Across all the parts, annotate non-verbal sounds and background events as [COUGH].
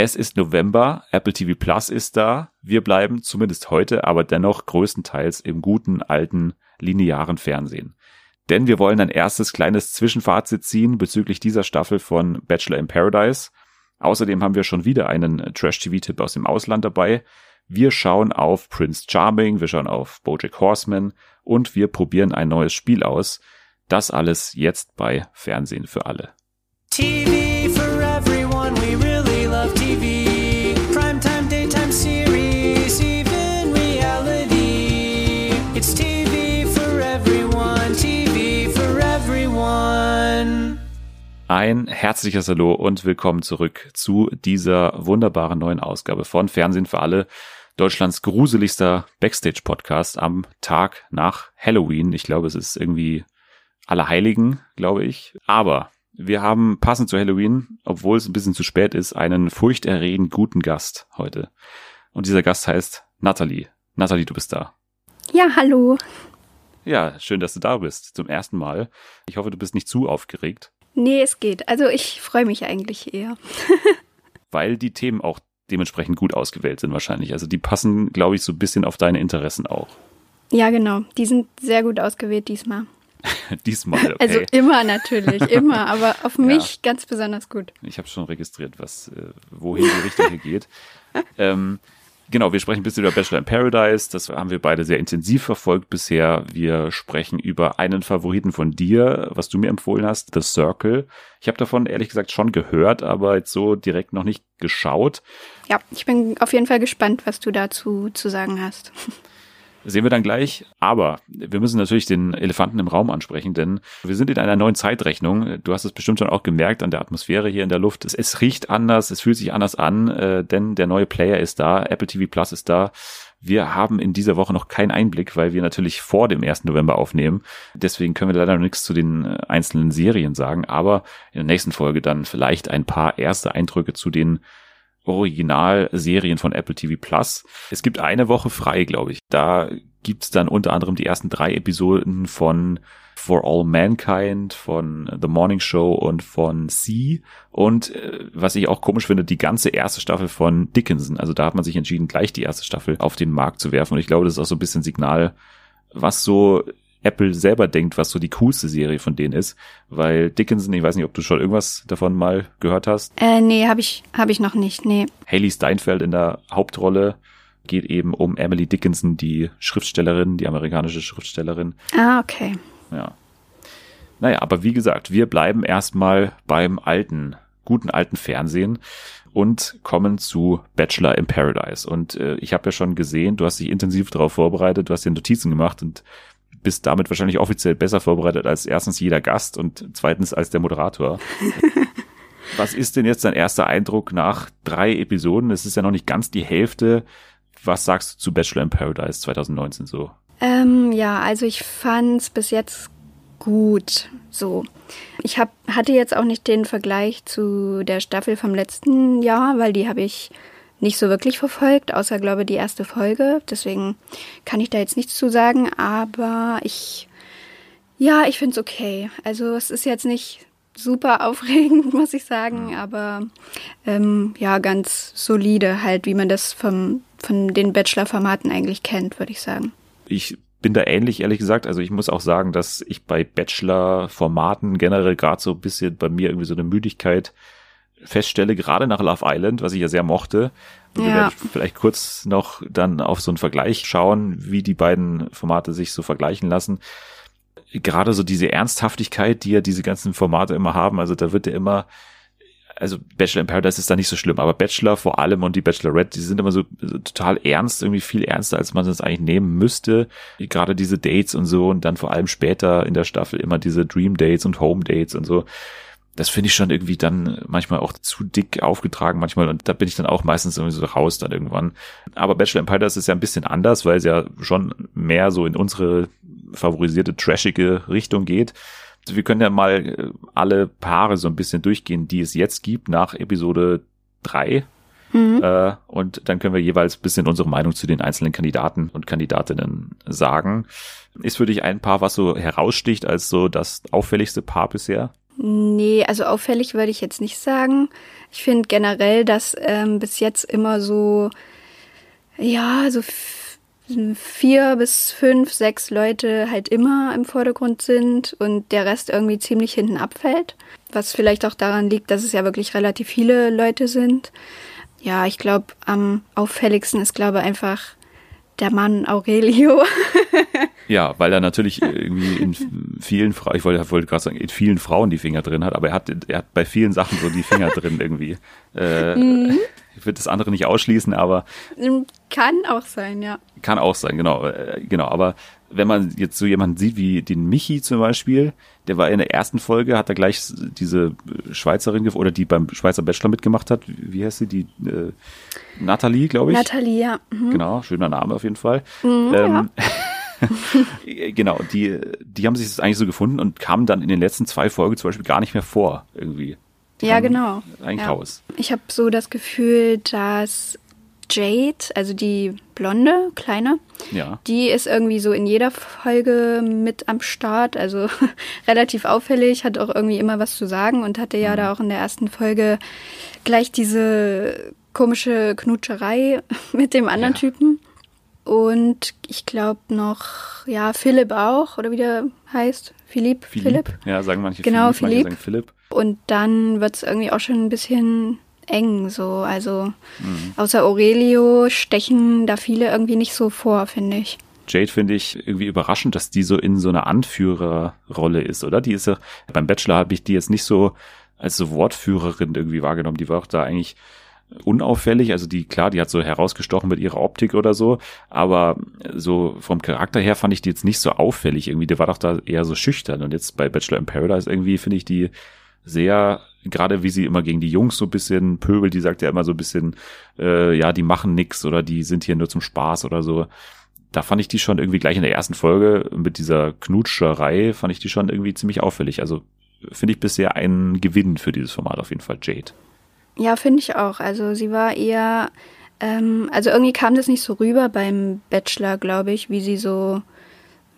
Es ist November, Apple TV Plus ist da. Wir bleiben zumindest heute, aber dennoch größtenteils im guten alten linearen Fernsehen. Denn wir wollen ein erstes kleines Zwischenfazit ziehen bezüglich dieser Staffel von Bachelor in Paradise. Außerdem haben wir schon wieder einen Trash-TV-Tipp aus dem Ausland dabei. Wir schauen auf Prince Charming, wir schauen auf Bojack Horseman und wir probieren ein neues Spiel aus. Das alles jetzt bei Fernsehen für alle. TV Ein herzliches Hallo und willkommen zurück zu dieser wunderbaren neuen Ausgabe von Fernsehen für alle. Deutschlands gruseligster Backstage-Podcast am Tag nach Halloween. Ich glaube, es ist irgendwie Allerheiligen, glaube ich. Aber wir haben passend zu Halloween, obwohl es ein bisschen zu spät ist, einen furchterregend guten Gast heute. Und dieser Gast heißt Natalie. Natalie, du bist da. Ja, hallo. Ja, schön, dass du da bist. Zum ersten Mal. Ich hoffe, du bist nicht zu aufgeregt. Nee, es geht. Also ich freue mich eigentlich eher. [LAUGHS] Weil die Themen auch dementsprechend gut ausgewählt sind wahrscheinlich. Also die passen, glaube ich, so ein bisschen auf deine Interessen auch. Ja, genau. Die sind sehr gut ausgewählt diesmal. [LAUGHS] diesmal, okay. Also immer natürlich, immer, aber auf [LAUGHS] mich ja. ganz besonders gut. Ich habe schon registriert, was, äh, wohin die Richtung hier geht. Ähm, Genau, wir sprechen ein bisschen über Bachelor in Paradise. Das haben wir beide sehr intensiv verfolgt bisher. Wir sprechen über einen Favoriten von dir, was du mir empfohlen hast, The Circle. Ich habe davon ehrlich gesagt schon gehört, aber jetzt so direkt noch nicht geschaut. Ja, ich bin auf jeden Fall gespannt, was du dazu zu sagen hast. [LAUGHS] sehen wir dann gleich. Aber wir müssen natürlich den Elefanten im Raum ansprechen, denn wir sind in einer neuen Zeitrechnung. Du hast es bestimmt schon auch gemerkt an der Atmosphäre hier in der Luft. Es, es riecht anders, es fühlt sich anders an, äh, denn der neue Player ist da, Apple TV Plus ist da. Wir haben in dieser Woche noch keinen Einblick, weil wir natürlich vor dem 1. November aufnehmen. Deswegen können wir leider noch nichts zu den äh, einzelnen Serien sagen, aber in der nächsten Folge dann vielleicht ein paar erste Eindrücke zu den Originalserien von Apple TV Plus. Es gibt eine Woche frei, glaube ich. Da gibt's dann unter anderem die ersten drei Episoden von For All Mankind, von The Morning Show und von C. Und äh, was ich auch komisch finde, die ganze erste Staffel von Dickinson. Also da hat man sich entschieden, gleich die erste Staffel auf den Markt zu werfen. Und ich glaube, das ist auch so ein bisschen Signal, was so Apple selber denkt, was so die coolste Serie von denen ist. Weil Dickinson, ich weiß nicht, ob du schon irgendwas davon mal gehört hast. Äh, nee, habe ich, hab ich noch nicht, nee. Haley Steinfeld in der Hauptrolle geht eben um Emily Dickinson, die Schriftstellerin, die amerikanische Schriftstellerin. Ah, okay. Ja. Naja, aber wie gesagt, wir bleiben erstmal beim alten, guten alten Fernsehen und kommen zu Bachelor in Paradise. Und äh, ich habe ja schon gesehen, du hast dich intensiv darauf vorbereitet, du hast dir Notizen gemacht und bist damit wahrscheinlich offiziell besser vorbereitet als erstens jeder Gast und zweitens als der Moderator. [LAUGHS] Was ist denn jetzt dein erster Eindruck nach drei Episoden? Es ist ja noch nicht ganz die Hälfte. Was sagst du zu Bachelor in Paradise 2019 so? Ähm, ja, also ich fand's bis jetzt gut. So. Ich hab, hatte jetzt auch nicht den Vergleich zu der Staffel vom letzten Jahr, weil die habe ich nicht so wirklich verfolgt, außer glaube die erste Folge. Deswegen kann ich da jetzt nichts zu sagen, aber ich, ja, ich finde es okay. Also es ist jetzt nicht super [LAUGHS] aufregend, muss ich sagen, aber ähm, ja, ganz solide halt, wie man das vom, von den Bachelor-Formaten eigentlich kennt, würde ich sagen. Ich bin da ähnlich, ehrlich gesagt. Also ich muss auch sagen, dass ich bei Bachelor-Formaten generell gerade so ein bisschen bei mir irgendwie so eine Müdigkeit feststelle, gerade nach Love Island, was ich ja sehr mochte. Ja. werde ich vielleicht kurz noch dann auf so einen Vergleich schauen, wie die beiden Formate sich so vergleichen lassen. Gerade so diese Ernsthaftigkeit, die ja diese ganzen Formate immer haben, also da wird ja immer, also Bachelor in Paradise ist da nicht so schlimm, aber Bachelor vor allem und die Bachelorette, die sind immer so, so total ernst, irgendwie viel ernster, als man es eigentlich nehmen müsste. Gerade diese Dates und so und dann vor allem später in der Staffel immer diese Dream Dates und Home Dates und so das finde ich schon irgendwie dann manchmal auch zu dick aufgetragen manchmal und da bin ich dann auch meistens irgendwie so raus dann irgendwann. Aber Bachelor Empire, das ist ja ein bisschen anders, weil es ja schon mehr so in unsere favorisierte trashige Richtung geht. Also wir können ja mal äh, alle Paare so ein bisschen durchgehen, die es jetzt gibt nach Episode drei Mhm. Äh, und dann können wir jeweils ein bisschen unsere Meinung zu den einzelnen Kandidaten und Kandidatinnen sagen. Ist für dich ein Paar, was so heraussticht als so das auffälligste Paar bisher? Nee, also auffällig würde ich jetzt nicht sagen. Ich finde generell, dass ähm, bis jetzt immer so, ja, so vier bis fünf, sechs Leute halt immer im Vordergrund sind und der Rest irgendwie ziemlich hinten abfällt. Was vielleicht auch daran liegt, dass es ja wirklich relativ viele Leute sind. Ja, ich glaube, am auffälligsten ist, glaube einfach der Mann Aurelio. [LAUGHS] ja, weil er natürlich irgendwie in vielen Frauen, ich wollte, wollte gerade sagen, in vielen Frauen die Finger drin hat, aber er hat, er hat bei vielen Sachen so die Finger drin irgendwie. Äh, mhm. Ich würde das andere nicht ausschließen, aber. Kann auch sein, ja. Kann auch sein, genau. Äh, genau, aber wenn man jetzt so jemanden sieht wie den Michi zum Beispiel, der war in der ersten Folge, hat er gleich diese Schweizerin oder die beim Schweizer Bachelor mitgemacht hat. Wie heißt sie? Die äh, Nathalie, glaube ich. Nathalie, ja. Mhm. Genau, schöner Name auf jeden Fall. Mhm, ähm, ja. [LAUGHS] [LAUGHS] genau, die, die haben sich das eigentlich so gefunden und kamen dann in den letzten zwei Folgen zum Beispiel gar nicht mehr vor, irgendwie. Die ja, genau. Ein ja. Chaos. Ich habe so das Gefühl, dass Jade, also die blonde, kleine, ja. die ist irgendwie so in jeder Folge mit am Start, also [LAUGHS] relativ auffällig, hat auch irgendwie immer was zu sagen und hatte ja mhm. da auch in der ersten Folge gleich diese komische Knutscherei [LAUGHS] mit dem anderen ja. Typen. Und ich glaube noch, ja, Philipp auch, oder wie der heißt. Philipp. Philipp. Philipp. Ja, sagen manche genau, Philipp. Manche Philipp. Und dann wird es irgendwie auch schon ein bisschen eng so. Also mhm. außer Aurelio stechen da viele irgendwie nicht so vor, finde ich. Jade finde ich irgendwie überraschend, dass die so in so einer Anführerrolle ist, oder? Die ist ja, beim Bachelor habe ich die jetzt nicht so als so Wortführerin irgendwie wahrgenommen. Die war auch da eigentlich unauffällig. Also die, klar, die hat so herausgestochen mit ihrer Optik oder so, aber so vom Charakter her fand ich die jetzt nicht so auffällig irgendwie. Der war doch da eher so schüchtern. Und jetzt bei Bachelor in Paradise irgendwie finde ich die sehr, gerade wie sie immer gegen die Jungs so ein bisschen pöbelt, die sagt ja immer so ein bisschen, äh, ja, die machen nix oder die sind hier nur zum Spaß oder so. Da fand ich die schon irgendwie gleich in der ersten Folge mit dieser Knutscherei, fand ich die schon irgendwie ziemlich auffällig. Also finde ich bisher ein Gewinn für dieses Format auf jeden Fall, Jade. Ja, finde ich auch. Also sie war eher, ähm, also irgendwie kam das nicht so rüber beim Bachelor, glaube ich, wie sie so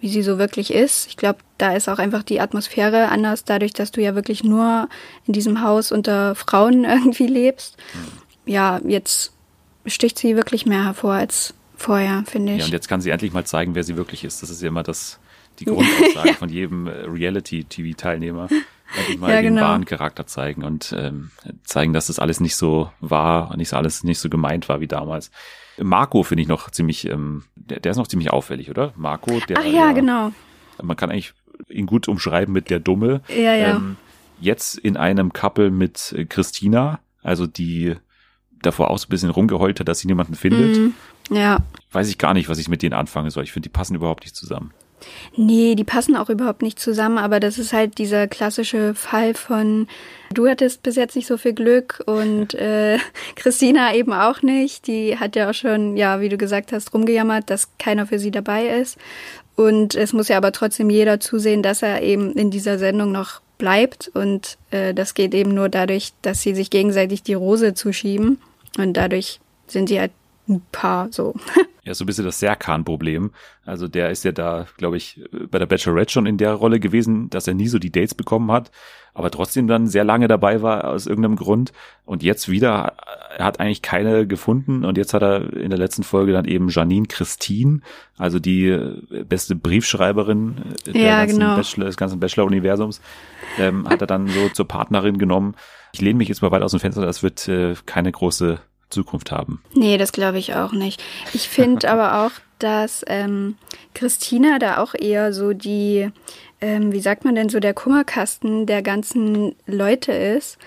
wie sie so wirklich ist. Ich glaube, da ist auch einfach die Atmosphäre anders, dadurch, dass du ja wirklich nur in diesem Haus unter Frauen [LAUGHS] irgendwie lebst. Mhm. Ja, jetzt sticht sie wirklich mehr hervor als vorher, finde ich. Ja, und jetzt kann sie endlich mal zeigen, wer sie wirklich ist. Das ist ja immer das, die Grundaussage [LAUGHS] ja. von jedem äh, Reality-TV-Teilnehmer. Endlich mal ja, den genau. wahren Charakter zeigen und ähm, zeigen, dass das alles nicht so war, nicht so alles nicht so gemeint war wie damals. Marco finde ich noch ziemlich, ähm, der, der ist noch ziemlich auffällig, oder? Marco, der. Ach ja, ja, genau. Man kann eigentlich ihn gut umschreiben mit der Dumme. Ja, ja. Ähm, jetzt in einem Couple mit Christina, also die davor auch so ein bisschen rumgeheult hat, dass sie niemanden findet. Mm, ja. Weiß ich gar nicht, was ich mit denen anfangen soll. Ich finde, die passen überhaupt nicht zusammen. Nee, die passen auch überhaupt nicht zusammen, aber das ist halt dieser klassische Fall von, du hattest bis jetzt nicht so viel Glück und [LAUGHS] äh, Christina eben auch nicht. Die hat ja auch schon, ja, wie du gesagt hast, rumgejammert, dass keiner für sie dabei ist. Und es muss ja aber trotzdem jeder zusehen, dass er eben in dieser Sendung noch bleibt. Und äh, das geht eben nur dadurch, dass sie sich gegenseitig die Rose zuschieben. Und dadurch sind sie halt ein Paar so. [LAUGHS] Ja, so ein bisschen das Serkan-Problem. Also der ist ja da, glaube ich, bei der Bachelorette schon in der Rolle gewesen, dass er nie so die Dates bekommen hat, aber trotzdem dann sehr lange dabei war aus irgendeinem Grund. Und jetzt wieder, er hat eigentlich keine gefunden und jetzt hat er in der letzten Folge dann eben Janine Christine, also die beste Briefschreiberin der ja, ganzen genau. Bachelor, des ganzen Bachelor-Universums, ähm, hat er dann so zur Partnerin genommen. Ich lehne mich jetzt mal weit aus dem Fenster, das wird äh, keine große Zukunft haben. Nee, das glaube ich auch nicht. Ich finde [LAUGHS] aber auch, dass ähm, Christina da auch eher so die, ähm, wie sagt man denn, so der Kummerkasten der ganzen Leute ist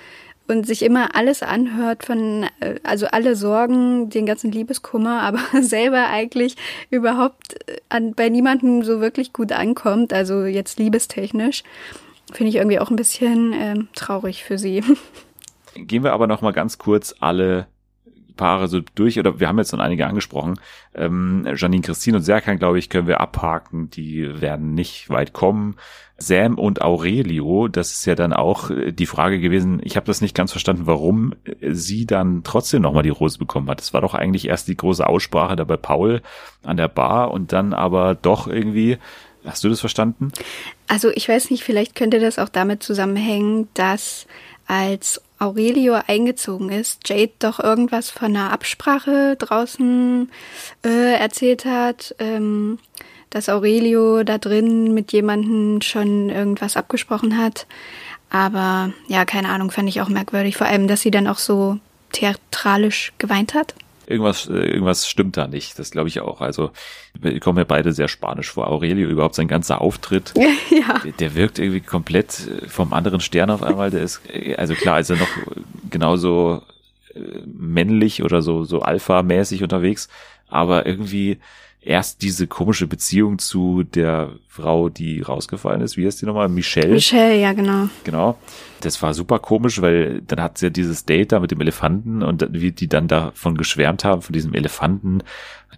und sich immer alles anhört von, äh, also alle Sorgen, den ganzen Liebeskummer, aber [LAUGHS] selber eigentlich überhaupt äh, an, bei niemandem so wirklich gut ankommt, also jetzt liebestechnisch, finde ich irgendwie auch ein bisschen ähm, traurig für sie. [LAUGHS] Gehen wir aber noch mal ganz kurz alle Paare so durch, oder wir haben jetzt schon einige angesprochen. Ähm, Janine Christine und Serkan, glaube ich, können wir abhaken. Die werden nicht weit kommen. Sam und Aurelio, das ist ja dann auch äh, die Frage gewesen. Ich habe das nicht ganz verstanden, warum sie dann trotzdem nochmal die Rose bekommen hat. Das war doch eigentlich erst die große Aussprache da bei Paul an der Bar und dann aber doch irgendwie Hast du das verstanden? Also ich weiß nicht, vielleicht könnte das auch damit zusammenhängen, dass als Aurelio eingezogen ist, Jade doch irgendwas von einer Absprache draußen äh, erzählt hat, ähm, dass Aurelio da drin mit jemandem schon irgendwas abgesprochen hat. Aber ja, keine Ahnung, fand ich auch merkwürdig. Vor allem, dass sie dann auch so theatralisch geweint hat irgendwas, äh, irgendwas stimmt da nicht. Das glaube ich auch. Also wir kommen ja beide sehr spanisch vor. Aurelio überhaupt sein ganzer Auftritt, [LAUGHS] ja. der, der, wirkt irgendwie komplett äh, vom anderen Stern auf einmal. Der ist, äh, also klar, ist er noch genauso männlich oder so, so alpha-mäßig unterwegs, aber irgendwie erst diese komische Beziehung zu der Frau, die rausgefallen ist. Wie heißt die nochmal? Michelle. Michelle, ja, genau. Genau. Das war super komisch, weil dann hat sie ja dieses Date da mit dem Elefanten und wie die dann davon geschwärmt haben, von diesem Elefanten.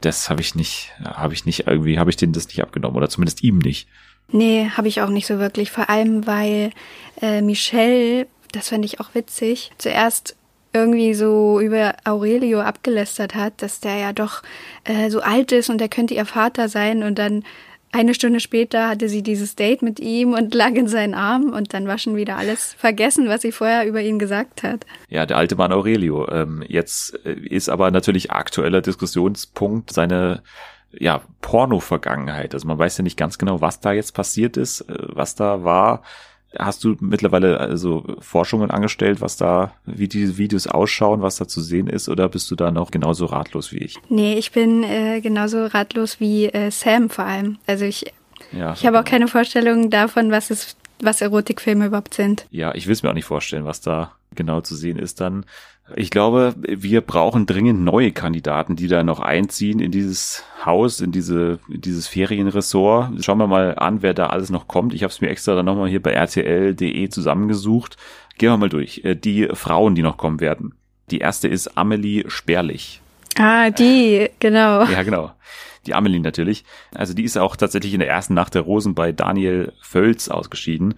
Das habe ich nicht, habe ich nicht, irgendwie habe ich denen das nicht abgenommen oder zumindest ihm nicht. Nee, habe ich auch nicht so wirklich. Vor allem, weil äh, Michelle, das fand ich auch witzig, zuerst irgendwie so über Aurelio abgelästert hat, dass der ja doch äh, so alt ist und der könnte ihr Vater sein und dann eine Stunde später hatte sie dieses Date mit ihm und lag in seinen Armen und dann war schon wieder alles vergessen, was sie vorher über ihn gesagt hat. Ja, der alte Mann Aurelio. Ähm, jetzt äh, ist aber natürlich aktueller Diskussionspunkt seine ja, Porno-Vergangenheit. Also man weiß ja nicht ganz genau, was da jetzt passiert ist, äh, was da war. Hast du mittlerweile also Forschungen angestellt, was da, wie diese Videos ausschauen, was da zu sehen ist, oder bist du da noch genauso ratlos wie ich? Nee, ich bin äh, genauso ratlos wie äh, Sam vor allem. Also ich, ja, ich habe auch keine Vorstellung davon, was es, was Erotikfilme überhaupt sind. Ja, ich will es mir auch nicht vorstellen, was da genau zu sehen ist dann. Ich glaube, wir brauchen dringend neue Kandidaten, die da noch einziehen in dieses Haus, in diese in dieses Ferienressort. Schauen wir mal an, wer da alles noch kommt. Ich habe es mir extra dann nochmal hier bei rtl.de zusammengesucht. Gehen wir mal durch. Äh, die Frauen, die noch kommen werden. Die erste ist Amelie Sperlich. Ah, die, genau. [LAUGHS] Ja, genau. Die Amelie natürlich. Also die ist auch tatsächlich in der ersten Nacht der Rosen bei Daniel Völz ausgeschieden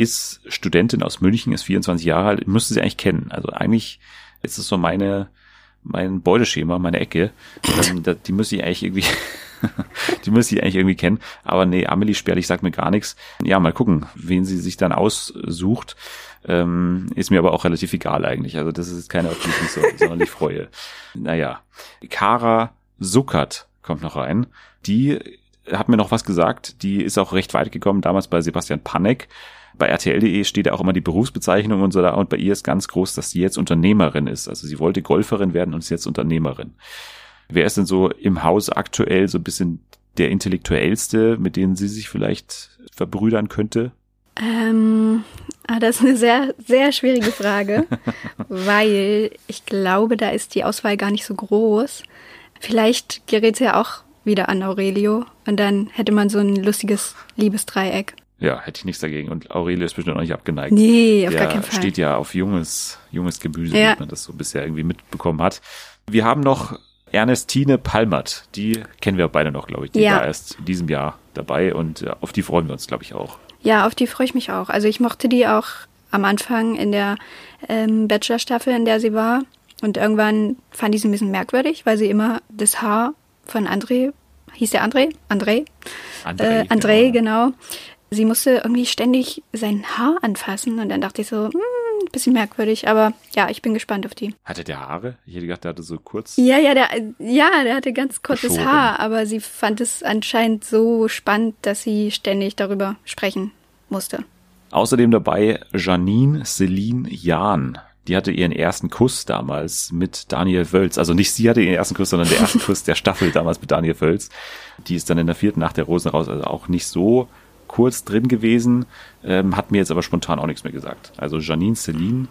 ist Studentin aus München, ist 24 Jahre alt, müsste sie eigentlich kennen. Also eigentlich ist es so meine, mein Beuteschema, meine Ecke. Ähm, die müsste ich eigentlich irgendwie, [LAUGHS] die müsste ich eigentlich irgendwie kennen. Aber nee, Amelie Sperlich sagt mir gar nichts. Ja, mal gucken, wen sie sich dann aussucht. Ähm, ist mir aber auch relativ egal eigentlich. Also das ist keine, auf die ich mich so sonderlich freue. Naja, Kara Suckert kommt noch rein. Die hat mir noch was gesagt. Die ist auch recht weit gekommen, damals bei Sebastian Panek bei RTL.de steht ja auch immer die Berufsbezeichnung und so da. Und bei ihr ist ganz groß, dass sie jetzt Unternehmerin ist. Also sie wollte Golferin werden und ist jetzt Unternehmerin. Wer ist denn so im Haus aktuell so ein bisschen der Intellektuellste, mit denen sie sich vielleicht verbrüdern könnte? Ähm, ah, das ist eine sehr, sehr schwierige Frage, [LAUGHS] weil ich glaube, da ist die Auswahl gar nicht so groß. Vielleicht gerät sie ja auch wieder an Aurelio und dann hätte man so ein lustiges Liebesdreieck. Ja, hätte ich nichts dagegen. Und Aurelie ist bestimmt noch nicht abgeneigt. Nee, auf Der gar keinen Fall. steht ja auf junges, junges Gemüse, ja. wie man das so bisher irgendwie mitbekommen hat. Wir haben noch Ernestine Palmert. Die kennen wir beide noch, glaube ich. Die ja. war erst in diesem Jahr dabei und äh, auf die freuen wir uns, glaube ich, auch. Ja, auf die freue ich mich auch. Also ich mochte die auch am Anfang in der ähm, Bachelor-Staffel, in der sie war. Und irgendwann fand ich sie ein bisschen merkwürdig, weil sie immer das Haar von André, hieß der André? André? André, äh, André genau. genau sie musste irgendwie ständig sein Haar anfassen und dann dachte ich so, hm, bisschen merkwürdig, aber ja, ich bin gespannt auf die. Hatte der Haare? Ich hätte gedacht, der hatte so kurz. Ja, ja, der, ja, der hatte ganz kurzes Haar, aber sie fand es anscheinend so spannend, dass sie ständig darüber sprechen musste. Außerdem dabei Janine Celine Jahn. Die hatte ihren ersten Kuss damals mit Daniel Wölz. Also nicht sie hatte ihren ersten Kuss, sondern der erste [LAUGHS] Kuss der Staffel damals mit Daniel Wölz. Die ist dann in der vierten Nacht der Rosen raus, also auch nicht so kurz drin gewesen, ähm, hat mir jetzt aber spontan auch nichts mehr gesagt. Also Janine Celine.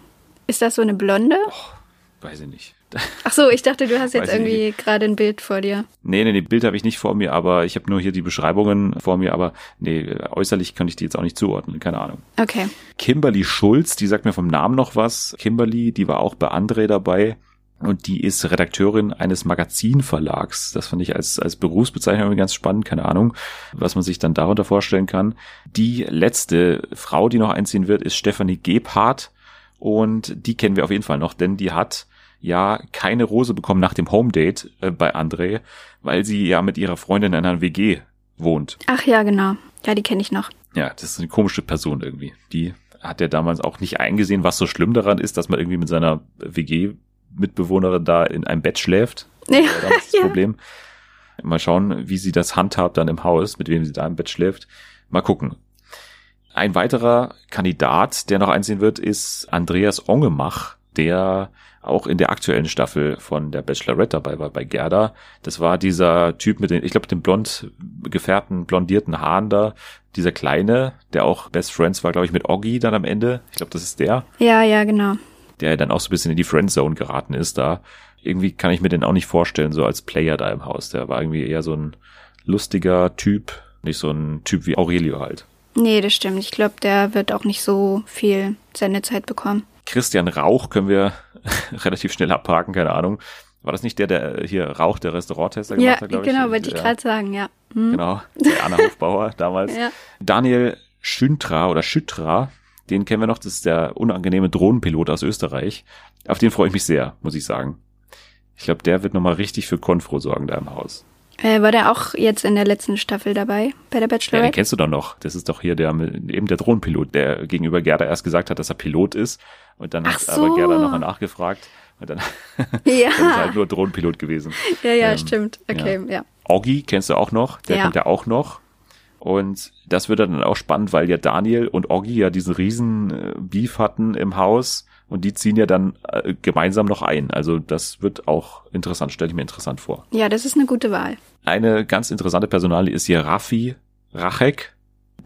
Ist das so eine Blonde? Oh, weiß ich nicht. [LAUGHS] Ach so, ich dachte, du hast jetzt irgendwie gerade ein Bild vor dir. Nee, nee, nee, Bild habe ich nicht vor mir, aber ich habe nur hier die Beschreibungen vor mir, aber nee, äußerlich kann ich die jetzt auch nicht zuordnen, keine Ahnung. Okay. Kimberly Schulz, die sagt mir vom Namen noch was. Kimberly, die war auch bei André dabei und die ist Redakteurin eines Magazinverlags. Das fand ich als, als Berufsbezeichnung ganz spannend, keine Ahnung, was man sich dann darunter vorstellen kann. Die letzte Frau, die noch einziehen wird, ist Stephanie Gebhardt und die kennen wir auf jeden Fall noch, denn die hat ja keine Rose bekommen nach dem Home Date äh, bei André, weil sie ja mit ihrer Freundin in einer WG wohnt. Ach ja, genau. Ja, die kenne ich noch. Ja, das ist eine komische Person irgendwie. Die hat er damals auch nicht eingesehen, was so schlimm daran ist, dass man irgendwie mit seiner WG-Mitbewohnerin da in einem Bett schläft. Ja, Das war das [LAUGHS] ja. Problem. Mal schauen, wie sie das handhabt dann im Haus, mit wem sie da im Bett schläft. Mal gucken. Ein weiterer Kandidat, der noch einsehen wird, ist Andreas Ongemach, der auch in der aktuellen Staffel von der Bachelorette dabei war bei Gerda. Das war dieser Typ mit den, ich glaube, den blond gefärbten, blondierten Haaren da. Dieser kleine, der auch Best Friends war, glaube ich, mit Oggi dann am Ende. Ich glaube, das ist der Ja, ja, genau. Der dann auch so ein bisschen in die Friendzone geraten ist da. Irgendwie kann ich mir den auch nicht vorstellen, so als Player da im Haus. Der war irgendwie eher so ein lustiger Typ, nicht so ein Typ wie Aurelio halt. Nee, das stimmt. Ich glaube, der wird auch nicht so viel Sendezeit bekommen. Christian Rauch können wir [LAUGHS] relativ schnell abhaken, keine Ahnung. War das nicht der, der hier Rauch, der Restauranttester Ja, gemacht hat, glaube ich? genau, wollte ich Ja, gerade sagen, ja. Hm. Genau, der [LAUGHS] Anna Hofbauer damals. Ja. Daniel Schüntra oder Schüttra, den kennen wir noch, das ist der unangenehme Drohnenpilot aus Österreich. Auf den freue ich mich sehr, muss ich sagen. Ich glaube, der wird nochmal richtig für Konfro sorgen da im Haus. Äh, war der auch jetzt in der letzten Staffel dabei, bei der Ja, den kennst du doch noch. Das ist doch hier der, eben der Drohnenpilot, der gegenüber Gerda erst gesagt hat, dass er Pilot ist. Und dann Ach hat aber so. Gerda nochmal nachgefragt. Und dann, [LAUGHS] dann ist er ja, halt nur Drohnenpilot gewesen. ja, ja, ähm, stimmt. Okay, ja. Oggi kennst du auch noch, der Ja. kommt ja auch noch. Und das wird dann auch spannend, weil ja Daniel und Oggi ja diesen riesen äh, Beef hatten im Haus und die ziehen ja dann äh, gemeinsam noch ein. Also das wird auch interessant, stelle ich mir interessant vor. Ja, das ist eine gute Wahl. Eine ganz interessante Personalie ist hier Raffi Rachek,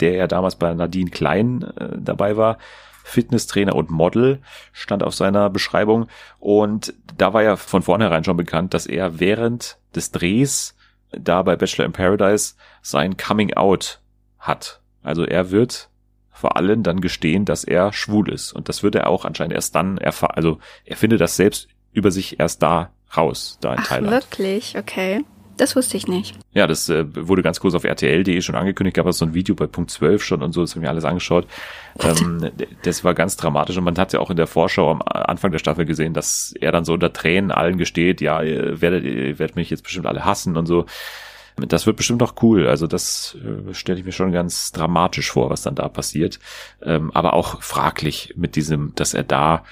der ja damals bei Nadine Klein äh, dabei war. Fitnesstrainer und Model stand auf seiner Beschreibung. Und da war ja von vornherein schon bekannt, dass er während des Drehs da bei Bachelor in Paradise sein Coming Out hat. Also er wird vor allem dann gestehen, dass er schwul ist. Und das wird er auch anscheinend erst dann erfahren. Also er findet das selbst über sich erst da raus, da in Ach, Thailand. wirklich? Okay. Das wusste ich nicht. Ja, das äh, wurde ganz kurz auf RTL.de schon angekündigt, gab es so ein Video bei Punkt 12 schon und so, das haben wir alles angeschaut. Ähm, das war ganz dramatisch und man hat ja auch in der Vorschau am Anfang der Staffel gesehen, dass er dann so unter Tränen allen gesteht, ja, ihr werdet, ihr werdet mich jetzt bestimmt alle hassen und so. Das wird bestimmt auch cool. Also das äh, stelle ich mir schon ganz dramatisch vor, was dann da passiert. Ähm, aber auch fraglich mit diesem, dass er da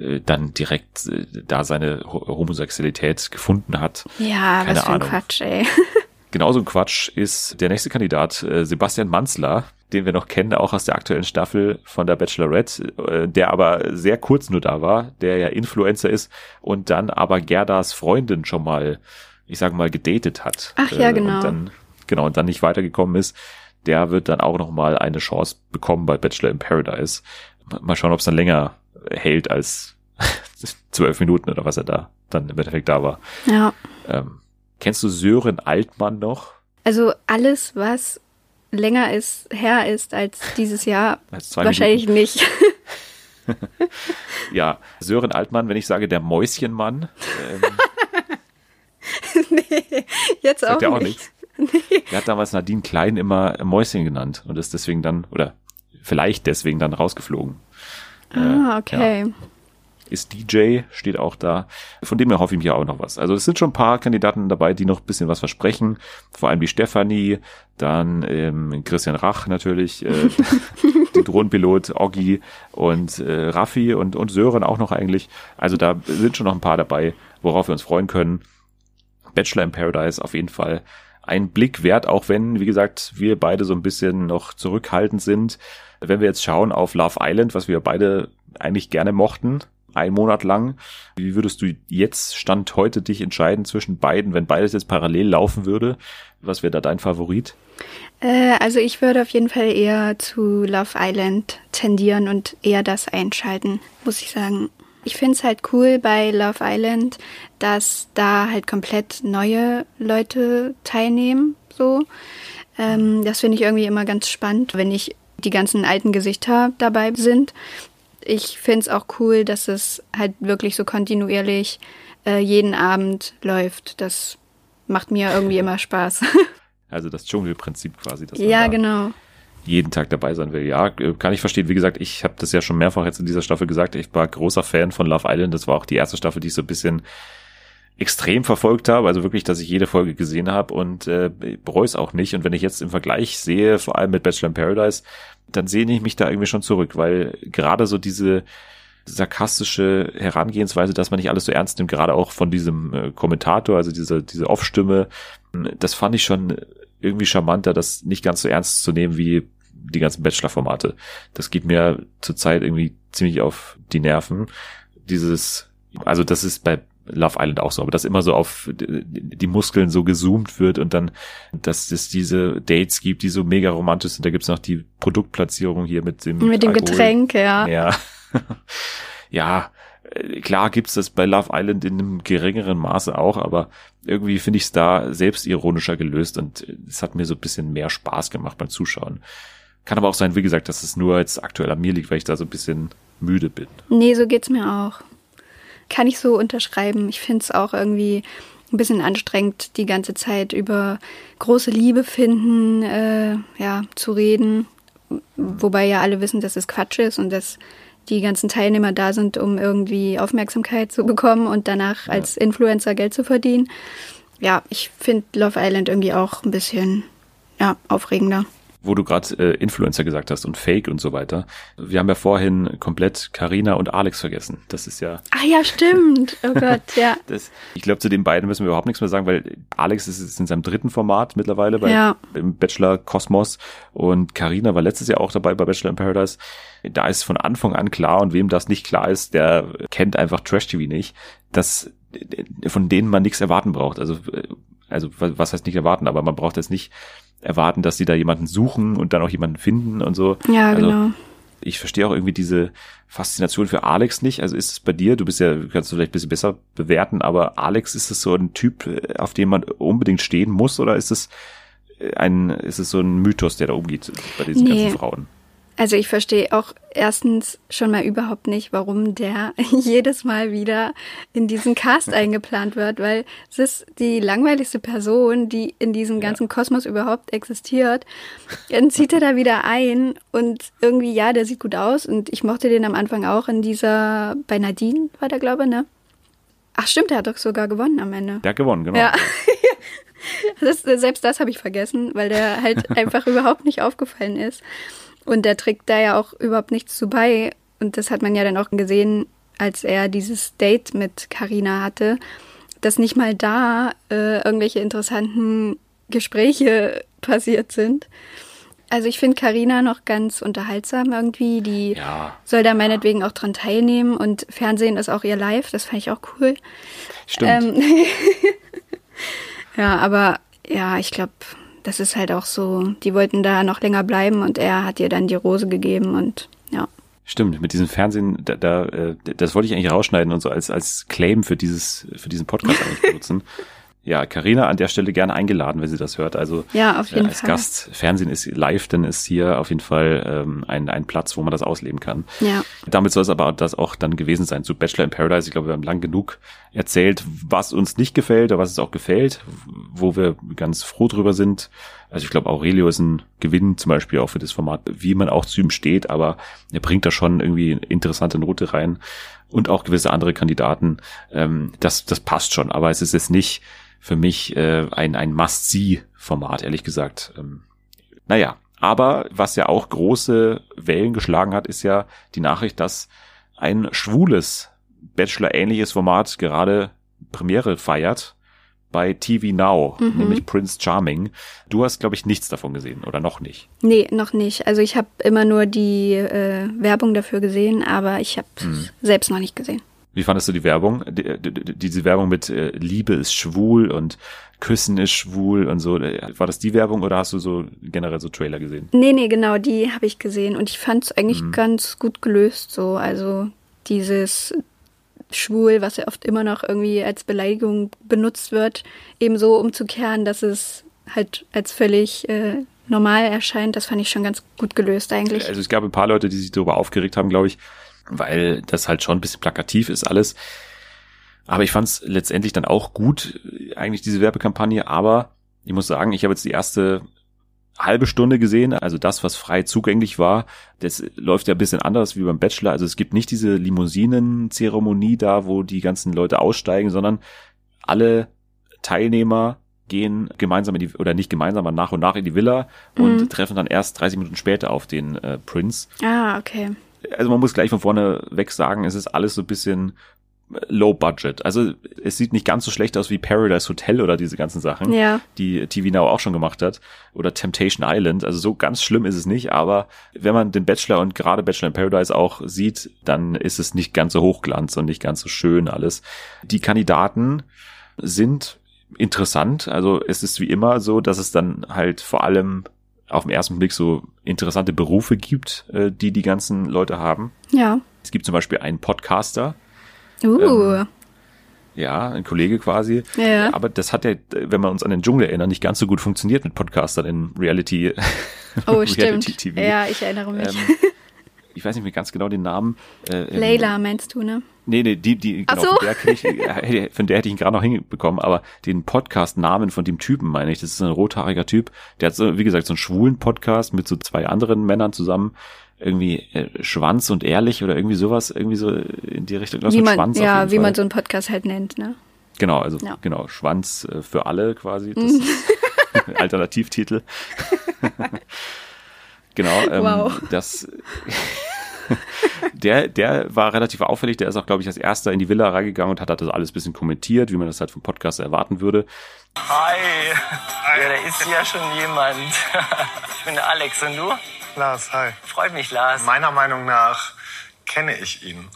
äh, dann direkt äh, da seine Ho- Homosexualität gefunden hat. Ja, Keine was für ein Ahnung. Quatsch, ey. [LAUGHS] Genauso ein Quatsch ist der nächste Kandidat, äh, Sebastian Manzler, den wir noch kennen, auch aus der aktuellen Staffel von der Bachelorette, äh, der aber sehr kurz nur da war, der ja Influencer ist und dann aber Gerdas Freundin schon mal, ich sage mal, gedatet hat. Ach ja, genau. Und dann, genau, und dann nicht weitergekommen ist. Der wird dann auch noch mal eine Chance bekommen bei Bachelor in Paradise. Mal schauen, ob es dann länger hält als [LAUGHS] zwölf Minuten oder was er da dann im Endeffekt da war. Ja. Ähm, kennst du Sören Altmann noch? Also alles, was länger ist, her ist als dieses Jahr, [LAUGHS] Als wahrscheinlich nicht. Minuten. [LAUGHS] Ja, Sören Altmann, wenn ich sage der Mäuschenmann, ähm, nee, jetzt auch auch nicht. nichts. Der hat damals Nadine Klein immer Mäuschen genannt und ist deswegen dann, oder vielleicht deswegen dann rausgeflogen. Ah, okay. Ist DJ, steht auch da. Von dem her hoffe ich mir auch noch was. Also es sind schon ein paar Kandidaten dabei, die noch ein bisschen was versprechen. Vor allem die Stefanie, dann ähm, Christian Rach natürlich, äh, [LAUGHS] die Drohnenpilot Oggi und äh, Raffi und, und Sören auch noch eigentlich. Also da sind schon noch ein paar dabei, worauf wir uns freuen können. Bachelor in Paradise auf jeden Fall ein Blick wert, auch wenn, wie gesagt, wir beide so ein bisschen noch zurückhaltend sind. Wenn wir jetzt schauen auf Love Island, was wir beide eigentlich gerne mochten, ein Monat lang, wie würdest du jetzt, Stand heute, dich entscheiden zwischen beiden, wenn beides jetzt parallel laufen würde? Was wäre da dein Favorit? Äh, also ich würde auf jeden Fall eher zu Love Island tendieren und eher das einschalten, muss ich sagen. Ich finde es halt cool bei Love Island, dass da halt komplett neue Leute teilnehmen, so. Ähm, das finde ich irgendwie immer ganz spannend, wenn nicht die ganzen alten Gesichter dabei sind. Ich finde es auch cool, dass es halt wirklich so kontinuierlich äh, jeden Abend läuft. Das macht mir irgendwie immer Spaß. [LAUGHS] Also das Dschungelprinzip quasi. Ja, da genau. Jeden Tag dabei sein will. Ja, äh, kann ich verstehen. Wie gesagt, ich habe das ja schon mehrfach jetzt in dieser Staffel gesagt. Ich war großer Fan von Love Island. Das war auch die erste Staffel, die ich so ein bisschen extrem verfolgt habe, also wirklich, dass ich jede Folge gesehen habe und äh, bereue es auch nicht. Und wenn ich jetzt im Vergleich sehe, vor allem mit Bachelor in Paradise, dann sehne ich mich da irgendwie schon zurück, weil gerade so diese sarkastische Herangehensweise, dass man nicht alles so ernst nimmt, gerade auch von diesem äh, Kommentator, also diese, diese Off-Stimme, das fand ich schon irgendwie charmanter, das nicht ganz so ernst zu nehmen wie die ganzen Bachelor-Formate. Das geht mir zurzeit irgendwie ziemlich auf die Nerven. Dieses, also das ist bei Love Island auch so, aber dass immer so auf die Muskeln so gezoomt wird und dann, dass es diese Dates gibt, die so mega romantisch sind. Da gibt's noch die Produktplatzierung hier mit dem Mit dem Alkohol. Getränk, ja. Ja. [LAUGHS] ja, klar gibt's das bei Love Island in einem geringeren Maße auch, aber irgendwie finde ich es da selbstironischer gelöst und es hat mir so ein bisschen mehr Spaß gemacht beim Zuschauen. Kann aber auch sein, wie gesagt, dass es nur jetzt aktuell an mir liegt, weil ich da so ein bisschen müde bin. Nee, so geht's mir auch. Kann ich so unterschreiben. Ich finde es auch irgendwie ein bisschen anstrengend, die ganze Zeit über große Liebe finden, äh, ja, zu reden. Wobei ja alle wissen, dass es Quatsch ist und dass die ganzen Teilnehmer da sind, um irgendwie Aufmerksamkeit zu bekommen und danach ja. als Influencer Geld zu verdienen. Ja, ich finde Love Island irgendwie auch ein bisschen ja, aufregender wo du gerade äh, Influencer gesagt hast und Fake und so weiter. Wir haben ja vorhin komplett Karina und Alex vergessen. Das ist ja. Ah ja, stimmt. Oh Gott, [LAUGHS] ja. das, ich glaube, zu den beiden müssen wir überhaupt nichts mehr sagen, weil Alex ist jetzt in seinem dritten Format mittlerweile bei ja. im Bachelor Kosmos und Karina war letztes Jahr auch dabei bei Bachelor in Paradise. Da ist von Anfang an klar und wem das nicht klar ist, der kennt einfach Trash TV nicht, dass von denen man nichts erwarten braucht. Also äh, also was heißt nicht erwarten, aber man braucht jetzt nicht erwarten, dass sie da jemanden suchen und dann auch jemanden finden und so. Ja, also, genau. Ich verstehe auch irgendwie diese Faszination für Alex nicht. Also ist es bei dir, du bist ja, kannst du vielleicht ein bisschen besser bewerten, aber Alex, ist es so ein Typ, auf den man unbedingt stehen muss oder ist es ein, ist es so ein Mythos, der da umgeht bei diesen nee. ganzen Frauen? Also ich verstehe auch erstens schon mal überhaupt nicht, warum der [LAUGHS] jedes Mal wieder in diesen Cast [LAUGHS] eingeplant wird, weil es ist die langweiligste Person, die in diesem ganzen ja. Kosmos überhaupt existiert. Dann zieht er da wieder ein und irgendwie, ja, der sieht gut aus und ich mochte den am Anfang auch in dieser, bei Nadine war der, glaube ich, ne? Ach stimmt, der hat doch sogar gewonnen am Ende. Der hat gewonnen, genau. Ja. [LAUGHS] Das, selbst das habe ich vergessen, weil der halt einfach überhaupt nicht aufgefallen ist. Und der trägt da ja auch überhaupt nichts zu bei. Und das hat man ja dann auch gesehen, als er dieses Date mit Carina hatte, dass nicht mal da äh, irgendwelche interessanten Gespräche [LAUGHS] passiert sind. Also ich finde Carina noch ganz unterhaltsam irgendwie. Die ja. soll da meinetwegen auch dran teilnehmen und Fernsehen ist auch ihr Live. Das fand ich auch cool. Stimmt. Ähm [LAUGHS] ja, aber ja, ich glaube, das ist halt auch so, die wollten da noch länger bleiben und er hat ihr dann die Rose gegeben und ja. Stimmt, mit diesem Fernsehen, da, da, äh, das wollte ich eigentlich rausschneiden und so als, als Claim für dieses, für diesen Podcast eigentlich benutzen. [LAUGHS] ja, Karina an der Stelle gerne eingeladen, wenn sie das hört. Also ja, auf jeden äh, als Fall. Gast, Fernsehen ist live, dann ist hier auf jeden Fall ähm, ein, ein Platz, wo man das ausleben kann. Ja. Damit soll es aber das auch dann gewesen sein zu Bachelor in Paradise. Ich glaube, wir haben lang genug erzählt, was uns nicht gefällt, aber was es auch gefällt, wo wir ganz froh drüber sind. Also ich glaube, Aurelio ist ein Gewinn zum Beispiel auch für das Format, wie man auch zu ihm steht, aber er bringt da schon irgendwie interessante Note rein und auch gewisse andere Kandidaten. Ähm, das, das passt schon, aber es ist jetzt nicht für mich äh, ein, ein Must-See-Format, ehrlich gesagt. Ähm, naja, aber was ja auch große Wellen geschlagen hat, ist ja die Nachricht, dass ein schwules Bachelor-ähnliches Format gerade Premiere feiert bei TV Now, mhm. nämlich Prince Charming. Du hast, glaube ich, nichts davon gesehen oder noch nicht? Nee, noch nicht. Also ich habe immer nur die äh, Werbung dafür gesehen, aber ich habe mhm. selbst noch nicht gesehen. Wie fandest du die Werbung? Die, die, diese Werbung mit äh, Liebe ist schwul und Küssen ist schwul und so. War das die Werbung oder hast du so generell so Trailer gesehen? Nee, nee, genau, die habe ich gesehen und ich fand es eigentlich mhm. ganz gut gelöst so. Also dieses schwul, was ja oft immer noch irgendwie als Beleidigung benutzt wird, eben so umzukehren, dass es halt als völlig äh, normal erscheint, das fand ich schon ganz gut gelöst eigentlich. Also es gab ein paar Leute, die sich darüber aufgeregt haben, glaube ich, weil das halt schon ein bisschen plakativ ist alles. Aber ich fand es letztendlich dann auch gut, eigentlich diese Werbekampagne. Aber ich muss sagen, ich habe jetzt die erste halbe Stunde gesehen, also das, was frei zugänglich war. Das läuft ja ein bisschen anders wie beim Bachelor. Also es gibt nicht diese Limousinen-Zeremonie da, wo die ganzen Leute aussteigen, sondern alle Teilnehmer gehen gemeinsam in die, oder nicht gemeinsam, aber nach und nach in die Villa und Mhm. treffen dann erst 30 Minuten später auf den äh, Prince. Ah, okay. Also man muss gleich von vorne weg sagen, es ist alles so ein bisschen low budget. Also es sieht nicht ganz so schlecht aus wie Paradise Hotel oder diese ganzen Sachen, Ja. die TV Now auch schon gemacht hat. Oder Temptation Island. Also so ganz schlimm ist es nicht, aber wenn man den Bachelor und gerade Bachelor in Paradise auch sieht, dann ist es nicht ganz so hochglanz und nicht ganz so schön alles. Die Kandidaten sind interessant. Also es ist wie immer so, dass es dann halt vor allem auf den ersten Blick so interessante Berufe gibt, äh, die die ganzen Leute haben. Ja. Es gibt zum Beispiel einen Podcaster, Uh. Ähm, ja, ein Kollege quasi. Ja. Aber das hat ja, wenn wir uns an den Dschungel erinnern, nicht ganz so gut funktioniert mit Podcastern in Reality. oh, [LAUGHS] Reality stimmt. TV. Ja, ich erinnere mich. Ähm, [LAUGHS] ich weiß nicht mehr ganz genau den Namen. Äh, ähm, Layla meinst du, ne? Nee, nee, die, die, Ach genau, so. von, der kenn ich, äh, von der hätte ich ihn gerade noch hinbekommen, aber den Podcast-Namen von dem Typen, meine ich, das ist ein rothaariger Typ, der hat so, wie gesagt, so einen schwulen Podcast mit so zwei anderen Männern zusammen, irgendwie äh, Schwanz und ehrlich oder irgendwie sowas, irgendwie so in die Richtung, irgendwas Wie man, Schwanz ja, wie Fall. man so einen Podcast halt nennt, ne? Genau, also Ja. genau, Schwanz äh, für alle quasi. [LAUGHS] Das ist [LAUGHS] Alternativtitel. [LAUGHS] genau, ähm, Wow. das [LAUGHS] der, der war relativ auffällig, der ist auch, glaube ich, als erster in die Villa reingegangen und hat das alles ein bisschen kommentiert, wie man das halt vom Podcast erwarten würde. Hi. Ja, da ist ja schon jemand. [LAUGHS] Ich bin der Alex und du? Lars, hi. Freut mich, Lars. Meiner Meinung nach kenne ich ihn.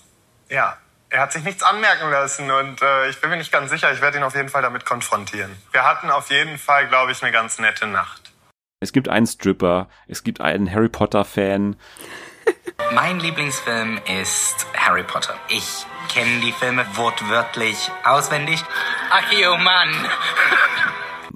Ja, er hat sich nichts anmerken lassen und äh, ich bin mir nicht ganz sicher, ich werde ihn auf jeden Fall damit konfrontieren. Wir hatten auf jeden Fall, glaube ich, eine ganz nette Nacht. Es gibt einen Stripper, es gibt einen Harry Potter Fan, Mein Lieblingsfilm ist Harry Potter. Ich kenne die Filme wortwörtlich auswendig. Ach, oh Mann.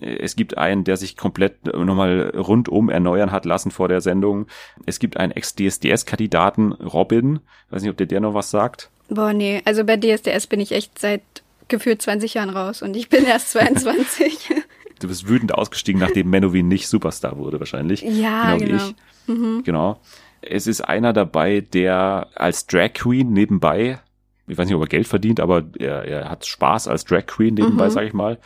Es gibt einen, der sich komplett nochmal rundum erneuern hat lassen vor der Sendung. Es gibt einen Ex-DSDS-Kandidaten, Robin. weiß nicht, ob der der noch was sagt. Boah, nee. Also bei DSDS bin ich echt seit gefühlt 20 Jahren raus und ich bin erst [LAUGHS] 22. Du bist wütend ausgestiegen, nachdem Menowin nicht Superstar wurde, wahrscheinlich. Ja, wie genau. ich. Genau. Es ist einer dabei, der als Drag Queen nebenbei, ich weiß nicht, ob er Geld verdient, aber er, er hat Spaß als Drag Queen nebenbei, Mhm. sag ich mal.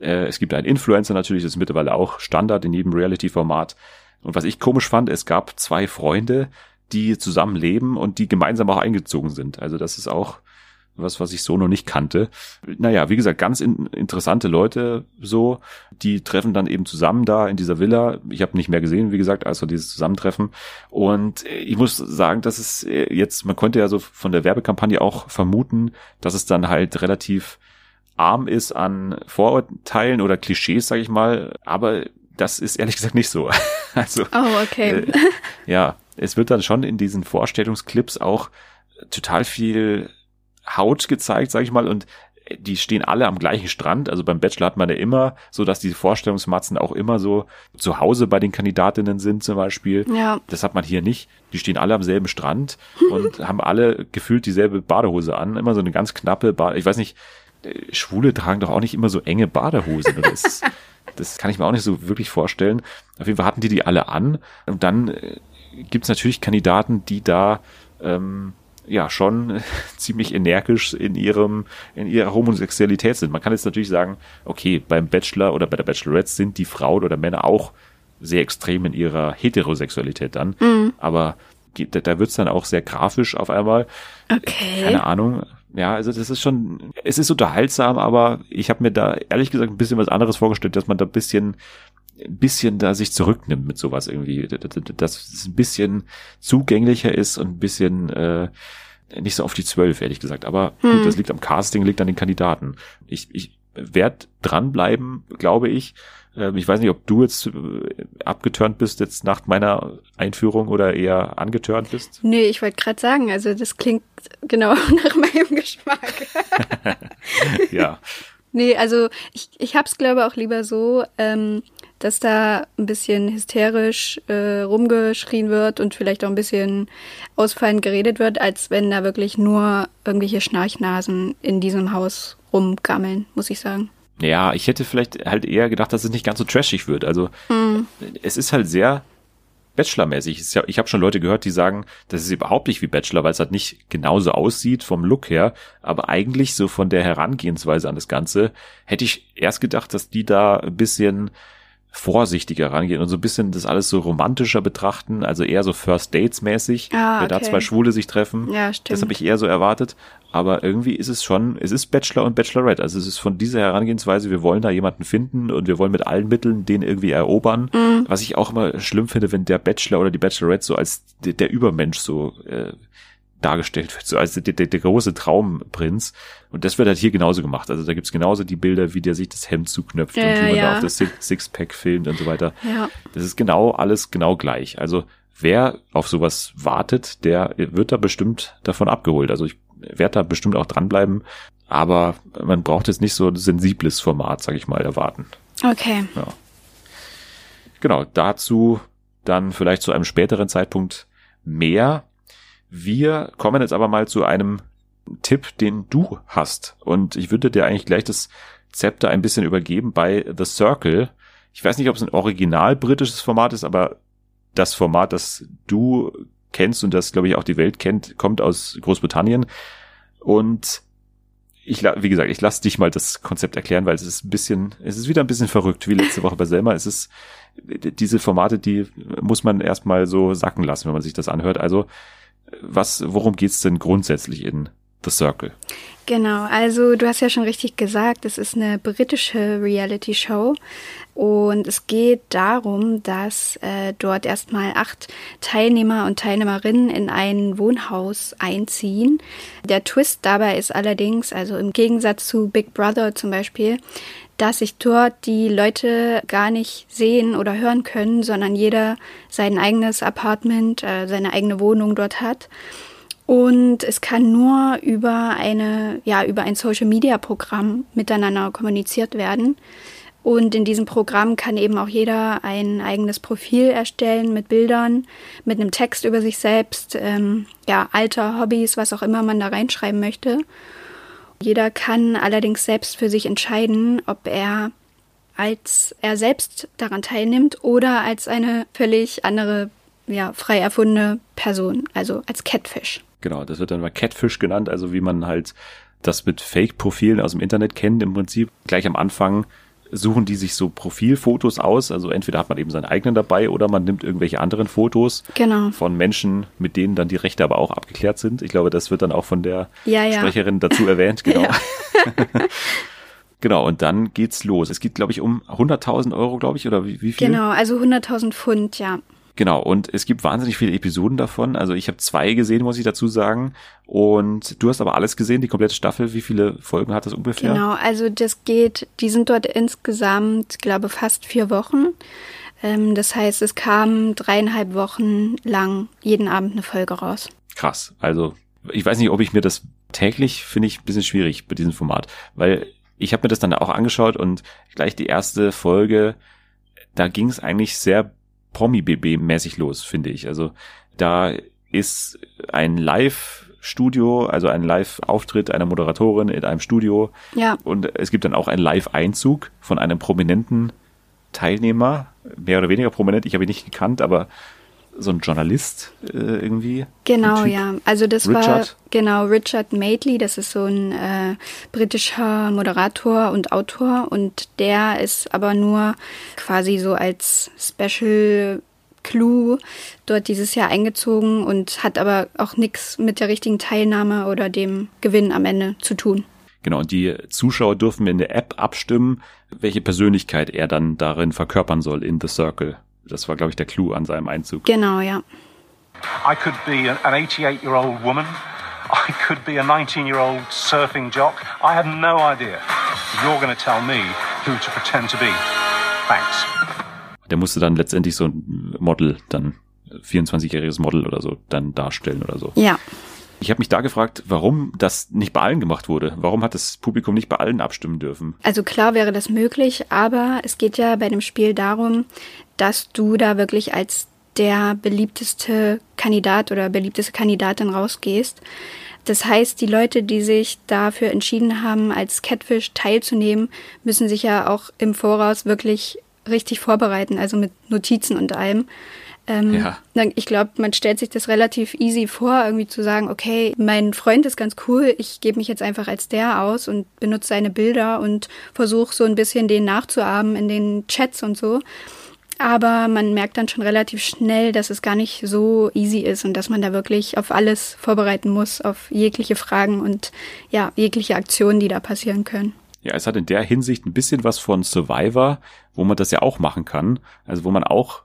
Äh, es gibt einen Influencer natürlich, das ist mittlerweile auch Standard in jedem Reality-Format. Und was ich komisch fand, es gab zwei Freunde, die zusammen leben und die gemeinsam auch eingezogen sind. Also das ist auch was, was ich so noch nicht kannte. Naja, wie gesagt, ganz in, interessante Leute so, die treffen dann eben zusammen da in dieser Villa. Ich habe nicht mehr gesehen, wie gesagt, als wir dieses Zusammentreffen. Und äh, ich muss sagen, dass es äh, jetzt, man konnte ja so von der Werbekampagne auch vermuten, dass es dann halt relativ arm ist an Vorurteilen oder Klischees, sage ich mal. Aber das ist ehrlich gesagt nicht so. [LAUGHS] Also Oh, okay. äh, ja, es wird dann schon in diesen Vorstellungsclips auch total viel Haut gezeigt, sag ich mal, und die stehen alle am gleichen Strand. Also beim Bachelor hat man ja immer so, dass die Vorstellungsmatzen auch immer so zu Hause bei den Kandidatinnen sind zum Beispiel. Ja. Das hat man hier nicht. Die stehen alle am selben Strand [LAUGHS] und haben alle gefühlt dieselbe Badehose an. Immer so eine ganz knappe Bade. Ich weiß nicht, äh, Schwule tragen doch auch nicht immer so enge Badehosen. Das, [LAUGHS] das kann ich mir auch nicht so wirklich vorstellen. Auf jeden Fall hatten die die alle an. Und dann äh, gibt's natürlich Kandidaten, die da ähm, ja schon [LAUGHS] ziemlich energisch in ihrem in ihrer Homosexualität sind. Man kann jetzt natürlich sagen, okay, beim Bachelor oder bei der Bachelorette sind die Frauen oder Männer auch sehr extrem in ihrer Heterosexualität dann, aber geht- da, da wird's dann auch sehr grafisch auf einmal. Okay. Keine Ahnung. Ja, also das ist schon, es ist unterhaltsam, aber ich habe mir da ehrlich gesagt ein bisschen was anderes vorgestellt, dass man da ein bisschen, ein bisschen da sich zurücknimmt mit sowas irgendwie, dass es ein bisschen zugänglicher ist und ein bisschen äh, nicht so auf die zwölf, ehrlich gesagt. Aber gut, das liegt am Casting, liegt an den Kandidaten. Ich, ich werde dranbleiben, glaube ich. Ähm, Ich weiß nicht, ob du jetzt äh, abgeturnt bist jetzt nach meiner Einführung oder eher angeturnt bist. Nee, ich wollte gerade sagen, also das klingt genau [LAUGHS] nach meinem Geschmack. [LAUGHS] ja. Nee, also ich, ich hab's glaube auch lieber so, ähm, dass da ein bisschen hysterisch äh, rumgeschrien wird und vielleicht auch ein bisschen ausfallend geredet wird, als wenn da wirklich nur irgendwelche Schnarchnasen in diesem Haus rumgammeln, muss ich sagen. Ja, ich hätte vielleicht halt eher gedacht, dass es nicht ganz so trashig wird. Also es ist halt sehr Bachelor-mäßig. Ich habe schon Leute gehört, die sagen, das ist überhaupt nicht wie Bachelor, weil es halt nicht genauso aussieht vom Look her, aber eigentlich so von der Herangehensweise an das Ganze hätte ich erst gedacht, dass die da ein bisschen vorsichtiger rangehen und so ein bisschen das alles so romantischer betrachten, also eher so First Dates mäßig, ah, wenn da zwei Schwule sich treffen. Ja, stimmt. Das habe ich eher so erwartet, aber irgendwie ist es schon, es ist Bachelor und Bachelorette, also es ist von dieser Herangehensweise, wir wollen da jemanden finden und wir wollen mit allen Mitteln den irgendwie erobern, mhm. was ich auch immer schlimm finde, wenn der Bachelor oder die Bachelorette so als der, der Übermensch so äh, dargestellt wird, so als der, der, der große Traumprinz. Und das wird halt hier genauso gemacht. Also da gibt's genauso die Bilder, wie der sich das Hemd zuknöpft ja, und wie man ja. da auf das Sixpack filmt und so weiter. Ja. Das ist genau alles genau gleich. Also wer auf sowas wartet, der wird da bestimmt davon abgeholt. Also ich werde da bestimmt auch dranbleiben, aber man braucht jetzt nicht so ein sensibles Format, sag ich mal, erwarten. Okay. Ja. Genau, dazu dann vielleicht zu einem späteren Zeitpunkt mehr. Wir kommen jetzt aber mal zu einem Tipp, den du hast. Und ich würde dir eigentlich gleich das Zepter ein bisschen übergeben bei The Circle. Ich weiß nicht, ob es ein original britisches Format ist, aber das Format, das du kennst und das, glaube ich, auch die Welt kennt, kommt aus Großbritannien. Und ich, wie gesagt, ich lasse dich mal das Konzept erklären, weil es ist ein bisschen, es ist wieder ein bisschen verrückt, wie letzte Woche bei Selma. Es ist, diese Formate, die muss man erstmal so sacken lassen, wenn man sich das anhört. Also was, worum geht's denn grundsätzlich in The Circle? Genau, also du hast ja schon richtig gesagt, es ist eine britische Reality-Show und es geht darum, dass äh, dort erstmal acht Teilnehmer und Teilnehmerinnen in ein Wohnhaus einziehen. Der Twist dabei ist allerdings, also im Gegensatz zu Big Brother zum Beispiel, dass sich dort die Leute gar nicht sehen oder hören können, sondern jeder sein eigenes Apartment, äh, seine eigene Wohnung dort hat. Und es kann nur über eine, ja, über ein Social Media Programm miteinander kommuniziert werden. Und in diesem Programm kann eben auch jeder ein eigenes Profil erstellen mit Bildern, mit einem Text über sich selbst, ähm, ja, Alter, Hobbys, was auch immer man da reinschreiben möchte. Jeder kann allerdings selbst für sich entscheiden, ob er als er selbst daran teilnimmt oder als eine völlig andere, ja, frei erfundene Person, also als Catfish. Genau, das wird dann mal Catfish genannt, also wie man halt das mit Fake-Profilen aus dem Internet kennt im Prinzip. Gleich am Anfang suchen die sich so Profilfotos aus. Also entweder hat man eben seinen eigenen dabei oder man nimmt irgendwelche anderen Fotos genau. von Menschen, mit denen dann die Rechte aber auch abgeklärt sind. Ich glaube, das wird dann auch von der ja, ja. Sprecherin dazu erwähnt. [LAUGHS] Genau. [LAUGHS] Genau, und dann geht's los. Es geht, glaube ich, um 100.000 Euro, glaube ich, oder wie, wie viel? Genau, also 100.000 Pfund, ja. Genau, und es gibt wahnsinnig viele Episoden davon. Also ich habe zwei gesehen, muss ich dazu sagen. Und du hast aber alles gesehen, die komplette Staffel. Wie viele Folgen hat das ungefähr? Genau, also das geht, die sind dort insgesamt, glaube fast vier Wochen. Ähm, das heißt, es kam dreieinhalb Wochen lang jeden Abend eine Folge raus. Krass. Also ich weiß nicht, ob ich mir das täglich finde ich ein bisschen schwierig bei diesem Format, weil ich habe mir das dann auch angeschaut und gleich die erste Folge, da ging es eigentlich sehr Promi-BB-mäßig los, finde ich. Also da ist ein Live-Studio, also ein Live-Auftritt einer Moderatorin in einem Studio. Ja. Und es gibt dann auch einen Live-Einzug von einem prominenten Teilnehmer, mehr oder weniger prominent, ich habe ihn nicht gekannt, aber so ein Journalist äh, irgendwie. Genau, ja. Also das Richard. war genau Richard Madeley, das ist so ein äh, britischer Moderator und Autor und der ist aber nur quasi so als Special Clue dort dieses Jahr eingezogen und hat aber auch nichts mit der richtigen Teilnahme oder dem Gewinn am Ende zu tun. Genau, und die Zuschauer dürfen in der App abstimmen, welche Persönlichkeit er dann darin verkörpern soll in The Circle. Das war, glaube ich, der Clou an seinem Einzug. Genau, ja. I could be an 88-year-old woman. I could be a 19-year-old surfing jock. I have no idea. You're going to tell me who to pretend to be. Thanks. Der musste dann letztendlich so ein Model, dann 24-jähriges Model oder so, dann darstellen oder so. Ja. Ich habe mich da gefragt, warum das nicht bei allen gemacht wurde. Warum hat das Publikum nicht bei allen abstimmen dürfen? Also klar wäre das möglich, aber es geht ja bei dem Spiel darum, dass du da wirklich als der beliebteste Kandidat oder beliebteste Kandidatin rausgehst. Das heißt, die Leute, die sich dafür entschieden haben, als Catfish teilzunehmen, müssen sich ja auch im Voraus wirklich richtig vorbereiten, also mit Notizen und allem. Ähm, Ja. Ich glaube, man stellt sich das relativ easy vor, irgendwie zu sagen, okay, mein Freund ist ganz cool, ich gebe mich jetzt einfach als der aus und benutze seine Bilder und versuche so ein bisschen den nachzuahmen in den Chats und so. Aber man merkt dann schon relativ schnell, dass es gar nicht so easy ist und dass man da wirklich auf alles vorbereiten muss, auf jegliche Fragen und ja, jegliche Aktionen, die da passieren können. Ja, es hat in der Hinsicht ein bisschen was von Survivor, wo man das ja auch machen kann. Also wo man auch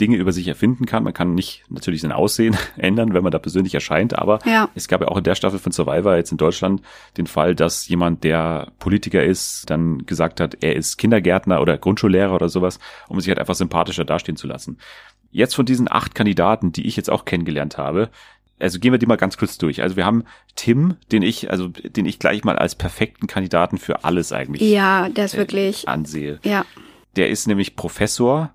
Dinge über sich erfinden kann. Man kann nicht natürlich sein Aussehen [LAUGHS] ändern, wenn man da persönlich erscheint, aber Ja. es gab ja auch in der Staffel von Survivor jetzt in Deutschland den Fall, dass jemand, der Politiker ist, dann gesagt hat, er ist Kindergärtner oder Grundschullehrer oder sowas, um sich halt einfach sympathischer dastehen zu lassen. Jetzt von diesen acht Kandidaten, die ich jetzt auch kennengelernt habe, also gehen wir die mal ganz kurz durch. Also wir haben Tim, den ich, also den ich gleich mal als perfekten Kandidaten für alles eigentlich Ja, der ist äh, wirklich, ansehe. ja, Der ist nämlich Professor,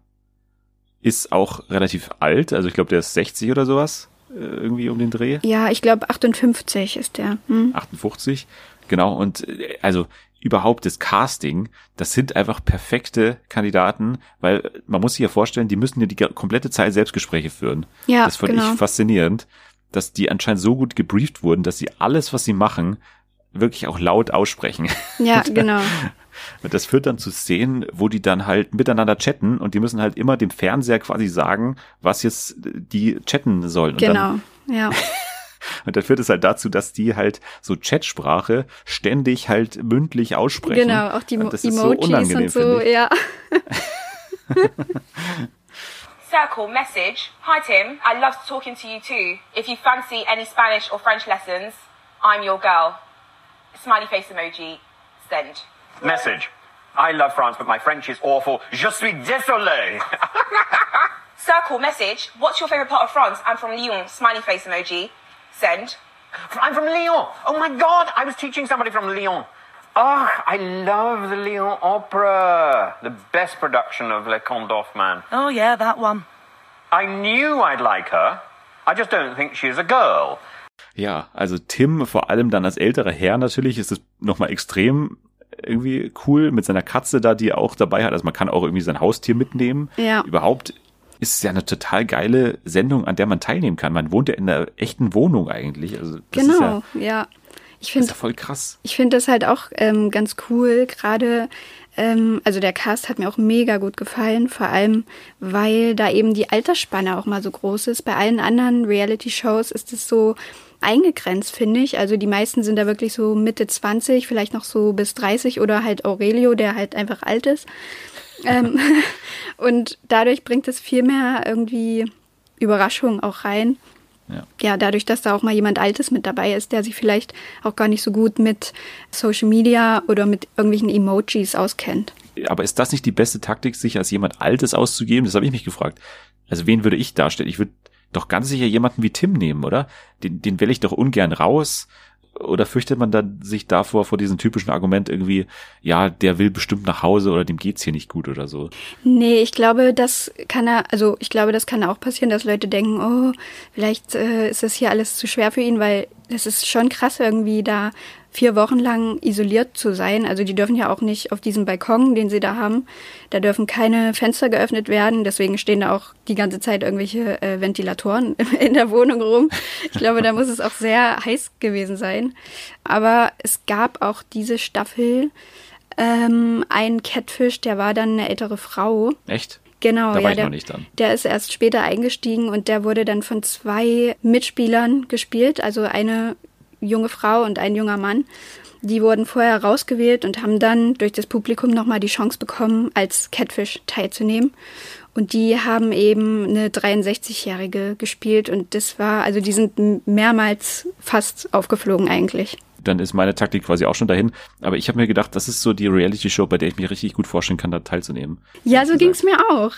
ist auch relativ alt, also ich glaube, der ist 60 oder sowas, äh, irgendwie um den Dreh. ja, ich glaube 58 ist der. Hm? 58. Genau, und äh, also überhaupt das Casting, das sind einfach perfekte Kandidaten, weil man muss sich ja vorstellen, die müssen ja die komplette Zeit Selbstgespräche führen. Ja, das fand genau. ich faszinierend, dass die anscheinend so gut gebrieft wurden, dass sie alles, was sie machen, wirklich auch laut aussprechen. Ja, [LAUGHS] genau. Und das führt dann zu Szenen, wo die dann halt miteinander chatten und die müssen halt immer dem Fernseher quasi sagen, was jetzt die chatten sollen. Und Dann, Genau. Ja. [LAUGHS] und dann führt es halt dazu, dass die halt so Chatsprache ständig halt mündlich aussprechen. Genau, auch die Und Mo das ist so Emojis unangenehm, und so, ja. [LAUGHS] Circle message. Hi Tim, I love talking to you too. If you fancy any Spanish or French lessons, I'm your girl. Smiley face emoji. Send. Message. I love France, but my French is awful. Je suis désolé. [LAUGHS] Circle message. What's your favorite part of France? I'm from Lyon. Smiley face emoji. Send. I'm from Lyon. Oh my God, I was teaching somebody from Lyon. Oh, I love the Lyon Opera. The best production of Le Conte d'Hoffmann. Oh, yeah, that one. I knew I'd like her. I just don't think she's a girl. Ja, also Tim, vor allem dann als älterer Herr natürlich, ist es nochmal extrem irgendwie cool mit seiner Katze da, die er auch dabei hat. Also man kann auch irgendwie sein Haustier mitnehmen. Ja. Überhaupt ist es ja eine total geile Sendung, an der man teilnehmen kann. Man wohnt ja in einer echten Wohnung eigentlich. Also das ist ja, Genau, ja. Ich das ist finde ja voll krass. Ich finde das halt auch ähm, ganz cool, gerade, ähm, also der Cast hat mir auch mega gut gefallen, vor allem, weil da eben die Altersspanne auch mal so groß ist. Bei allen anderen Reality-Shows ist es so eingegrenzt, finde ich. Also die meisten sind da wirklich so Mitte 20, vielleicht noch so bis 30 oder halt Aurelio, der halt einfach alt ist. ähm, [LAUGHS] und dadurch bringt es viel mehr irgendwie Überraschung auch rein Ja. ja, dadurch, dass da auch mal jemand Altes mit dabei ist, der sich vielleicht auch gar nicht so gut mit Social Media oder mit irgendwelchen Emojis auskennt. Aber ist das nicht die beste Taktik, sich als jemand Altes auszugeben? Das habe ich mich gefragt. Also wen würde ich darstellen? Ich würde doch ganz sicher jemanden wie Tim nehmen, oder? Den, den wähle ich doch ungern raus. Oder fürchtet man dann sich davor vor diesem typischen Argument irgendwie, ja, der will bestimmt nach Hause oder dem geht's hier nicht gut oder so? Nee, ich glaube, das kann er, also ich glaube, das kann auch passieren, dass Leute denken, oh, vielleicht äh, ist das hier alles zu schwer für ihn, weil das ist schon krass irgendwie da vier Wochen lang isoliert zu sein. Also die dürfen ja auch nicht auf diesem Balkon, den sie da haben, da dürfen keine Fenster geöffnet werden. Deswegen stehen da auch die ganze Zeit irgendwelche äh, Ventilatoren [LAUGHS] in der Wohnung rum. Ich glaube, da muss es auch sehr heiß gewesen sein. Aber es gab auch diese Staffel ähm, einen Catfish, der war dann eine ältere Frau. Echt? Genau, Da war ja, ich der, noch nicht dann. der ist erst später eingestiegen und der wurde dann von zwei Mitspielern gespielt, also eine junge Frau und ein junger Mann. Die wurden vorher rausgewählt und haben dann durch das Publikum nochmal die Chance bekommen, als Catfish teilzunehmen. Und die haben eben eine 63-Jährige gespielt und das war, also die sind mehrmals fast aufgeflogen eigentlich. Dann ist meine Taktik quasi auch schon dahin. Aber ich habe mir gedacht, das ist so die Reality-Show, bei der ich mir richtig gut vorstellen kann, da teilzunehmen. Ja, so ging's mir auch.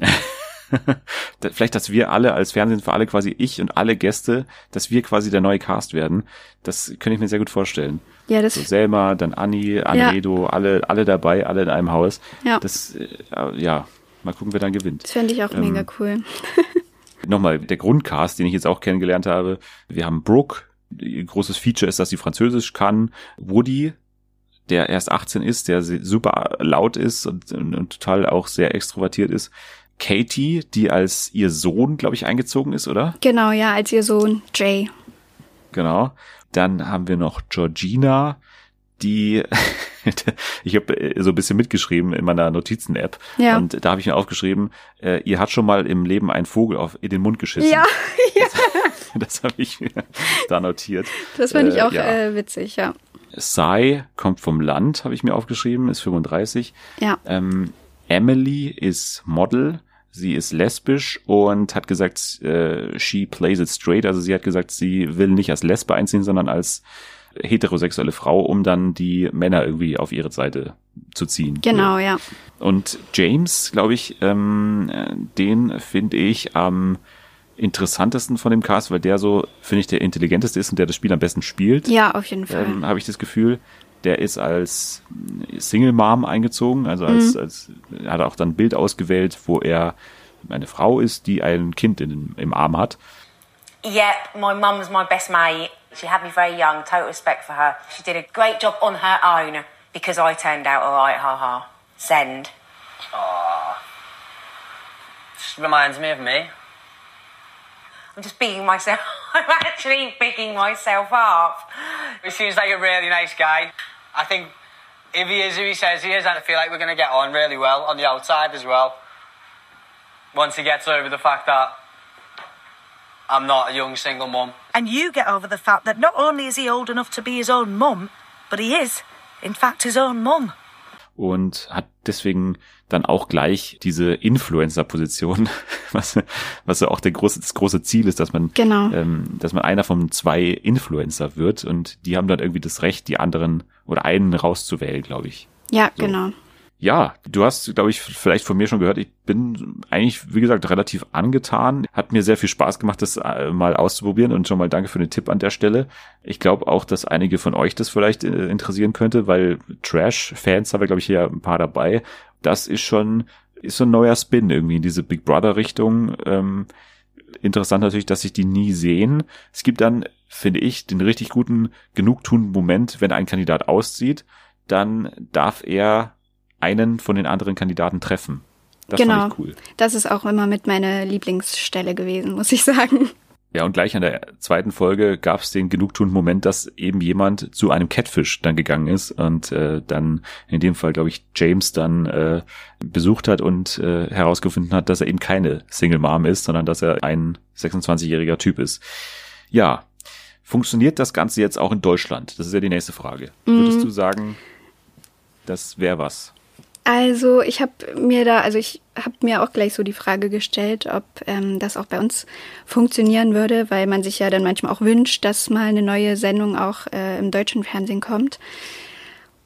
[LAUGHS] [LAUGHS] Vielleicht, dass wir alle als Fernsehen für alle quasi ich und alle Gäste, dass wir quasi der neue Cast werden. Das könnte ich mir sehr gut vorstellen. Ja, das So Selma, dann Anni, Anredo, alle, alle dabei, alle in einem Haus. Ja. Das, äh, ja, mal gucken, wer dann gewinnt. Das fände ich auch Ähm, mega cool. [LAUGHS] [LAUGHS] Nochmal, der Grundcast, den ich jetzt auch kennengelernt habe. Wir haben Brooke. Ihr großes Feature ist, dass sie Französisch kann. Woody, der erst 18 ist, der super laut ist und, und, und total auch sehr extrovertiert ist. Katie, die als ihr Sohn, glaube ich, eingezogen ist, oder? Genau, ja, als ihr Sohn Jay. Genau. Dann haben wir noch Georgina, die [LAUGHS] ich habe so ein bisschen mitgeschrieben in meiner Notizen-App Ja. und da habe ich mir aufgeschrieben, äh, ihr hat schon mal im Leben einen Vogel auf in den Mund geschissen. Ja, [LAUGHS] ja. Das habe ich mir da notiert. Das fand ich Äh, auch ja. äh, witzig, ja. Sai kommt vom Land, habe ich mir aufgeschrieben, ist 35. Ja. Ähm, Emily ist Model, sie ist lesbisch und hat gesagt, äh, she plays it straight. Also sie hat gesagt, sie will nicht als Lesbe einziehen, sondern als heterosexuelle Frau, um dann die Männer irgendwie auf ihre Seite zu ziehen. Genau, ja. Und James, glaube ich, ähm, äh, den finde ich am interessantesten von dem Cast, weil der so, finde ich, der intelligenteste ist und der das Spiel am besten spielt Ja, auf jeden Fall. ähm, habe ich das Gefühl. Der ist als Single Mom eingezogen, also als, Mhm. als er hat auch dann ein Bild ausgewählt, wo er eine Frau ist, die ein Kind in, im Arm hat. Yeah, my mum's my best mate. She had me very young, total respect for her. She did a great job on her own because I turned out alright, haha. Send. Just reminds me of me. I'm just beating myself. [LAUGHS] I'm actually picking myself up. He seems like a really nice guy. I think if he is who he says he is, I feel like we're going to get on really well on the outside as well. Once he gets over the fact that I'm not a young single mum. And you get over the fact that not only is he old enough to be his own mum, but he is, in fact, his own mum. und hat deswegen dann auch gleich diese Influencer-Position, [LAUGHS] was, was ja auch der große, das große Ziel ist, dass man, Genau. ähm, dass man einer von zwei Influencer wird und die haben dann irgendwie das Recht, die anderen oder einen rauszuwählen, glaube ich. Ja, So. genau. Ja, du hast, glaube ich, vielleicht von mir schon gehört, ich bin eigentlich, wie gesagt, relativ angetan. Hat mir sehr viel Spaß gemacht, das äh, mal auszuprobieren und schon mal danke für den Tipp an der Stelle. Ich glaube auch, dass einige von euch das vielleicht äh, interessieren könnte, weil Trash-Fans haben wir, glaube ich, hier ein paar dabei. Das ist schon, ist so ein neuer Spin irgendwie in diese Big Brother-Richtung. Ähm, interessant natürlich, dass sich die nie sehen. Es gibt dann, finde ich, den richtig guten, genugtuenden Moment, wenn ein Kandidat auszieht, dann darf er einen von den anderen Kandidaten treffen. Das genau. cool. Das ist auch immer mit meiner Lieblingsstelle gewesen, muss ich sagen. Ja, und gleich an der zweiten Folge gab es den genugtuenden Moment, dass eben jemand zu einem Catfish dann gegangen ist und äh, dann in dem Fall, glaube ich, James dann äh, besucht hat und äh, herausgefunden hat, dass er eben keine Single Mom ist, sondern dass er ein 26-jähriger Typ ist. Ja, funktioniert das Ganze jetzt auch in Deutschland? Das ist ja die nächste Frage. Würdest du sagen, das wäre was? Also ich habe mir da, also ich habe mir auch gleich so die Frage gestellt, ob ähm, das auch bei uns funktionieren würde, weil man sich ja dann manchmal auch wünscht, dass mal eine neue Sendung auch äh, im deutschen Fernsehen kommt.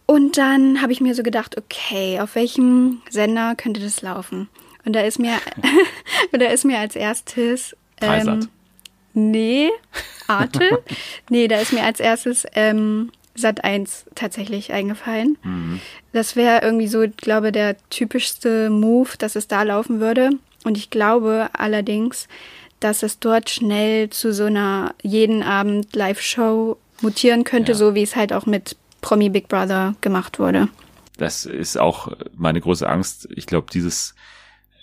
Und dann habe ich mir so gedacht, okay, auf welchem Sender könnte das laufen? Und da ist mir, [LAUGHS] da ist mir als erstes Dreisat. ähm, nee, Arte, nee, da ist mir als erstes ähm, Sat 1 tatsächlich eingefallen. Das wäre irgendwie so, ich glaube, der typischste Move, dass es da laufen würde. Und ich glaube allerdings, dass es dort schnell zu so einer jeden Abend Live-Show mutieren könnte, Ja. so wie es halt auch mit Promi Big Brother gemacht wurde. Das ist auch meine große Angst. Ich glaube, dieses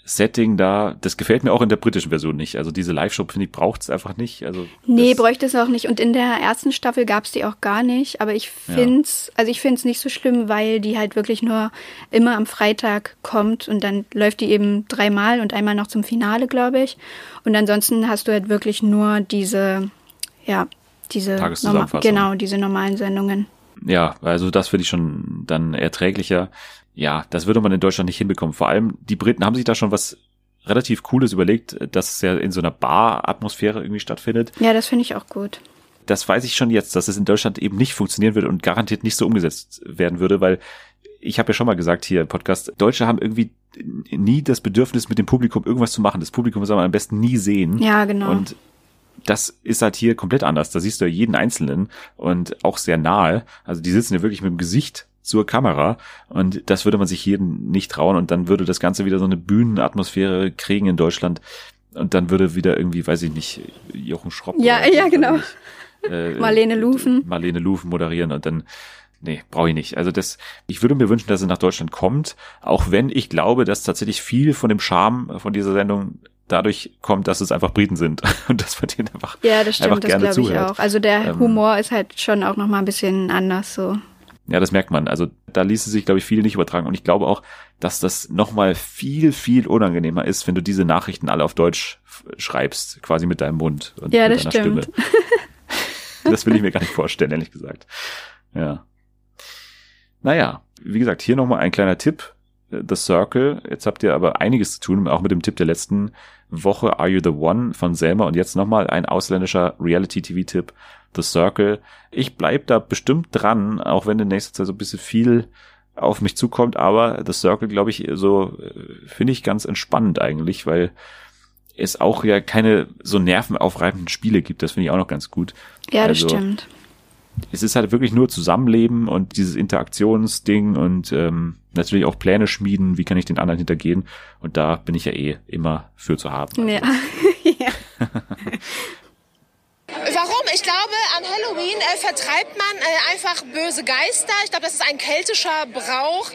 Setting da, das gefällt mir auch in der britischen Version nicht. Also diese Live-Show, finde ich, braucht es einfach nicht. Also Nee, bräuchte es auch nicht. Und in der ersten Staffel gab es die auch gar nicht. Aber ich Ja. find's, also ich find's nicht so schlimm, weil die halt wirklich nur immer am Freitag kommt und dann läuft die eben dreimal und einmal noch zum Finale, glaube ich. Und ansonsten hast du halt wirklich nur diese, ja, diese Tageszusammenfassung. genau, diese normalen Sendungen. Ja, also das finde ich schon dann erträglicher. Ja, das würde man in Deutschland nicht hinbekommen. Vor allem die Briten haben sich da schon was relativ Cooles überlegt, dass es ja in so einer Bar-Atmosphäre irgendwie stattfindet. Ja, das finde ich auch gut. das weiß ich schon jetzt, dass es in Deutschland eben nicht funktionieren würde und garantiert nicht so umgesetzt werden würde, weil ich habe ja schon mal gesagt hier im Podcast, Deutsche haben irgendwie nie das Bedürfnis, mit dem Publikum irgendwas zu machen. Das Publikum soll man am besten nie sehen. Ja, genau. Und das ist halt hier komplett anders. Da siehst du ja jeden Einzelnen und auch sehr nahe. Also die sitzen ja wirklich mit dem Gesicht zur Kamera und das würde man sich hier nicht trauen und dann würde das Ganze wieder so eine Bühnenatmosphäre kriegen in Deutschland und dann würde wieder irgendwie, weiß ich nicht, Jochen Schropp Ja, ja, genau. äh, Marlene Lufen. Marlene Lufen moderieren und dann nee, brauche ich nicht. Also das, ich würde mir wünschen, dass es nach Deutschland kommt, auch wenn ich glaube, dass tatsächlich viel von dem Charme von dieser Sendung dadurch kommt, dass es einfach Briten sind [LAUGHS] und dass man denen einfach, Ja, das einfach stimmt, das gerne glaube ich zuhört. auch. Also der Ähm, Humor ist halt schon auch nochmal ein bisschen anders so. Ja, das merkt man. Also da ließe sich, glaube ich, viel nicht übertragen. Und ich glaube auch, dass das nochmal viel, viel unangenehmer ist, wenn du diese Nachrichten alle auf Deutsch schreibst, quasi mit deinem Mund und Ja, mit das deiner stimmt. Stimme. [LAUGHS] Das will ich mir gar nicht vorstellen, ehrlich gesagt. Ja. Naja, wie gesagt, hier nochmal ein kleiner Tipp. The Circle. Jetzt habt ihr aber einiges zu tun, auch mit dem Tipp der letzten Woche, Are You the One von Selma und jetzt nochmal ein ausländischer Reality-TV-Tipp, The Circle. Ich bleib da bestimmt dran, auch wenn in nächster Zeit so ein bisschen viel auf mich zukommt, aber The Circle, glaube ich, so äh, finde ich ganz entspannend eigentlich, weil es auch ja keine so nervenaufreibenden Spiele gibt. Das finde ich auch noch ganz gut. Ja, das Also, stimmt. es ist halt wirklich nur Zusammenleben und dieses Interaktionsding und ähm, natürlich auch Pläne schmieden, wie kann ich den anderen hintergehen. Und da bin ich ja eh immer für zu haben. Ja. [LAUGHS] [LAUGHS] Warum? Ich glaube, an Halloween äh, vertreibt man äh, einfach böse Geister. Ich glaube, das ist ein keltischer Brauch.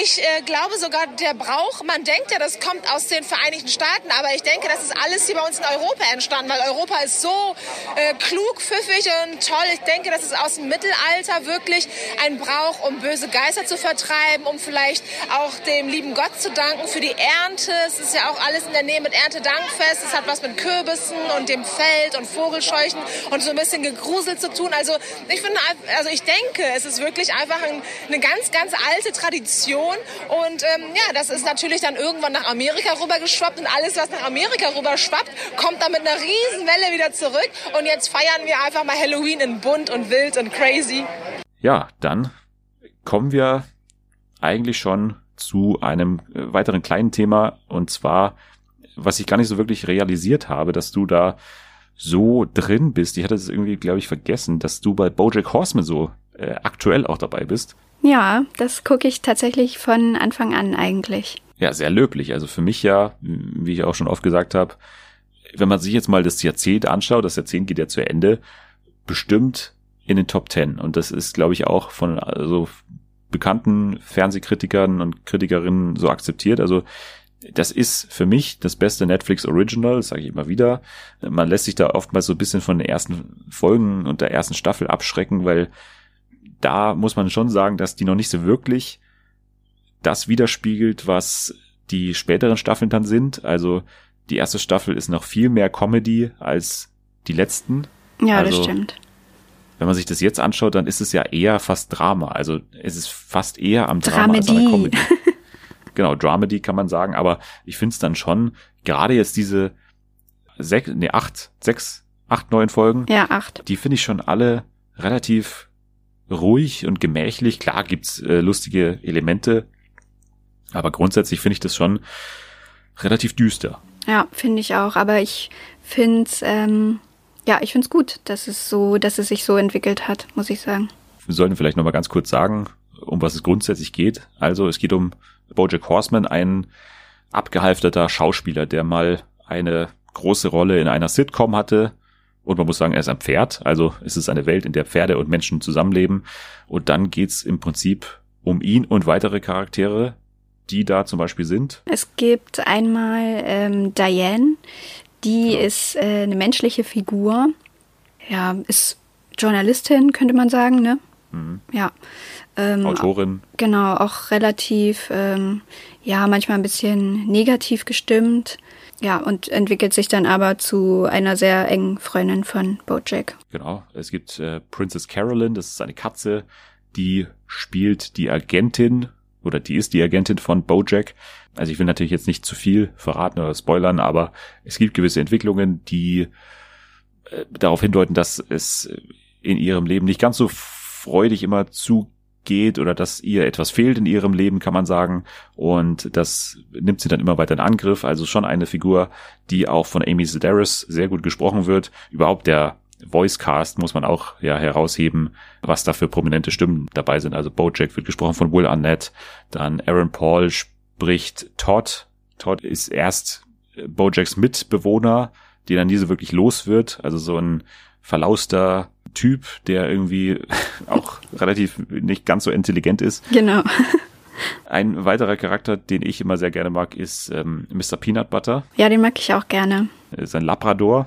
Ich äh, glaube sogar, der Brauch, man denkt ja, das kommt aus den Vereinigten Staaten, aber ich denke, das ist alles hier bei uns in Europa entstanden, weil Europa ist so äh, klug, pfiffig und toll. Ich denke, das ist aus dem Mittelalter wirklich ein Brauch, um böse Geister zu vertreiben, um vielleicht auch dem lieben Gott zu danken für die Ernte. Es ist ja auch alles in der Nähe mit Erntedankfest. Es hat was mit Kürbissen und dem Feld und Vogelscheuchen und so ein bisschen gegruselt zu tun. Also ich finde, also ich denke, es ist wirklich einfach ein, eine ganz, ganz alte Tradition und ähm, ja, das ist natürlich dann irgendwann nach Amerika rübergeschwappt und alles, was nach Amerika rüberschwappt, kommt dann mit einer riesen Welle wieder zurück und jetzt feiern wir einfach mal Halloween in bunt und wild und crazy. Ja, dann kommen wir eigentlich schon zu einem äh, weiteren kleinen Thema und zwar, was ich gar nicht so wirklich realisiert habe, dass du da so drin bist. Ich hatte es irgendwie, glaube ich, vergessen, dass du bei Bojack Horseman so äh, aktuell auch dabei bist. Ja, das gucke ich tatsächlich von Anfang an eigentlich. Ja, sehr löblich. Also für mich ja, wie ich auch schon oft gesagt habe, wenn man sich jetzt mal das Jahrzehnt anschaut, das Jahrzehnt geht ja zu Ende, bestimmt in den Top Ten. Und das ist, glaube ich, auch von also bekannten Fernsehkritikern und Kritikerinnen so akzeptiert. Also das ist für mich das beste Netflix Original, sage ich immer wieder. Man lässt sich da oftmals so ein bisschen von den ersten Folgen und der ersten Staffel abschrecken, weil da muss man schon sagen, dass die noch nicht so wirklich das widerspiegelt, was die späteren Staffeln dann sind. Also die erste Staffel ist noch viel mehr Comedy als die letzten. Ja, also, das stimmt. Wenn man sich das jetzt anschaut, dann ist es ja eher fast Drama. Also es ist fast eher am Drama als an der Dramedy. Comedy. [LAUGHS] genau, Dramedy kann man sagen, aber ich finde es dann schon, gerade jetzt diese sechs, nee, acht, sechs, acht, neun Folgen, Ja, acht. die finde ich schon alle relativ ruhig und gemächlich. Klar gibt's äh, lustige Elemente, aber grundsätzlich finde ich das schon relativ düster. Ja, finde ich auch. Aber ich finde es, ähm, ja, ich finde es gut, dass es so, dass es sich so entwickelt hat, muss ich sagen. Wir sollten vielleicht nochmal ganz kurz sagen, um was es grundsätzlich geht. Also es geht um Bojack Horseman, ein abgehalfterter Schauspieler, der mal eine große Rolle in einer Sitcom hatte. Und man muss sagen, er ist ein Pferd. Also es ist eine Welt, in der Pferde und Menschen zusammenleben. Und dann geht's im Prinzip um ihn und weitere Charaktere, die da zum Beispiel sind. Es gibt einmal ähm, Diane, die ist äh, eine menschliche Figur. Ja, ist Journalistin, könnte man sagen, ne? Mhm. Ja. Ähm, Autorin. Genau, auch relativ, ähm, ja, manchmal ein bisschen negativ gestimmt. Ja, und entwickelt sich dann aber zu einer sehr engen Freundin von Bojack. Genau. Es gibt äh, Princess Carolyn, das ist eine Katze, die spielt die Agentin oder die ist die Agentin von Bojack. Also ich will natürlich jetzt nicht zu viel verraten oder spoilern, aber es gibt gewisse Entwicklungen, die äh, darauf hindeuten, dass es in ihrem Leben nicht ganz so freudig immer zugeht oder dass ihr etwas fehlt in ihrem Leben, kann man sagen. Und das nimmt sie dann immer weiter in Angriff. Also schon eine Figur, die auch von Amy Sedaris sehr gut gesprochen wird. Überhaupt der Voicecast muss man auch ja herausheben, was da für prominente Stimmen dabei sind. Also Bojack wird gesprochen von Will Arnett, dann Aaron Paul spricht Todd. Todd ist erst Bojacks Mitbewohner, den nie so wirklich los wird. Also so ein verlauster Typ, der irgendwie auch relativ nicht ganz so intelligent ist. Genau. [LAUGHS] Ein weiterer Charakter, den ich immer sehr gerne mag, ist ähm, Mr. Peanut Butter. Ja, den mag ich auch gerne. Er ist ein Labrador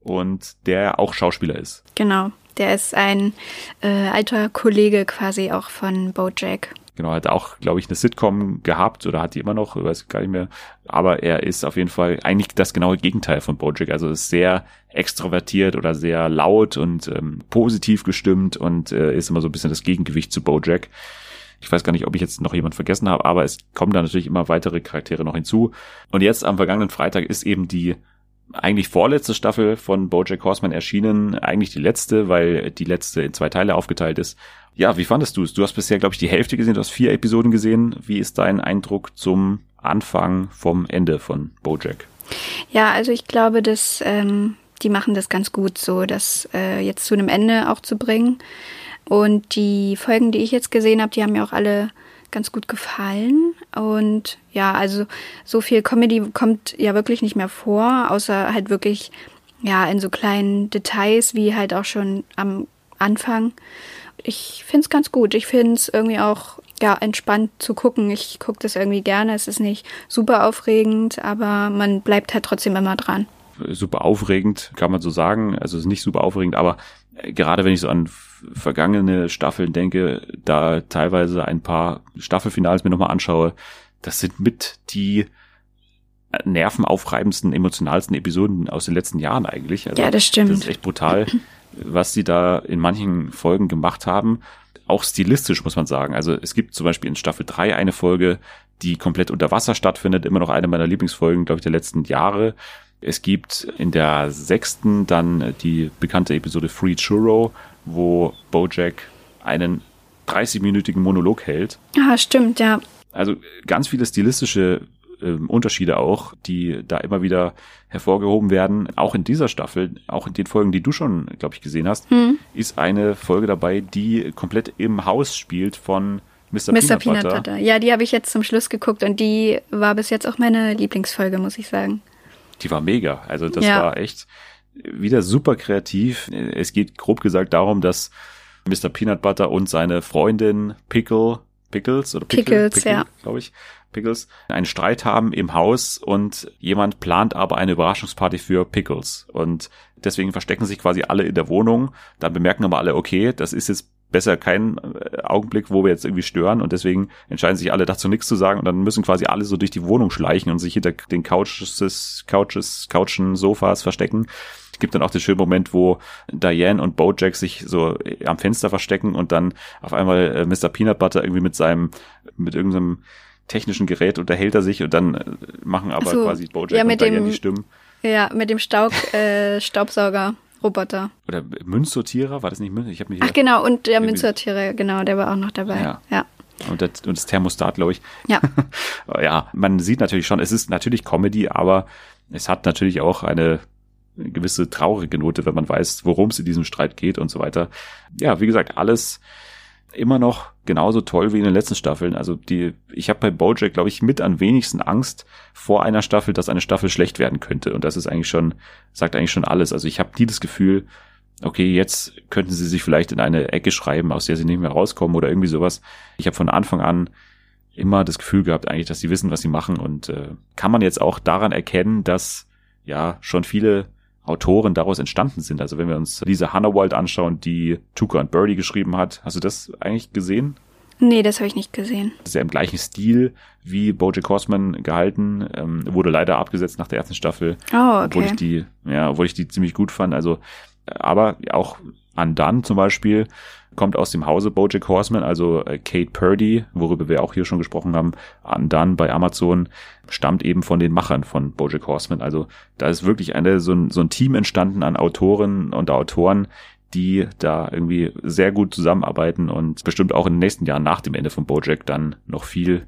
und der auch Schauspieler ist. Genau. Der ist ein äh, alter Kollege quasi auch von Bojack. Genau, hat auch, glaube ich, eine Sitcom gehabt oder hat die immer noch, weiß ich gar nicht mehr. Aber er ist auf jeden Fall eigentlich das genaue Gegenteil von Bojack. Also ist sehr extrovertiert oder sehr laut und ähm, positiv gestimmt und äh, ist immer so ein bisschen das Gegengewicht zu Bojack. Ich weiß gar nicht, ob ich jetzt noch jemand vergessen habe, aber es kommen da natürlich immer weitere Charaktere noch hinzu. Und jetzt am vergangenen Freitag ist eben die eigentlich vorletzte Staffel von Bojack Horseman erschienen, eigentlich die letzte, weil die letzte in zwei Teile aufgeteilt ist. Ja, wie fandest du es? Du hast bisher, glaube ich, die Hälfte gesehen, du hast vier Episoden gesehen. Wie ist dein Eindruck zum Anfang vom Ende von Bojack? Ja, also ich glaube, dass ähm, die machen das ganz gut, so das äh, jetzt zu einem Ende auch zu bringen. Und die Folgen, die ich jetzt gesehen habe, die haben mir auch alle ganz gut gefallen. Und ja, also so viel Comedy kommt ja wirklich nicht mehr vor, außer halt wirklich ja in so kleinen Details wie halt auch schon am Anfang. Ich finde es ganz gut. Ich finde es irgendwie auch ja entspannt zu gucken. Ich gucke das irgendwie gerne. Es ist nicht super aufregend, aber man bleibt halt trotzdem immer dran. Super aufregend, kann man so sagen. Also es ist nicht super aufregend, aber gerade wenn ich so an vergangene Staffeln denke, da teilweise ein paar Staffelfinals mir nochmal anschaue, das sind mit die nervenaufreibendsten, emotionalsten Episoden aus den letzten Jahren eigentlich. Also ja, das stimmt. Das ist echt brutal, was sie da in manchen Folgen gemacht haben. Auch stilistisch muss man sagen. Also es gibt zum Beispiel in Staffel 3 eine Folge, die komplett unter Wasser stattfindet, immer noch eine meiner Lieblingsfolgen, glaube ich, der letzten Jahre. Es gibt in der sechsten dann die bekannte Episode Free Churro, wo Bojack einen 30-minütigen Monolog hält. Ah, stimmt, ja. Also ganz viele stilistische äh, Unterschiede auch, die da immer wieder hervorgehoben werden. Auch in dieser Staffel, auch in den Folgen, die du schon, glaube ich, gesehen hast, hm. ist eine Folge dabei, die komplett im Haus spielt von Mr. Mr. Peanut, Peanut Butter. Butter. Ja, die habe ich jetzt zum Schluss geguckt und die war bis jetzt auch meine Lieblingsfolge, muss ich sagen. Die war mega. Also das ja. war echt wieder super kreativ. Es geht grob gesagt darum, dass Mr. Peanut Butter und seine Freundin Pickle, Pickles oder Pickle, Pickles, Pickle, ja. glaube ich, Pickles, einen Streit haben im Haus und jemand plant aber eine Überraschungsparty für Pickles. Und deswegen verstecken sich quasi alle in der Wohnung. Dann bemerken aber alle, okay, das ist jetzt besser kein äh, Augenblick, wo wir jetzt irgendwie stören und deswegen entscheiden sich alle dazu nichts zu sagen und dann müssen quasi alle so durch die Wohnung schleichen und sich hinter den Couches, Couches, Couchen, Sofas verstecken. Es gibt dann auch den schönen Moment, wo Diane und Bojack sich so äh, am Fenster verstecken und dann auf einmal äh, Mr. Peanut Butter irgendwie mit seinem, mit irgendeinem technischen Gerät unterhält er sich und dann machen aber so, quasi Bojack ja, und Diane die Stimmen. Ja, mit dem Staub, [LAUGHS] äh, Staubsauger. Roboter. Oder Münzsortierer, war das nicht Münz? Ich habe mich Ach genau, und der Münzsortierer, genau, der war auch noch dabei. Ja. ja. Und das, und das Thermostat, glaube ich. Ja. [LAUGHS] ja, man sieht natürlich schon, es ist natürlich Comedy, aber es hat natürlich auch eine gewisse traurige Note, wenn man weiß, worum es in diesem Streit geht und so weiter. Ja, wie gesagt, alles immer noch genauso toll wie in den letzten Staffeln. Also die, ich habe bei Bojack, glaube ich, mit am wenigsten Angst vor einer Staffel, dass eine Staffel schlecht werden könnte. Und das ist eigentlich schon, sagt eigentlich schon alles. Also ich habe nie das Gefühl, okay, jetzt könnten sie sich vielleicht in eine Ecke schreiben, aus der sie nicht mehr rauskommen oder irgendwie sowas. Ich habe von Anfang an immer das Gefühl gehabt, eigentlich, dass sie wissen, was sie machen. Und äh, kann man jetzt auch daran erkennen, dass ja schon viele Autoren daraus entstanden sind. Also wenn wir uns diese Hannah Wild anschauen, die Tuka und Birdie geschrieben hat, hast du das eigentlich gesehen? Nee, das habe ich nicht gesehen. Das ist ja im gleichen Stil wie Bojack Horseman gehalten, ähm, wurde leider abgesetzt nach der ersten Staffel. Oh, okay. Obwohl ich die, ja, obwohl ich die ziemlich gut fand. Also, aber auch Undone zum Beispiel kommt aus dem Hause Bojack Horseman, also äh, Kate Purdy, worüber wir auch hier schon gesprochen haben, Undone bei Amazon, stammt eben von den Machern von Bojack Horseman. Also da ist wirklich eine, so, ein, so ein Team entstanden an Autoren und Autoren, die da irgendwie sehr gut zusammenarbeiten und bestimmt auch in den nächsten Jahren nach dem Ende von Bojack dann noch viel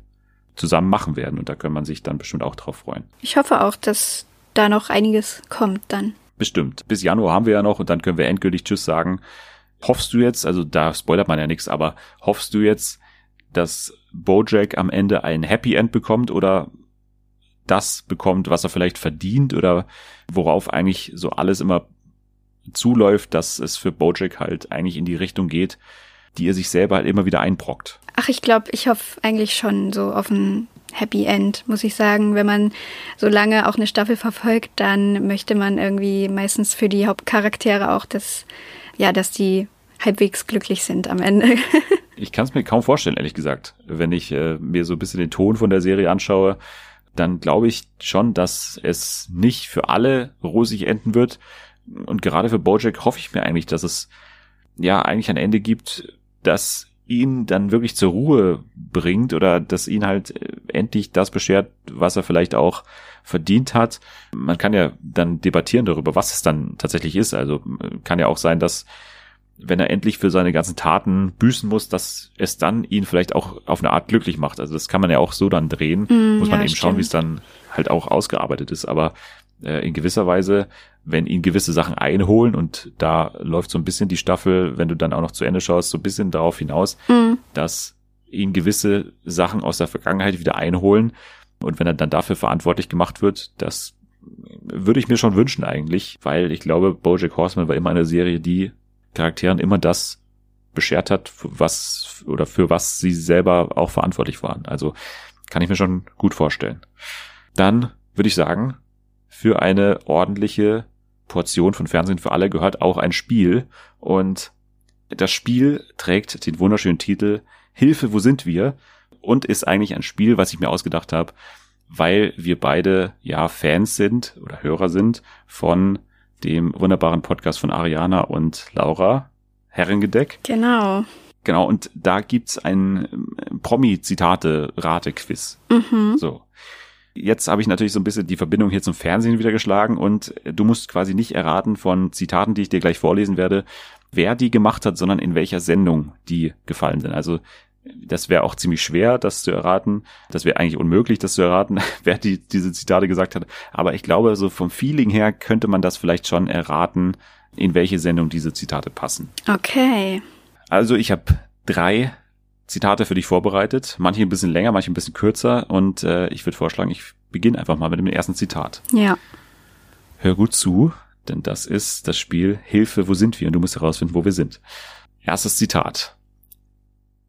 zusammen machen werden. Und da kann man sich dann bestimmt auch drauf freuen. Ich hoffe auch, dass da noch einiges kommt dann. Bestimmt. Bis Januar haben wir ja noch und dann können wir endgültig Tschüss sagen. Hoffst du jetzt, also da spoilert man ja nichts, aber hoffst du jetzt, dass Bojack am Ende ein Happy End bekommt oder das bekommt, was er vielleicht verdient oder worauf eigentlich so alles immer zuläuft, dass es für Bojack halt eigentlich in die Richtung geht, die er sich selber halt immer wieder einbrockt. Ach, ich glaube, ich hoffe eigentlich schon so auf ein Happy End, muss ich sagen. Wenn man so lange auch eine Staffel verfolgt, dann möchte man irgendwie meistens für die Hauptcharaktere auch, dass, ja, dass die halbwegs glücklich sind am Ende. [LAUGHS] ich kann es mir kaum vorstellen, ehrlich gesagt. Wenn ich äh, mir so ein bisschen den Ton von der Serie anschaue, dann glaube ich schon, dass es nicht für alle rosig enden wird. Und gerade für Bojack hoffe ich mir eigentlich, dass es ja eigentlich ein Ende gibt, das ihn dann wirklich zur Ruhe bringt oder dass ihn halt äh, endlich das beschert, was er vielleicht auch verdient hat. Man kann ja dann debattieren darüber, was es dann tatsächlich ist. Also äh, kann ja auch sein, dass wenn er endlich für seine ganzen Taten büßen muss, dass es dann ihn vielleicht auch auf eine Art glücklich macht. Also das kann man ja auch so dann drehen. Mm, muss man ja, eben stimmt. schauen, wie es dann halt auch ausgearbeitet ist. Aber äh, in gewisser Weise, wenn ihn gewisse Sachen einholen und da läuft so ein bisschen die Staffel, wenn du dann auch noch zu Ende schaust, so ein bisschen darauf hinaus, mm. dass ihn gewisse Sachen aus der Vergangenheit wieder einholen. Und wenn er dann dafür verantwortlich gemacht wird, das würde ich mir schon wünschen eigentlich, weil ich glaube, Bojack Horseman war immer eine Serie, die Charakteren immer das beschert hat, was oder für was sie selber auch verantwortlich waren. Also kann ich mir schon gut vorstellen. Dann würde ich sagen, für eine ordentliche Portion von Fernsehen für alle gehört auch ein Spiel und das Spiel trägt den wunderschönen Titel Hilfe, wo sind wir? und ist eigentlich ein Spiel, was ich mir ausgedacht habe, weil wir beide ja Fans sind oder Hörer sind von dem wunderbaren Podcast von Ariana und Laura, Herrengedeck. Genau. Genau, und da gibt's ein ähm, Promi-Zitate-Rate-Quiz. Mhm. So. Jetzt habe ich natürlich so ein bisschen die Verbindung hier zum Fernsehen wieder geschlagen und du musst quasi nicht erraten von Zitaten, die ich dir gleich vorlesen werde, wer die gemacht hat, sondern in welcher Sendung die gefallen sind. Also das wäre auch ziemlich schwer, das zu erraten. Das wäre eigentlich unmöglich, das zu erraten, [LAUGHS] wer die, diese Zitate gesagt hat. Aber ich glaube, so vom Feeling her könnte man das vielleicht schon erraten, in welche Sendung diese Zitate passen. Okay. Also ich habe drei Zitate für dich vorbereitet. Manche ein bisschen länger, manche ein bisschen kürzer. Und äh, ich würde vorschlagen, ich beginne einfach mal mit dem ersten Zitat. Ja. Hör gut zu, denn das ist das Spiel Hilfe, wo sind wir? Und du musst herausfinden, wo wir sind. Erstes Zitat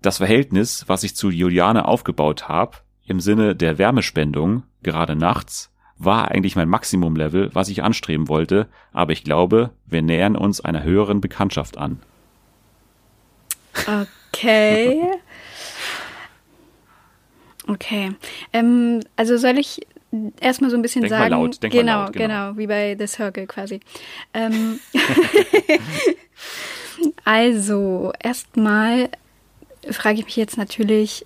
das Verhältnis, was ich zu Juliane aufgebaut habe, im Sinne der Wärmespendung, gerade nachts, war eigentlich mein Maximumlevel, was ich anstreben wollte, aber ich glaube, wir nähern uns einer höheren Bekanntschaft an. Okay. [LAUGHS] okay. Ähm, also soll ich erstmal so ein bisschen denk sagen. Mal laut, denk genau, mal laut, genau, genau, wie bei The Circle quasi. Ähm, [LAUGHS] also, erstmal frage ich mich jetzt natürlich,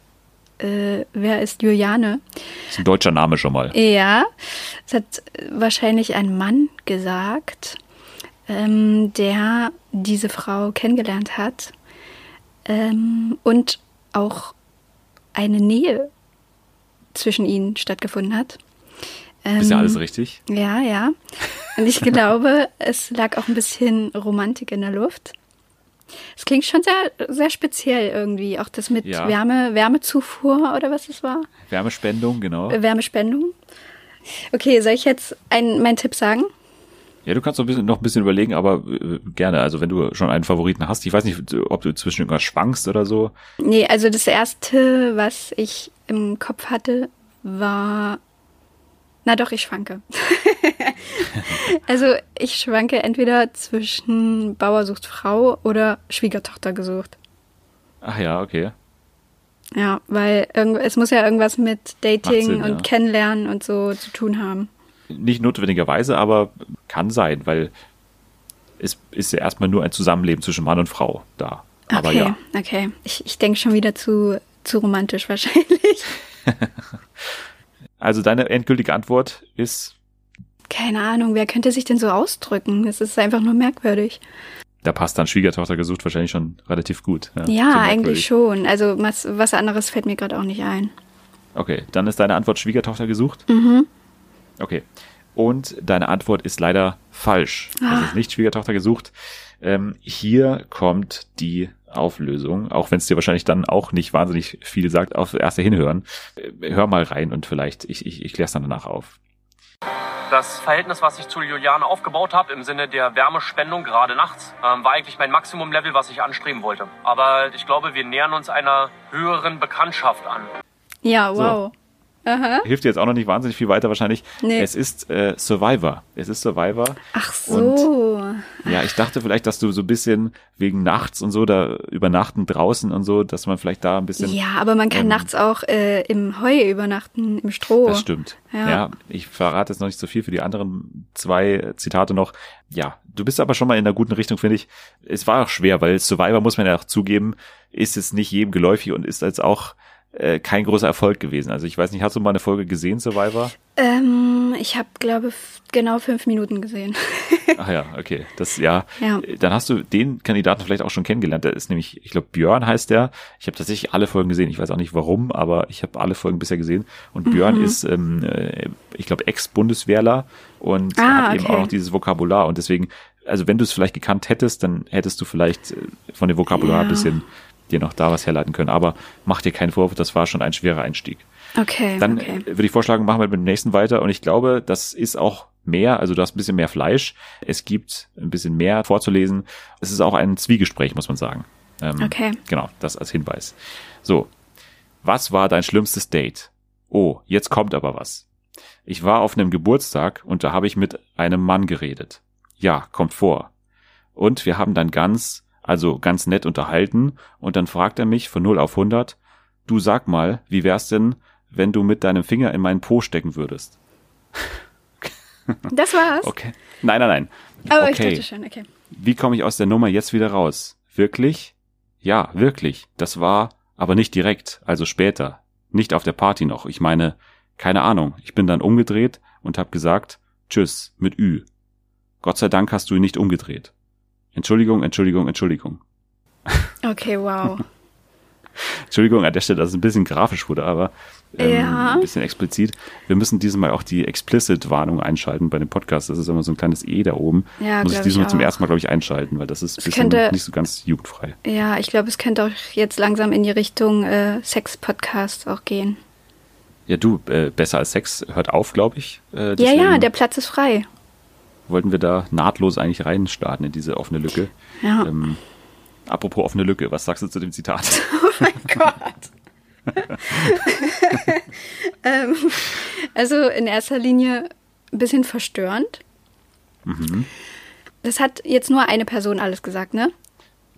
äh, wer ist Juliane? Das ist ein deutscher Name schon mal. Ja, es hat wahrscheinlich ein Mann gesagt, ähm, der diese Frau kennengelernt hat ähm, und auch eine Nähe zwischen ihnen stattgefunden hat. Ähm, ist ja alles richtig? Ja, ja. Und ich [LAUGHS] glaube, es lag auch ein bisschen Romantik in der Luft. Es klingt schon sehr, sehr speziell irgendwie. Auch das mit ja. Wärme, Wärmezufuhr oder was es war. Wärmespendung, genau. Äh, Wärmespendung. Okay, soll ich jetzt einen, meinen Tipp sagen? Ja, du kannst noch ein bisschen, noch ein bisschen überlegen, aber äh, gerne. Also wenn du schon einen Favoriten hast, ich weiß nicht, ob du zwischen irgendwas schwankst oder so. Nee, also das erste, was ich im Kopf hatte, war na doch, ich schwanke. [LAUGHS] also ich schwanke entweder zwischen Bauer sucht Frau oder Schwiegertochter gesucht. Ach ja, okay. Ja, weil es muss ja irgendwas mit Dating Sinn, und ja. Kennenlernen und so zu tun haben. Nicht notwendigerweise, aber kann sein, weil es ist ja erstmal nur ein Zusammenleben zwischen Mann und Frau da. Aber okay, ja. okay. Ich, ich denke schon wieder zu, zu romantisch [LAUGHS] wahrscheinlich. Also deine endgültige Antwort ist? Keine Ahnung, wer könnte sich denn so ausdrücken? Es ist einfach nur merkwürdig. Da passt dann Schwiegertochter gesucht wahrscheinlich schon relativ gut. Ja, ja eigentlich schon. Also was, was anderes fällt mir gerade auch nicht ein. Okay, dann ist deine Antwort Schwiegertochter gesucht? Mhm. Okay. Und deine Antwort ist leider falsch. Ah. Es ist nicht Schwiegertochter gesucht. Ähm, hier kommt die Auflösung, auch wenn es dir wahrscheinlich dann auch nicht wahnsinnig viel sagt, auf erste hinhören. Hör mal rein und vielleicht, ich, ich, ich kläre es dann danach auf. Das Verhältnis, was ich zu Juliane aufgebaut habe, im Sinne der Wärmespendung, gerade nachts, ähm, war eigentlich mein Maximumlevel, was ich anstreben wollte. Aber ich glaube, wir nähern uns einer höheren Bekanntschaft an. Ja, wow. Aha. Hilft dir jetzt auch noch nicht wahnsinnig viel weiter wahrscheinlich. Nee. Es ist äh, Survivor. Es ist Survivor. Ach so. Und, ja, ich dachte vielleicht, dass du so ein bisschen wegen nachts und so, da übernachten draußen und so, dass man vielleicht da ein bisschen. Ja, aber man kann ähm, nachts auch äh, im Heu übernachten, im Stroh. Das stimmt. Ja. ja, ich verrate jetzt noch nicht so viel für die anderen zwei Zitate noch. Ja, du bist aber schon mal in einer guten Richtung, finde ich. Es war auch schwer, weil Survivor, muss man ja auch zugeben, ist es nicht jedem geläufig und ist jetzt auch äh, kein großer Erfolg gewesen. Also ich weiß nicht, hast du mal eine Folge gesehen, Survivor? Ähm, ich habe, glaube genau fünf Minuten gesehen. [LAUGHS] Ach ja, okay. Das ja. ja. Dann hast du den Kandidaten vielleicht auch schon kennengelernt. Der ist nämlich, ich glaube, Björn heißt der. Ich habe tatsächlich alle Folgen gesehen. Ich weiß auch nicht warum, aber ich habe alle Folgen bisher gesehen. Und Björn mhm. ist, ähm, äh, ich glaube, Ex-Bundeswehrler und ah, hat eben auch noch dieses Vokabular. Und deswegen, also wenn du es vielleicht gekannt hättest, dann hättest du vielleicht äh, von dem Vokabular ja. ein bisschen dir noch da was herleiten können. Aber mach dir keinen Vorwurf, das war schon ein schwerer Einstieg. Okay. Dann okay. würde ich vorschlagen, machen wir mit dem nächsten weiter. Und ich glaube, das ist auch mehr, also du hast ein bisschen mehr Fleisch. Es gibt ein bisschen mehr vorzulesen. Es ist auch ein Zwiegespräch, muss man sagen. Ähm, okay. Genau, das als Hinweis. So. Was war dein schlimmstes Date? Oh, jetzt kommt aber was. Ich war auf einem Geburtstag und da habe ich mit einem Mann geredet. Ja, kommt vor. Und wir haben dann ganz also ganz nett unterhalten, und dann fragt er mich von 0 auf 100, du sag mal, wie wär's denn, wenn du mit deinem Finger in meinen Po stecken würdest? Das war's? Okay. Nein, nein, nein. Aber okay. ich dachte schon, okay. Wie komme ich aus der Nummer jetzt wieder raus? Wirklich? Ja, wirklich. Das war aber nicht direkt, also später. Nicht auf der Party noch. Ich meine, keine Ahnung. Ich bin dann umgedreht und hab gesagt, tschüss, mit Ü. Gott sei Dank hast du ihn nicht umgedreht. Entschuldigung, Entschuldigung, Entschuldigung. Okay, wow. [LAUGHS] Entschuldigung an der Stelle, dass es ein bisschen grafisch wurde, aber ähm, ja. ein bisschen explizit. Wir müssen diesmal auch die Explicit-Warnung einschalten bei dem Podcast. Das ist immer so ein kleines E da oben. Ja, Muss ich diesmal zum ersten Mal, glaube ich, einschalten, weil das ist ein bisschen könnte, nicht so ganz jugendfrei. Ja, ich glaube, es könnte auch jetzt langsam in die Richtung äh, Sex-Podcast auch gehen. Ja, du, äh, besser als Sex hört auf, glaube ich. Äh, ja, ja, der Platz ist frei wollten wir da nahtlos eigentlich reinstarten in diese offene Lücke. Ja. Ähm, apropos offene Lücke, was sagst du zu dem Zitat? [LAUGHS] Oh mein Gott. [LAUGHS] ähm, also in erster Linie ein bisschen verstörend. Mhm. Das hat jetzt nur eine Person alles gesagt, ne?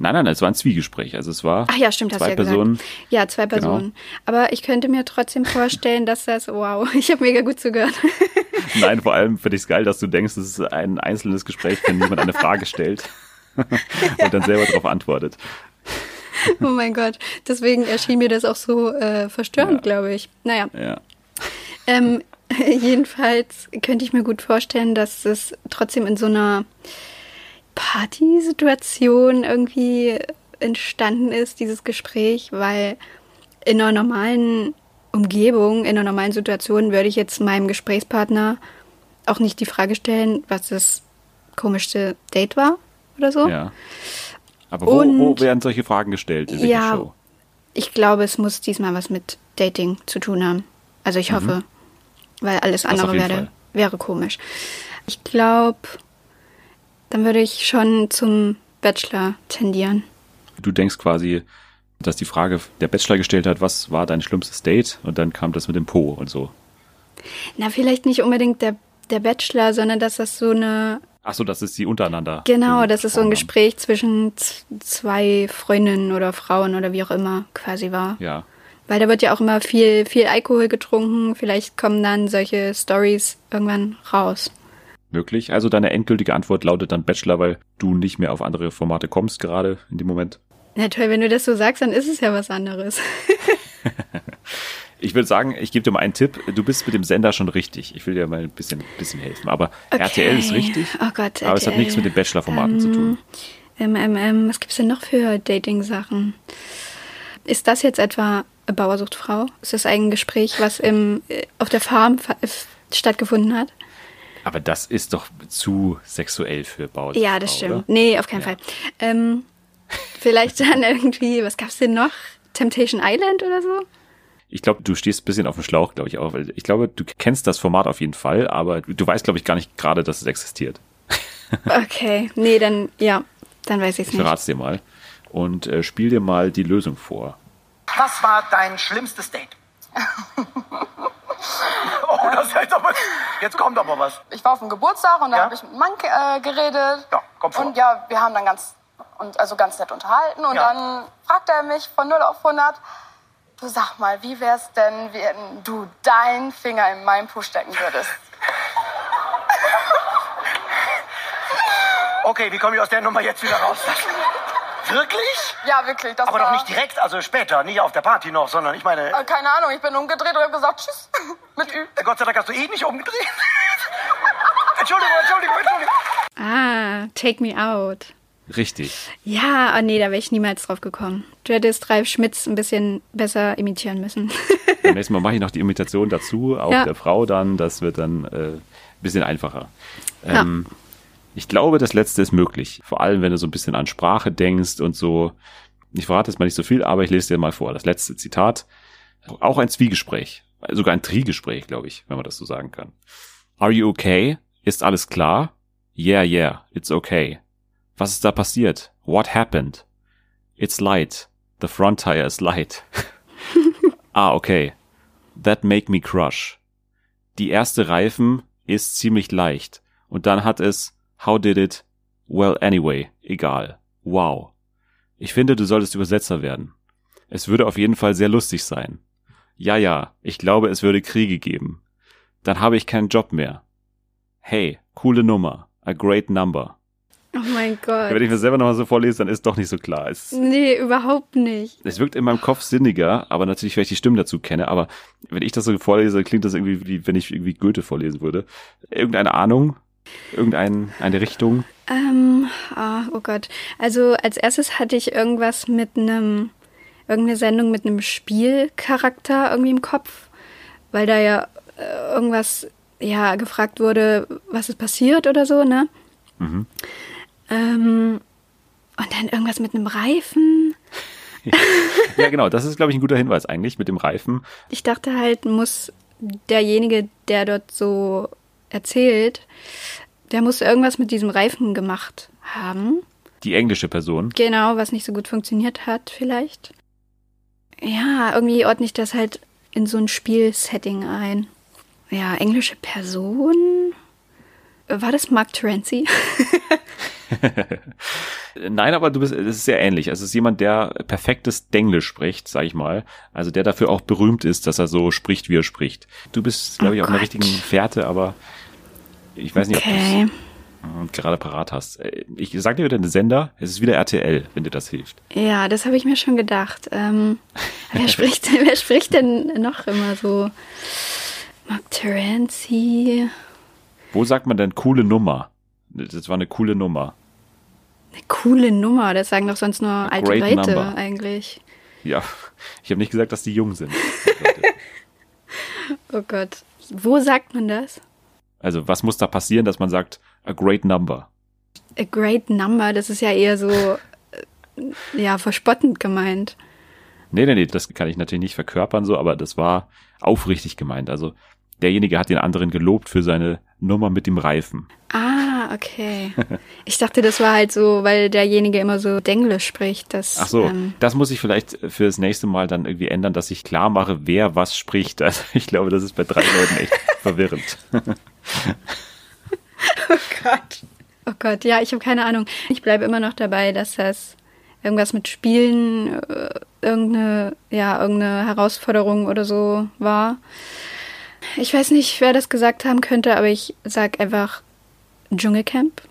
Nein, nein, es war ein Zwiegespräch. Also es war Ach ja, stimmt, zwei hast du ja Personen. Gesagt. Ja, zwei genau. Personen. Genau. Aber ich könnte mir trotzdem vorstellen, dass das, wow, [LAUGHS] ich habe mega gut zugehört. [LAUGHS] Nein, vor allem finde ich es geil, dass du denkst, es ist ein einzelnes Gespräch, wenn jemand eine Frage stellt [LAUGHS] und dann selber darauf antwortet. Oh mein Gott, deswegen erschien mir das auch so äh, verstörend, ja. glaube ich. Naja. Ja. Ähm, jedenfalls könnte ich mir gut vorstellen, dass es trotzdem in so einer Partysituation irgendwie entstanden ist, dieses Gespräch, weil in einer normalen Umgebung, in einer normalen Situation würde ich jetzt meinem Gesprächspartner auch nicht die Frage stellen, was das komischste Date war oder so. Ja. Aber wo, Und, wo werden solche Fragen gestellt in ja, Show? Ich glaube, es muss diesmal was mit Dating zu tun haben. Also ich mhm. hoffe, weil alles andere wäre, wäre komisch. Ich glaube, dann würde ich schon zum Bachelor tendieren. Du denkst quasi, dass die Frage der Bachelor gestellt hat, was war dein schlimmstes Date? Und dann kam das mit dem Po und so. Na, vielleicht nicht unbedingt der, der Bachelor, sondern dass das so eine. Ach so, das ist die untereinander. Genau, das ist so ein Gespräch zwischen zwei Freundinnen oder Frauen oder wie auch immer quasi war. Ja. Weil da wird ja auch immer viel, viel Alkohol getrunken. Vielleicht kommen dann solche Stories irgendwann raus möglich. Also deine endgültige Antwort lautet dann Bachelor, weil du nicht mehr auf andere Formate kommst gerade in dem Moment. Na toll, wenn du das so sagst, dann ist es ja was anderes. [LAUGHS] ich würde sagen, ich gebe dir mal einen Tipp. Du bist mit dem Sender schon richtig. Ich will dir mal ein bisschen, bisschen helfen. Aber okay. RTL ist richtig. Oh Gott, aber RTL. es hat nichts mit den Bachelor-Formaten ähm, zu tun. Ähm, ähm, ähm, was gibt's denn noch für Dating-Sachen? Ist das jetzt etwa Bauersucht Frau? Ist das ein Gespräch, was im, äh, auf der Farm stattgefunden hat? Aber das ist doch zu sexuell für Bauer. Ja, das stimmt. Oder? Nee, auf keinen ja. Fall. Ähm, vielleicht dann [LAUGHS] irgendwie, was gab's denn noch? Temptation Island oder so? Ich glaube, du stehst ein bisschen auf dem Schlauch, glaube ich auch. weil Ich glaube, du kennst das Format auf jeden Fall, aber du weißt, glaube ich, gar nicht gerade, dass es existiert. [LAUGHS] Okay, nee, dann, ja, dann weiß ich es Ich nicht. verrate es dir mal. Und äh, spiel dir mal die Lösung vor. Was war dein schlimmstes Date? [LAUGHS] [LAUGHS] oh, das jetzt aber. Jetzt kommt aber was. Ich war auf dem Geburtstag und da Ja? habe ich mit einem Mann äh, geredet. Ja, komm vor. Und ja, wir haben dann ganz, und, also ganz nett unterhalten. Und Ja. dann fragte er mich von 0 auf 100, du sag mal, wie wär's denn, wenn du deinen Finger in meinen Po stecken würdest? [LAUGHS] Okay, wie komme ich aus der Nummer jetzt wieder raus? Wirklich? Ja, wirklich. Das aber war, doch nicht direkt, also später, nicht auf der Party noch, sondern ich meine. Äh, keine Ahnung, ich bin umgedreht und habe gesagt, tschüss, [LAUGHS] mit Ü. Gott sei Dank hast du eh nicht umgedreht. [LAUGHS] Entschuldigung, Entschuldigung, Entschuldigung. Ah, Take Me Out. Richtig. Ja, oh nee, da wäre ich niemals drauf gekommen. Du hättest Ralf Schmitz ein bisschen besser imitieren müssen. [LAUGHS] Beim nächsten Mal mache ich noch die Imitation dazu, auch Ja. der Frau dann. Das wird dann äh, ein bisschen einfacher. Ähm, Ich glaube, das letzte ist möglich. Vor allem, wenn du so ein bisschen an Sprache denkst und so. Ich verrate jetzt mal nicht so viel, aber ich lese dir mal vor. Das letzte Zitat. Auch ein Zwiegespräch. Sogar ein Trigespräch, glaube ich, wenn man das so sagen kann. Are you okay? Ist alles klar? Yeah, yeah, it's okay. Was ist da passiert? What happened? It's light. The front tire is light. [LAUGHS] ah, okay. That make me crush. Die erste Reifen ist ziemlich leicht. Und dann hat es How did it? Well, anyway, egal. Wow. Ich finde, du solltest Übersetzer werden. Es würde auf jeden Fall sehr lustig sein. Ja, ja, ich glaube, es würde Kriege geben. Dann habe ich keinen Job mehr. Hey, coole Nummer. A great number. Oh mein Gott. Wenn ich mir selber nochmal so vorlese, dann ist doch nicht so klar. Es, Nee, überhaupt nicht. es wirkt in meinem Kopf sinniger, aber natürlich, weil ich die Stimmen dazu kenne. Aber wenn ich das so vorlese, klingt das irgendwie wie wenn ich irgendwie Goethe vorlesen würde. Irgendeine Ahnung? Irgendeine eine Richtung? Ähm, ah, oh Gott. Also als erstes hatte ich irgendwas mit einem, irgendeine Sendung mit einem Spielcharakter irgendwie im Kopf, weil da ja äh, irgendwas, ja, gefragt wurde, was ist passiert oder so, ne? Mhm. Ähm, und dann irgendwas mit einem Reifen. Ja, genau. Das ist, glaube ich, ein guter Hinweis eigentlich mit dem Reifen. Ich dachte halt, muss derjenige, der dort so erzählt, der muss irgendwas mit diesem Reifen gemacht haben. Die englische Person. Genau, was nicht so gut funktioniert hat, vielleicht. Ja, irgendwie ordne ich das halt in so ein Spielsetting ein. Ja, englische Person. War das Mark Terenzi? [LAUGHS] Nein, aber du bist, es ist sehr ähnlich. Also es ist jemand, der perfektes Denglisch spricht, sag ich mal. Also der dafür auch berühmt ist, dass er so spricht, wie er spricht. Du bist, glaube ich, auf einer richtigen Fährte, aber ich weiß nicht, Okay. ob du es gerade parat hast. Äh, Ich sag dir wieder den Sender, es ist wieder RTL, wenn dir das hilft. Ja, das habe ich mir schon gedacht. Ähm, [LAUGHS] wer, spricht, [LAUGHS] wer spricht denn noch immer so? Mark Terenzi. Wo sagt man denn coole Nummer? Das war eine coole Nummer. Eine coole Nummer, das sagen doch sonst nur alte great Leute number. eigentlich. Ja, [LAUGHS] ich habe nicht gesagt, dass die jung sind. Oh Gott. Wo sagt man das? Also was muss da passieren, dass man sagt, a great number? A great number, das ist ja eher so, äh, ja, verspottend gemeint. Nee, nee, nee, das kann ich natürlich nicht verkörpern so, aber das war aufrichtig gemeint. Also derjenige hat den anderen gelobt für seine Nummer mit dem Reifen. Ah, okay. [LAUGHS] Ich dachte, das war halt so, weil derjenige immer so Denglisch spricht. Dass, Ach so, ähm, das muss ich vielleicht für das nächste Mal dann irgendwie ändern, dass ich klar mache, wer was spricht. Also ich glaube, das ist bei drei Leuten echt [LAUGHS] verwirrend. [LAUGHS] oh Gott. Oh Gott, ja, ich habe keine Ahnung. Ich bleibe immer noch dabei, dass das irgendwas mit Spielen, äh, irgendeine, ja, irgendeine Herausforderung oder so war. Ich weiß nicht, wer das gesagt haben könnte, aber ich sag einfach Dschungelcamp.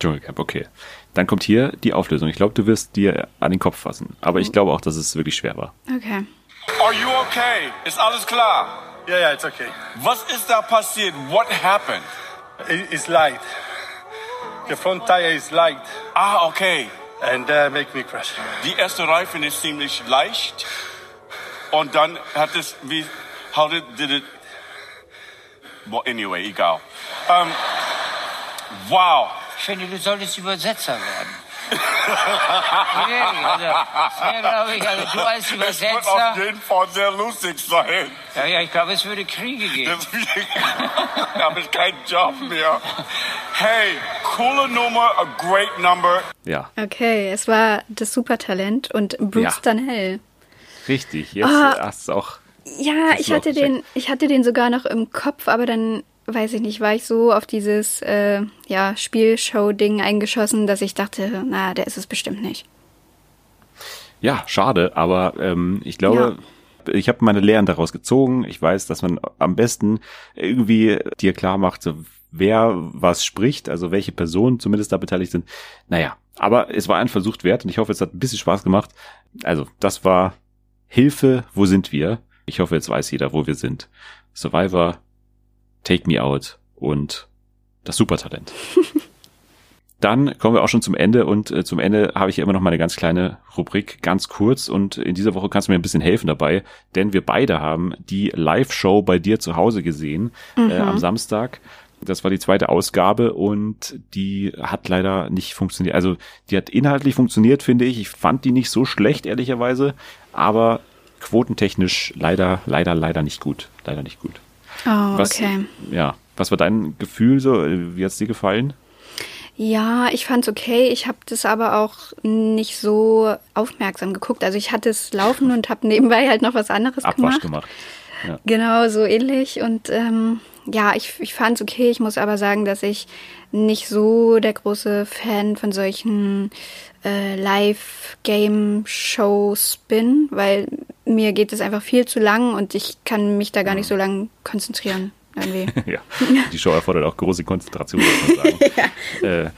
Dschungelcamp, okay. Dann kommt hier die Auflösung. Ich glaube, du wirst dir an den Kopf fassen. Aber ich glaube auch, dass es wirklich schwer war. Okay. Are you okay? Ist alles klar? Yeah, yeah, it's okay. Was ist da passiert? What happened? It, it's light. The front tire is light. Ah, okay. And uh, make me crash. Die erste Reifen ist ziemlich leicht. Und dann hat es, wie, how did, did it, anyway, egal. Ähm, wow. Ich finde, du solltest Übersetzer werden. [LAUGHS] Schwierig, also, sehr glaube ich, also du als Es wird Übersetzer. auf jeden Fall sehr lustig sein. Ja, ja, ich glaube, es würde Kriege geben. Deswegen [LAUGHS] habe ich keinen Job mehr. Hey, coole Nummer, a great number. Ja, Okay, es war das Supertalent und Bruce Ja. Danell. richtig. Jetzt Ah. hast du auch. Ja, ich hatte den, ich hatte den sogar noch im Kopf, aber dann weiß ich nicht, war ich so auf dieses äh, ja, Spielshow-Ding eingeschossen, dass ich dachte, na, der ist es bestimmt nicht. Ja, schade, aber ähm, ich glaube, ich habe meine Lehren daraus gezogen. Ich weiß, dass man am besten irgendwie dir klar macht, so, wer was spricht, also welche Personen zumindest da beteiligt sind. Naja, aber es war ein Versuch wert und ich hoffe, es hat ein bisschen Spaß gemacht. Also, das war Hilfe, wo sind wir? Ich hoffe, jetzt weiß jeder, wo wir sind. Survivor, Take Me Out und das Supertalent. [LAUGHS] Dann kommen wir auch schon zum Ende und äh, zum Ende habe ich ja immer noch mal eine ganz kleine Rubrik, ganz kurz und in dieser Woche kannst du mir ein bisschen helfen dabei, denn wir beide haben die Live-Show bei dir zu Hause gesehen Mhm. äh, am Samstag. Das war die zweite Ausgabe und die hat leider nicht funktioniert. Also die hat inhaltlich funktioniert, finde ich. Ich fand die nicht so schlecht, ehrlicherweise, aber quotentechnisch leider, leider, leider nicht gut. Leider nicht gut. Oh, Was, okay. Ja, was war dein Gefühl so? Wie hat's dir gefallen? Ja, ich fand's okay. Ich habe das aber auch nicht so aufmerksam geguckt. Also ich hatte es laufen und habe nebenbei halt noch was anderes Abwasch gemacht. gemacht. Ja. Genau, so ähnlich. Und ähm, ja, ich, ich fand's okay. Ich muss aber sagen, dass ich nicht so der große Fan von solchen äh, Live-Game-Shows bin, weil mir geht es einfach viel zu lang und ich kann mich da gar nicht so lang konzentrieren. Irgendwie. [LAUGHS] ja, [LAUGHS] die Show erfordert auch große Konzentration, muss man sagen. [LAUGHS] ja. Äh,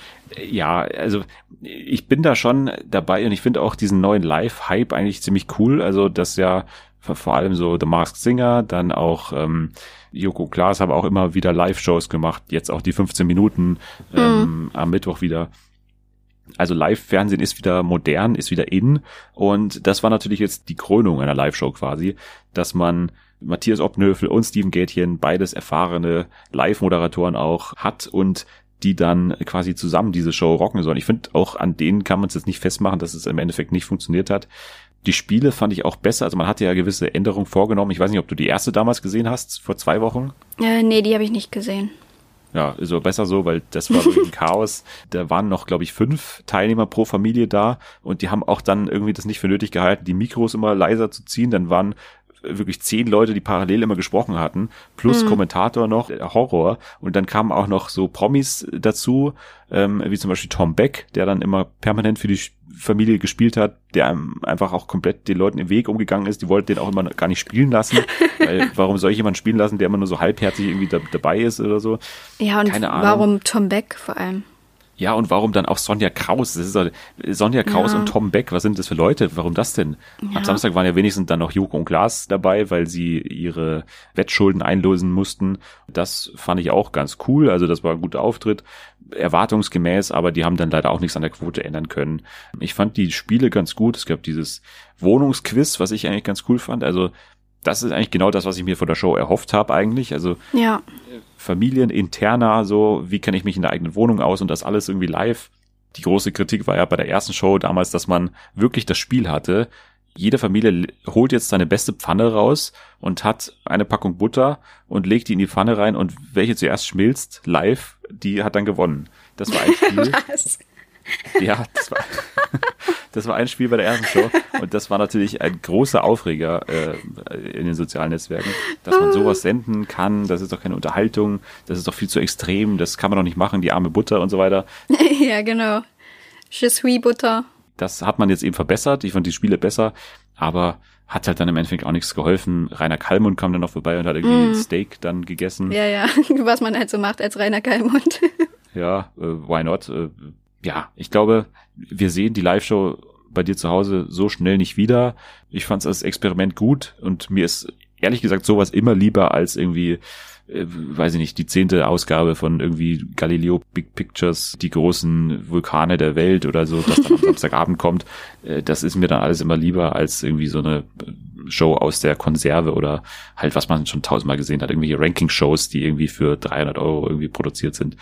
ja, also ich bin da schon dabei und ich finde auch diesen neuen Live-Hype eigentlich ziemlich cool. Also das ja vor allem so The Masked Singer, dann auch ähm, Joko Klaas haben auch immer wieder Live-Shows gemacht, jetzt auch die 15 Minuten ähm, am Mittwoch wieder. Also Live-Fernsehen ist wieder modern, ist wieder in und das war natürlich jetzt die Krönung einer Live-Show quasi, dass man Matthias Obnöfel und Steven Gätchen, beides erfahrene Live-Moderatoren auch hat und die dann quasi zusammen diese Show rocken sollen. Ich finde, auch an denen kann man es jetzt nicht festmachen, dass es im Endeffekt nicht funktioniert hat. Die Spiele fand ich auch besser. Also man hatte ja gewisse Änderungen vorgenommen. Ich weiß nicht, ob du die erste damals gesehen hast, vor zwei Wochen. Äh, nee, die habe ich nicht gesehen. Ja, so besser so, weil das war wirklich ein [LAUGHS] Chaos. Da waren noch, glaube ich, fünf Teilnehmer pro Familie da und die haben auch dann irgendwie das nicht für nötig gehalten, die Mikros immer leiser zu ziehen. Dann waren wirklich zehn Leute, die parallel immer gesprochen hatten, plus Mhm. Kommentator noch, Horror. Und dann kamen auch noch so Promis dazu, ähm, wie zum Beispiel Tom Beck, der dann immer permanent für die Familie gespielt hat, der einfach auch komplett den Leuten im Weg umgegangen ist. Die wollten den auch immer gar nicht spielen lassen. [LAUGHS] weil warum soll ich jemanden spielen lassen, der immer nur so halbherzig irgendwie da, dabei ist oder so? Ja, und Keine Ahnung. warum Tom Beck vor allem? Ja, und warum dann auch Sonja Kraus? Das ist Sonja Kraus Ja. und Tom Beck, was sind das für Leute? Warum das denn? Ja. Am Samstag waren ja wenigstens dann noch Joko und Klaas dabei, weil sie ihre Wettschulden einlösen mussten. Das fand ich auch ganz cool. Also das war ein guter Auftritt. Erwartungsgemäß, aber die haben dann leider auch nichts an der Quote ändern können. Ich fand die Spiele ganz gut. Es gab dieses Wohnungsquiz, was ich eigentlich ganz cool fand. Also das ist eigentlich genau das, was ich mir von der Show erhofft habe eigentlich. Also Ja. Familieninterner, so, wie kenne ich mich in der eigenen Wohnung aus und das alles irgendwie live. Die große Kritik war ja bei der ersten Show damals, dass man wirklich das Spiel hatte. Jede Familie holt jetzt seine beste Pfanne raus und hat eine Packung Butter und legt die in die Pfanne rein und welche zuerst schmilzt, live, die hat dann gewonnen. Das war ein [LAUGHS] Spiel. Was? Ja, das war, [LAUGHS] das war ein Spiel bei der ersten Show und das war natürlich ein großer Aufreger äh, in den sozialen Netzwerken, dass man sowas senden kann, das ist doch keine Unterhaltung, das ist doch viel zu extrem, das kann man doch nicht machen, die arme Butter und so weiter. [LAUGHS] ja, genau. Je suis Butter. Das hat man jetzt eben verbessert, ich fand die Spiele besser, aber hat halt dann im Endeffekt auch nichts geholfen. Rainer Kallmund kam dann noch vorbei und hat irgendwie Mm. ein Steak dann gegessen. Ja, ja, [LAUGHS] was man halt so macht als Rainer Kallmund. Ja, äh, why not? Äh, ja, ich glaube, wir sehen die Live-Show bei dir zu Hause so schnell nicht wieder. Ich fand es als Experiment gut und mir ist ehrlich gesagt sowas immer lieber als irgendwie, äh, weiß ich nicht, die zehnte Ausgabe von irgendwie Galileo Big Pictures, die großen Vulkane der Welt oder so, das dann am [LAUGHS] Samstagabend kommt. Äh, das ist mir dann alles immer lieber als irgendwie so eine Show aus der Konserve oder halt, was man schon tausendmal gesehen hat, irgendwelche Ranking-Shows, die irgendwie für 300 Euro irgendwie produziert sind.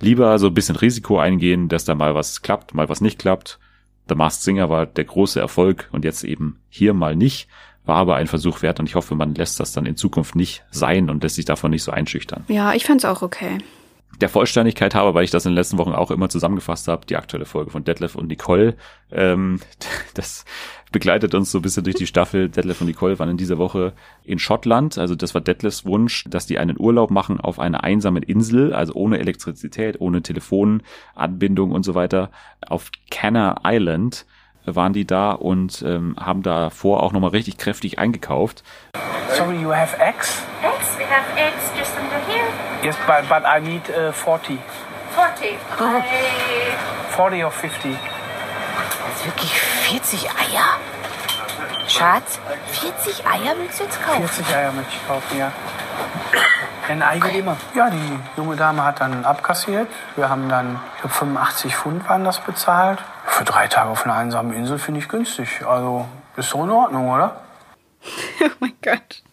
Lieber so ein bisschen Risiko eingehen, dass da mal was klappt, mal was nicht klappt. The Masked Singer war der große Erfolg und jetzt eben hier mal nicht. War aber ein Versuch wert und ich hoffe, man lässt das dann in Zukunft nicht sein und lässt sich davon nicht so einschüchtern. Ja, ich fand's auch okay. Der Vollständigkeit habe, weil ich das in den letzten Wochen auch immer zusammengefasst habe, die aktuelle Folge von Detlef und Nicole. Ähm, [LAUGHS] das begleitet uns so ein bisschen durch die Staffel. Detlef und Nicole waren in dieser Woche in Schottland. Also das war Detlefs Wunsch, dass die einen Urlaub machen auf einer einsamen Insel, also ohne Elektrizität, ohne Telefonanbindung und so weiter, auf Canner Island waren die da und ähm, haben davor auch nochmal richtig kräftig eingekauft. Sorry, you have eggs? Eggs? We have eggs just under here. Yes, but, but I need uh, 40. 40. I... 40 or 50. Das ist wirklich 40 Eier? Schatz, 40 Eier willst du jetzt kaufen? 40 Eier möchte ich kaufen, ja. Ein Ei geht immer. Ja, die junge Dame hat dann abkassiert. Wir haben dann, ich glaube 85 Pfund waren das bezahlt. Für drei Tage auf einer einsamen Insel finde ich günstig. Also ist so in Ordnung, oder? [LAUGHS] oh mein Gott.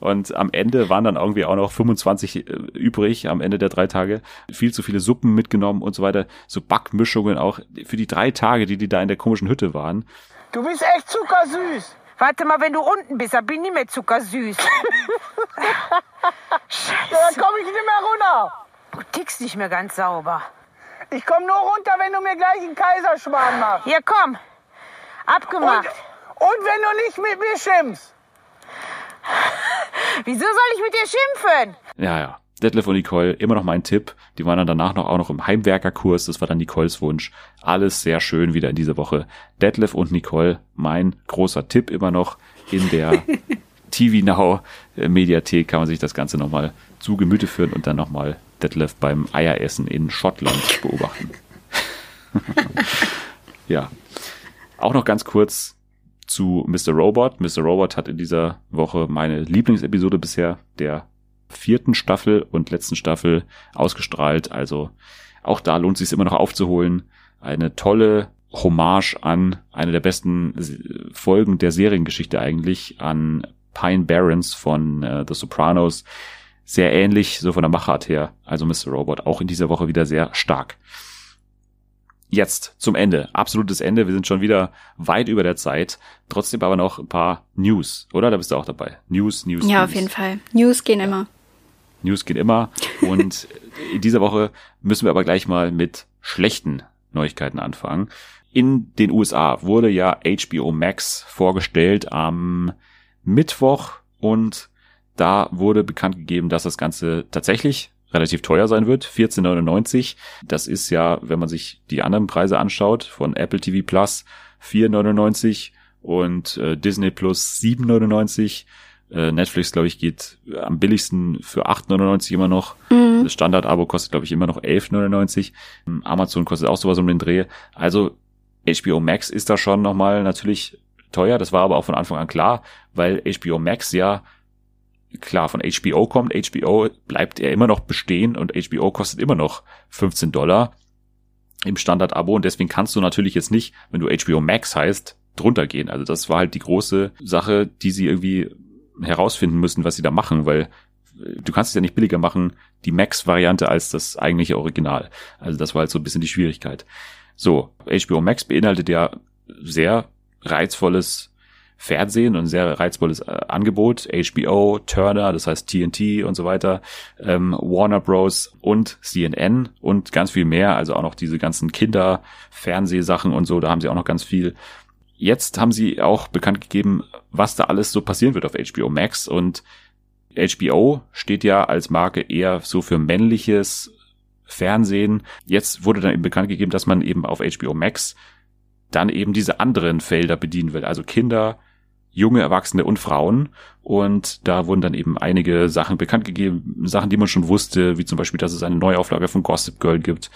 Und am Ende waren dann irgendwie auch noch 25 äh, übrig, am Ende der drei Tage. Viel zu viele Suppen mitgenommen und so weiter. So Backmischungen auch für die drei Tage, die die da in der komischen Hütte waren. Du bist echt zuckersüß. Warte mal, wenn du unten bist, dann bin ich nicht mehr zuckersüß. [LAUGHS] Scheiße. Dann komme ich nicht mehr runter. Du tickst nicht mehr ganz sauber. Ich komme nur runter, wenn du mir gleich einen Kaiserschmarrn machst. Ja, komm. Abgemacht. Und, und wenn du nicht mit mir schimpfst. [LAUGHS] Wieso soll ich mit dir schimpfen? Ja, ja. Detlef und Nicole, immer noch mein Tipp. Die waren dann danach noch auch noch im Heimwerkerkurs. Das war dann Nicoles Wunsch. Alles sehr schön wieder in dieser Woche. Detlef und Nicole, mein großer Tipp immer noch in der [LAUGHS] TV Now Mediathek kann man sich das Ganze nochmal zu Gemüte führen und dann nochmal Detlef beim Eieressen in Schottland beobachten. [LAUGHS] ja. Auch noch ganz kurz zu Mr. Robot. Mr. Robot hat in dieser Woche meine Lieblingsepisode bisher der vierten Staffel und letzten Staffel ausgestrahlt. Also auch da lohnt es sich immer noch aufzuholen. Eine tolle Hommage an eine der besten Folgen der Seriengeschichte eigentlich, an Pine Barrens von äh, The Sopranos. Sehr ähnlich, so von der Machart her. Also Mr. Robot auch in dieser Woche wieder sehr stark. Jetzt zum Ende. Absolutes Ende. Wir sind schon wieder weit über der Zeit. Trotzdem aber noch ein paar News, oder? Da bist du auch dabei. News, News. Ja, News. auf jeden Fall. News gehen immer. News geht immer. Und [LAUGHS] in dieser Woche müssen wir aber gleich mal mit schlechten Neuigkeiten anfangen. In den USA wurde ja HBO Max vorgestellt am Mittwoch und da wurde bekannt gegeben, dass das Ganze tatsächlich relativ teuer sein wird, 14,99. Das ist ja, wenn man sich die anderen Preise anschaut, von Apple TV Plus 4,99 und äh, Disney Plus 7,99. Äh, Netflix, glaube ich, geht am billigsten für 8,99 immer noch. Mhm. Das Standard-Abo kostet, glaube ich, immer noch 11,99. Amazon kostet auch sowas um den Dreh. Also HBO Max ist da schon nochmal natürlich teuer. Das war aber auch von Anfang an klar, weil HBO Max ja klar von HBO kommt. HBO bleibt ja immer noch bestehen und HBO kostet immer noch 15 Dollar im Standard-Abo und deswegen kannst du natürlich jetzt nicht, wenn du HBO Max heißt, drunter gehen. Also das war halt die große Sache, die sie irgendwie herausfinden müssen, was sie da machen, weil du kannst es ja nicht billiger machen, die Max-Variante als das eigentliche Original. Also das war halt so ein bisschen die Schwierigkeit. So, HBO Max beinhaltet ja sehr reizvolles Fernsehen und ein sehr reizvolles äh, Angebot. HBO, Turner, das heißt TNT und so weiter, ähm, Warner Bros. und CNN und ganz viel mehr. Also auch noch diese ganzen Kinder-Fernsehsachen und so, da haben sie auch noch ganz viel. Jetzt haben sie auch bekannt gegeben, was da alles so passieren wird auf HBO Max und HBO steht ja als Marke eher so für männliches Fernsehen. Jetzt wurde dann eben bekannt gegeben, dass man eben auf HBO Max dann eben diese anderen Felder bedienen will. Also Kinder, junge Erwachsene und Frauen. Und da wurden dann eben einige Sachen bekannt gegeben, Sachen, die man schon wusste, wie zum Beispiel, dass es eine Neuauflage von Gossip Girl gibt.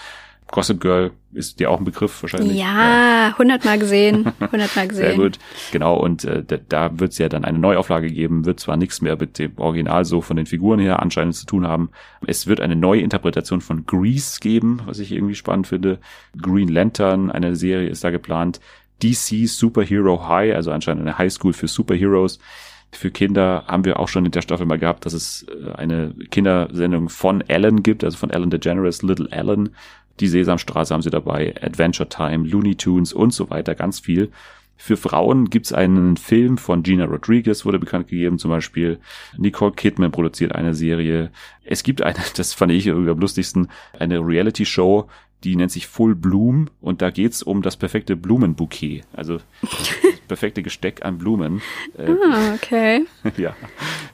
Gossip Girl ist dir auch ein Begriff wahrscheinlich. Ja, hundertmal gesehen, [LAUGHS] hundertmal gesehen. Sehr gut, genau. Und äh, da, da wird es ja dann eine Neuauflage geben, wird zwar nichts mehr mit dem Original so von den Figuren her anscheinend zu tun haben. Es wird eine neue Interpretation von Grease geben, was ich irgendwie spannend finde. Green Lantern, eine Serie ist da geplant. DC Superhero High, also anscheinend eine Highschool für Superheroes. Für Kinder haben wir auch schon in der Staffel mal gehabt, dass es äh, eine Kindersendung von Ellen gibt, also von Ellen DeGeneres, Little Ellen. Die Sesamstraße haben sie dabei, Adventure Time, Looney Tunes und so weiter, ganz viel. Für Frauen gibt's einen Film von Gina Rodriguez, wurde bekannt gegeben, zum Beispiel. Nicole Kidman produziert eine Serie. Es gibt eine, [LAUGHS] das fand ich irgendwie am lustigsten, eine Reality-Show, die nennt sich Full Bloom und da geht's um das perfekte Blumenbouquet. Also das [LAUGHS] perfekte Gesteck an Blumen. Äh, Ah, okay. [LAUGHS] ja.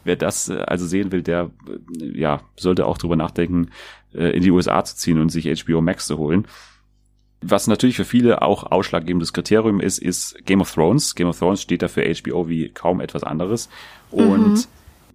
Wer das äh, also sehen will, der äh, ja, sollte auch drüber nachdenken, äh, in die USA zu ziehen und sich HBO Max zu holen. Was natürlich für viele auch ausschlaggebendes Kriterium ist, ist Game of Thrones. Game of Thrones steht da für HBO wie kaum etwas anderes. Und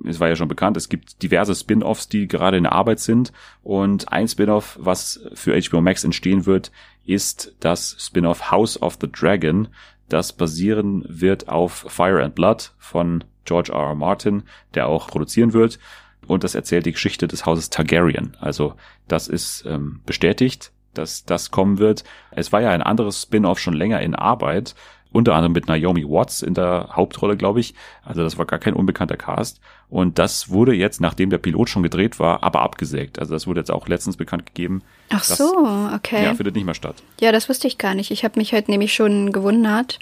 es war ja schon bekannt, es gibt diverse Spin-offs, die gerade in Arbeit sind. Und ein Spin-off, was für HBO Max entstehen wird, ist das Spin-off House of the Dragon, das basieren wird auf Fire and Blood von George R. R. Martin, der auch produzieren wird. Und das erzählt die Geschichte des Hauses Targaryen. Also das ist ähm, bestätigt, dass das kommen wird. Es war ja ein anderes Spin-off schon länger in Arbeit, unter anderem mit Naomi Watts in der Hauptrolle, glaube ich. Also das war gar kein unbekannter Cast. Und das wurde jetzt, nachdem der Pilot schon gedreht war, aber abgesägt. Also das wurde jetzt auch letztens bekannt gegeben. Ach Das, so, okay. Ja, findet nicht mehr statt. Ja, das wusste ich gar nicht. Ich habe mich heute nämlich schon gewundert,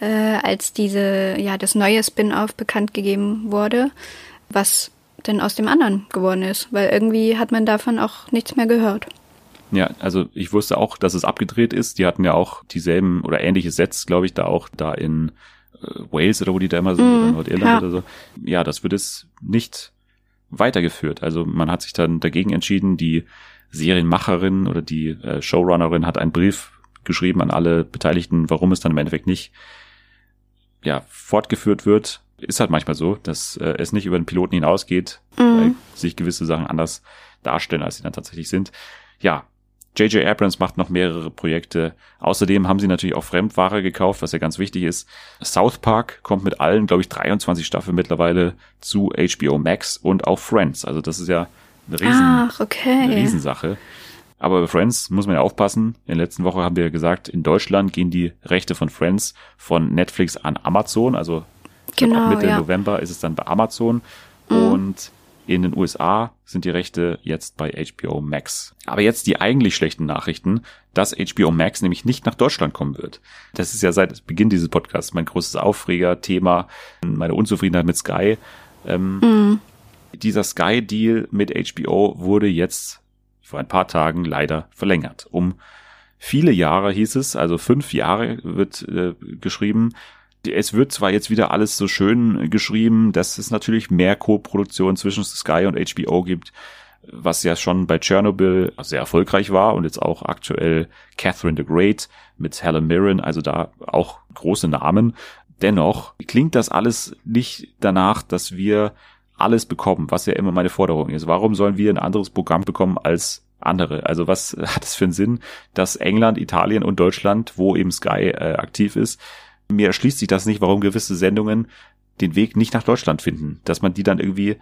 äh, als diese, ja, das neue Spin-off bekannt gegeben wurde, was denn aus dem anderen geworden ist, weil irgendwie hat man davon auch nichts mehr gehört. Ja, also ich wusste auch, dass es abgedreht ist. Die hatten ja auch dieselben oder ähnliche Sets, glaube ich, da auch da in äh, Wales oder wo die da immer sind, Mhm, oder Nordirland ja. oder so. Ja, das wird es nicht weitergeführt. Also man hat sich dann dagegen entschieden, die Serienmacherin oder die äh, Showrunnerin hat einen Brief geschrieben an alle Beteiligten, warum es dann im Endeffekt nicht ja, fortgeführt wird. Ist halt manchmal so, dass äh, es nicht über den Piloten hinausgeht, Mhm. weil sich gewisse Sachen anders darstellen, als sie dann tatsächlich sind. Ja, J.J. Abrams macht noch mehrere Projekte. Außerdem haben sie natürlich auch Fremdware gekauft, was ja ganz wichtig ist. South Park kommt mit allen, glaube ich, 23 Staffeln mittlerweile zu HBO Max und auch Friends. Also das ist ja eine riesen, Ach, okay. eine Riesensache. Aber bei Friends muss man ja aufpassen. In der letzten Woche haben wir gesagt, in Deutschland gehen die Rechte von Friends von Netflix an Amazon. Also Genau, ab Mitte ja. November ist es dann bei Amazon. Mhm. Und in den USA sind die Rechte jetzt bei HBO Max. Aber jetzt die eigentlich schlechten Nachrichten, dass HBO Max nämlich nicht nach Deutschland kommen wird. Das ist ja seit Beginn dieses Podcasts mein großes Aufreger-Thema, meine Unzufriedenheit mit Sky. Ähm, Mhm. dieser Sky-Deal mit HBO wurde jetzt vor ein paar Tagen leider verlängert. Um viele Jahre hieß es, also fünf Jahre wird äh, geschrieben. Es wird zwar jetzt wieder alles so schön geschrieben, dass es natürlich mehr Co-Produktion zwischen Sky und HBO gibt, was ja schon bei Chernobyl sehr erfolgreich war und jetzt auch aktuell Catherine the Great mit Helen Mirren, also da auch große Namen. Dennoch klingt das alles nicht danach, dass wir alles bekommen, was ja immer meine Forderung ist. Warum sollen wir ein anderes Programm bekommen als andere? Also was [LAUGHS] hat es für einen Sinn, dass England, Italien und Deutschland, wo eben Sky äh, aktiv ist, mir erschließt sich das nicht, warum gewisse Sendungen den Weg nicht nach Deutschland finden, dass man die dann irgendwie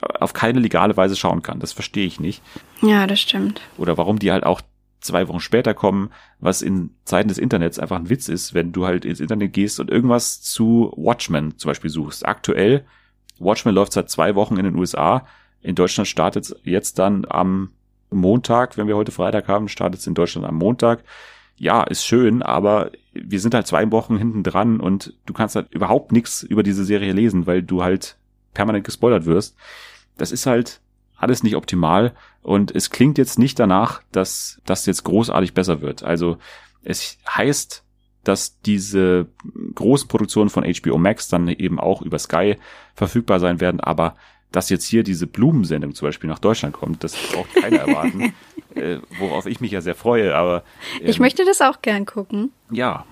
auf keine legale Weise schauen kann. Das verstehe ich nicht. Ja, das stimmt. Oder warum die halt auch zwei Wochen später kommen, was in Zeiten des Internets einfach ein Witz ist, wenn du halt ins Internet gehst und irgendwas zu Watchmen zum Beispiel suchst. Aktuell, Watchmen läuft seit zwei Wochen in den USA. In Deutschland startet es jetzt dann am Montag, wenn wir heute Freitag haben, startet es in Deutschland am Montag. Ja, ist schön, aber wir sind halt zwei Wochen hinten dran und du kannst halt überhaupt nichts über diese Serie lesen, weil du halt permanent gespoilert wirst. Das ist halt alles nicht optimal und es klingt jetzt nicht danach, dass das jetzt großartig besser wird. Also es heißt, dass diese großen Produktionen von HBO Max dann eben auch über Sky verfügbar sein werden, aber dass jetzt hier diese Blumensendung zum Beispiel nach Deutschland kommt, das braucht keiner [LAUGHS] erwarten, äh, worauf ich mich ja sehr freue, aber Ich ähm, möchte das auch gern gucken. ja,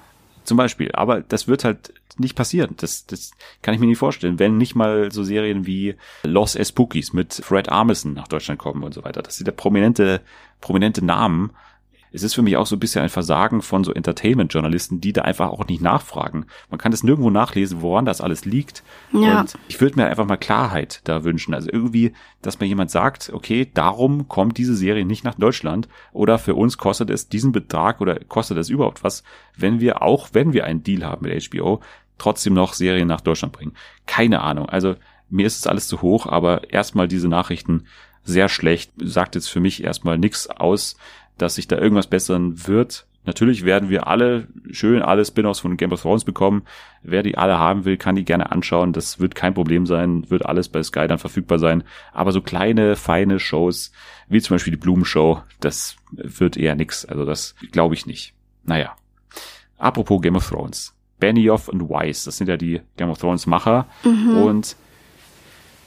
zum Beispiel. Aber das wird halt nicht passieren. Das, das kann ich mir nicht vorstellen, wenn nicht mal so Serien wie Los Espookies mit Fred Armisen nach Deutschland kommen und so weiter. Das sind ja prominente, prominente Namen. Es ist für mich auch so ein bisschen ein Versagen von so Entertainment-Journalisten, die da einfach auch nicht nachfragen. Man kann das nirgendwo nachlesen, woran das alles liegt. Ja. Und ich würde mir einfach mal Klarheit da wünschen. Also irgendwie, dass mir jemand sagt, okay, darum kommt diese Serie nicht nach Deutschland oder für uns kostet es diesen Betrag oder kostet es überhaupt was, wenn wir auch, wenn wir einen Deal haben mit HBO, trotzdem noch Serien nach Deutschland bringen. Keine Ahnung. Also mir ist es alles zu hoch, aber erstmal diese Nachrichten sehr schlecht. Sagt jetzt für mich erstmal nichts aus, dass sich da irgendwas bessern wird. Natürlich werden wir alle schön alle Spin-offs von Game of Thrones bekommen. Wer die alle haben will, kann die gerne anschauen. Das wird kein Problem sein, wird alles bei Sky dann verfügbar sein. Aber so kleine, feine Shows, wie zum Beispiel die Blumenshow, das wird eher nix. Also das glaube ich nicht. Naja. Apropos Game of Thrones. Benioff und Weiss, das sind ja die Game of Thrones Macher. Mhm. Und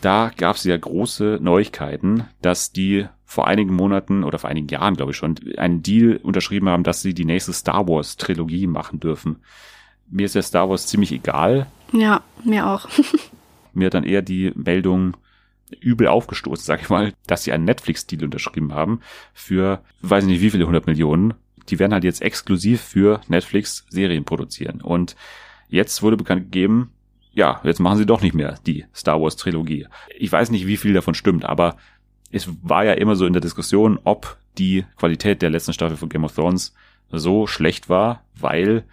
da gab es ja große Neuigkeiten, dass die vor einigen Monaten oder vor einigen Jahren, glaube ich schon, einen Deal unterschrieben haben, dass sie die nächste Star Wars Trilogie machen dürfen. Mir ist ja Star Wars ziemlich egal. Ja, mir auch. [LAUGHS] Mir hat dann eher die Meldung übel aufgestoßen, sag ich mal, dass sie einen Netflix-Deal unterschrieben haben für, weiß nicht wie viele hundert Millionen. Die werden halt jetzt exklusiv für Netflix Serien produzieren. Und jetzt wurde bekannt gegeben, ja, jetzt machen sie doch nicht mehr die Star Wars Trilogie. Ich weiß nicht, wie viel davon stimmt, aber es war ja immer so in der Diskussion, ob die Qualität der letzten Staffel von Game of Thrones so schlecht war, weil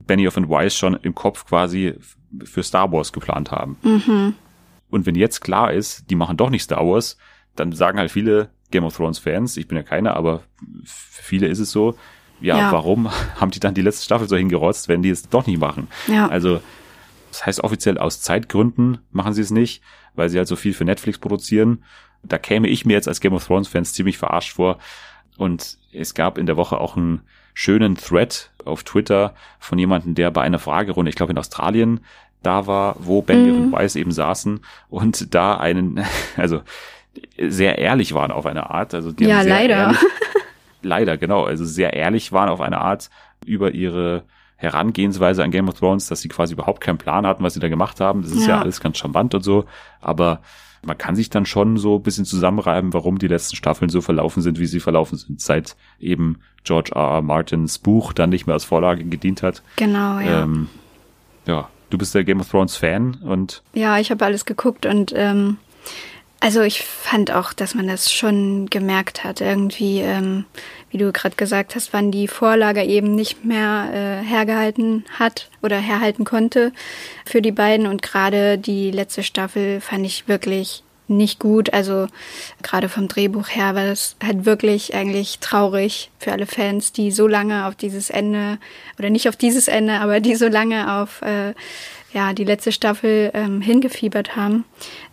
Benioff und Weiss schon im Kopf quasi für Star Wars geplant haben. Mhm. Und wenn jetzt klar ist, die machen doch nicht Star Wars, dann sagen halt viele Game of Thrones Fans, ich bin ja keiner, aber für viele ist es so, ja, Ja. warum [LAUGHS] haben die dann die letzte Staffel so hingerotzt, wenn die es doch nicht machen? Ja. Also, das heißt offiziell aus Zeitgründen machen sie es nicht, weil sie halt so viel für Netflix produzieren. Da käme ich mir jetzt als Game of Thrones Fans ziemlich verarscht vor. Und es gab in der Woche auch einen schönen Thread auf Twitter von jemandem, der bei einer Fragerunde, ich glaube in Australien, da war, wo Benioff Mhm. und Weiss eben saßen und da einen, [LAUGHS] also sehr ehrlich waren auf eine Art. Also die Ja, leider. Ehrlich, [LAUGHS] leider, genau. Also sehr ehrlich waren auf eine Art über ihre Herangehensweise an Game of Thrones, dass sie quasi überhaupt keinen Plan hatten, was sie da gemacht haben. Das ist ja, Ja. alles ganz charmant und so. Aber man kann sich dann schon so ein bisschen zusammenreiben, warum die letzten Staffeln so verlaufen sind, wie sie verlaufen sind, seit eben George R. R. Martins Buch dann nicht mehr als Vorlage gedient hat. Genau, ja. Ähm, ja, du bist der Game of Thrones Fan und Ja, ich habe alles geguckt und ähm, also ich fand auch, dass man das schon gemerkt hat. Irgendwie, ähm, wie du gerade gesagt hast, wann die Vorlage eben nicht mehr äh, hergehalten hat oder herhalten konnte für die beiden. Und gerade die letzte Staffel fand ich wirklich nicht gut. Also gerade vom Drehbuch her war das halt wirklich eigentlich traurig für alle Fans, die so lange auf dieses Ende oder nicht auf dieses Ende, aber die so lange auf äh, ja die letzte Staffel ähm, hingefiebert haben.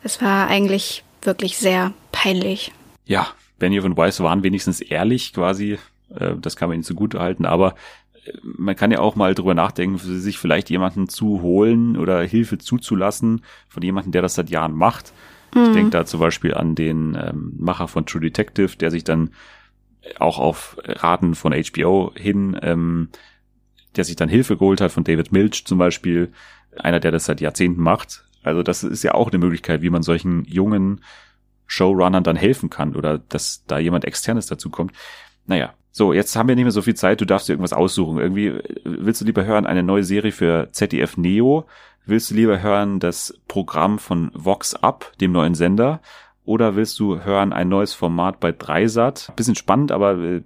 Das war eigentlich wirklich sehr peinlich. ja, Benioff und Weiss waren wenigstens ehrlich quasi. Äh, das kann man ihnen zugute halten, aber äh, man kann ja auch mal drüber nachdenken, sich vielleicht jemanden zu holen oder Hilfe zuzulassen von jemandem, der das seit Jahren macht. Ich Mhm. denke da zum Beispiel an den ähm, Macher von True Detective, der sich dann auch auf Raten von HBO hin, ähm, der sich dann Hilfe geholt hat von David Milch zum Beispiel, einer, der das seit Jahrzehnten macht. Also das ist ja auch eine Möglichkeit, wie man solchen jungen Showrunnern dann helfen kann oder dass da jemand externes dazu kommt. Naja, so, jetzt haben wir nicht mehr so viel Zeit, du darfst dir irgendwas aussuchen. Irgendwie äh, willst du lieber hören eine neue Serie für ZDF Neo? Willst du lieber hören das Programm von Vox Up, dem neuen Sender? Oder willst du hören ein neues Format bei Dreisat? Bisschen spannend, aber äh,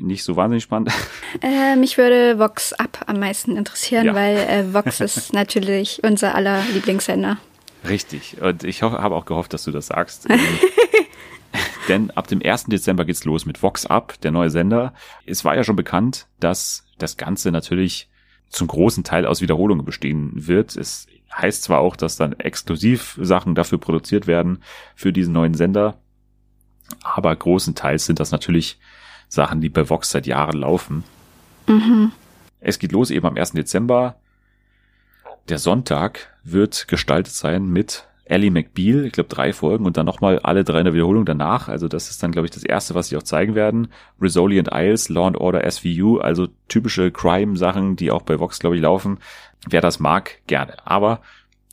nicht so wahnsinnig spannend. [LAUGHS] Äh, mich würde Vox Up am meisten interessieren, Ja. weil äh, Vox ist [LAUGHS] natürlich unser aller Lieblingssender. Richtig. Und ich habe auch gehofft, dass du das sagst. [LAUGHS] Ähm, Denn ab dem 1. Dezember geht's los mit Vox Up, der neue Sender. Es war ja schon bekannt, dass das Ganze natürlich zum großen Teil aus Wiederholungen bestehen wird. Es heißt zwar auch, dass dann exklusiv Sachen dafür produziert werden für diesen neuen Sender, aber großenteils sind das natürlich Sachen, die bei Vox seit Jahren laufen. Mhm. Es geht los eben am 1. Dezember. Der Sonntag wird gestaltet sein mit Ellie McBeal, ich glaube drei Folgen und dann nochmal alle drei in der Wiederholung danach. Also das ist dann, glaube ich, das erste, was sie auch zeigen werden. Rizzoli and Isles, Law and Order SVU, also typische Crime-Sachen, die auch bei Vox, glaube ich, laufen. Wer das mag, gerne. Aber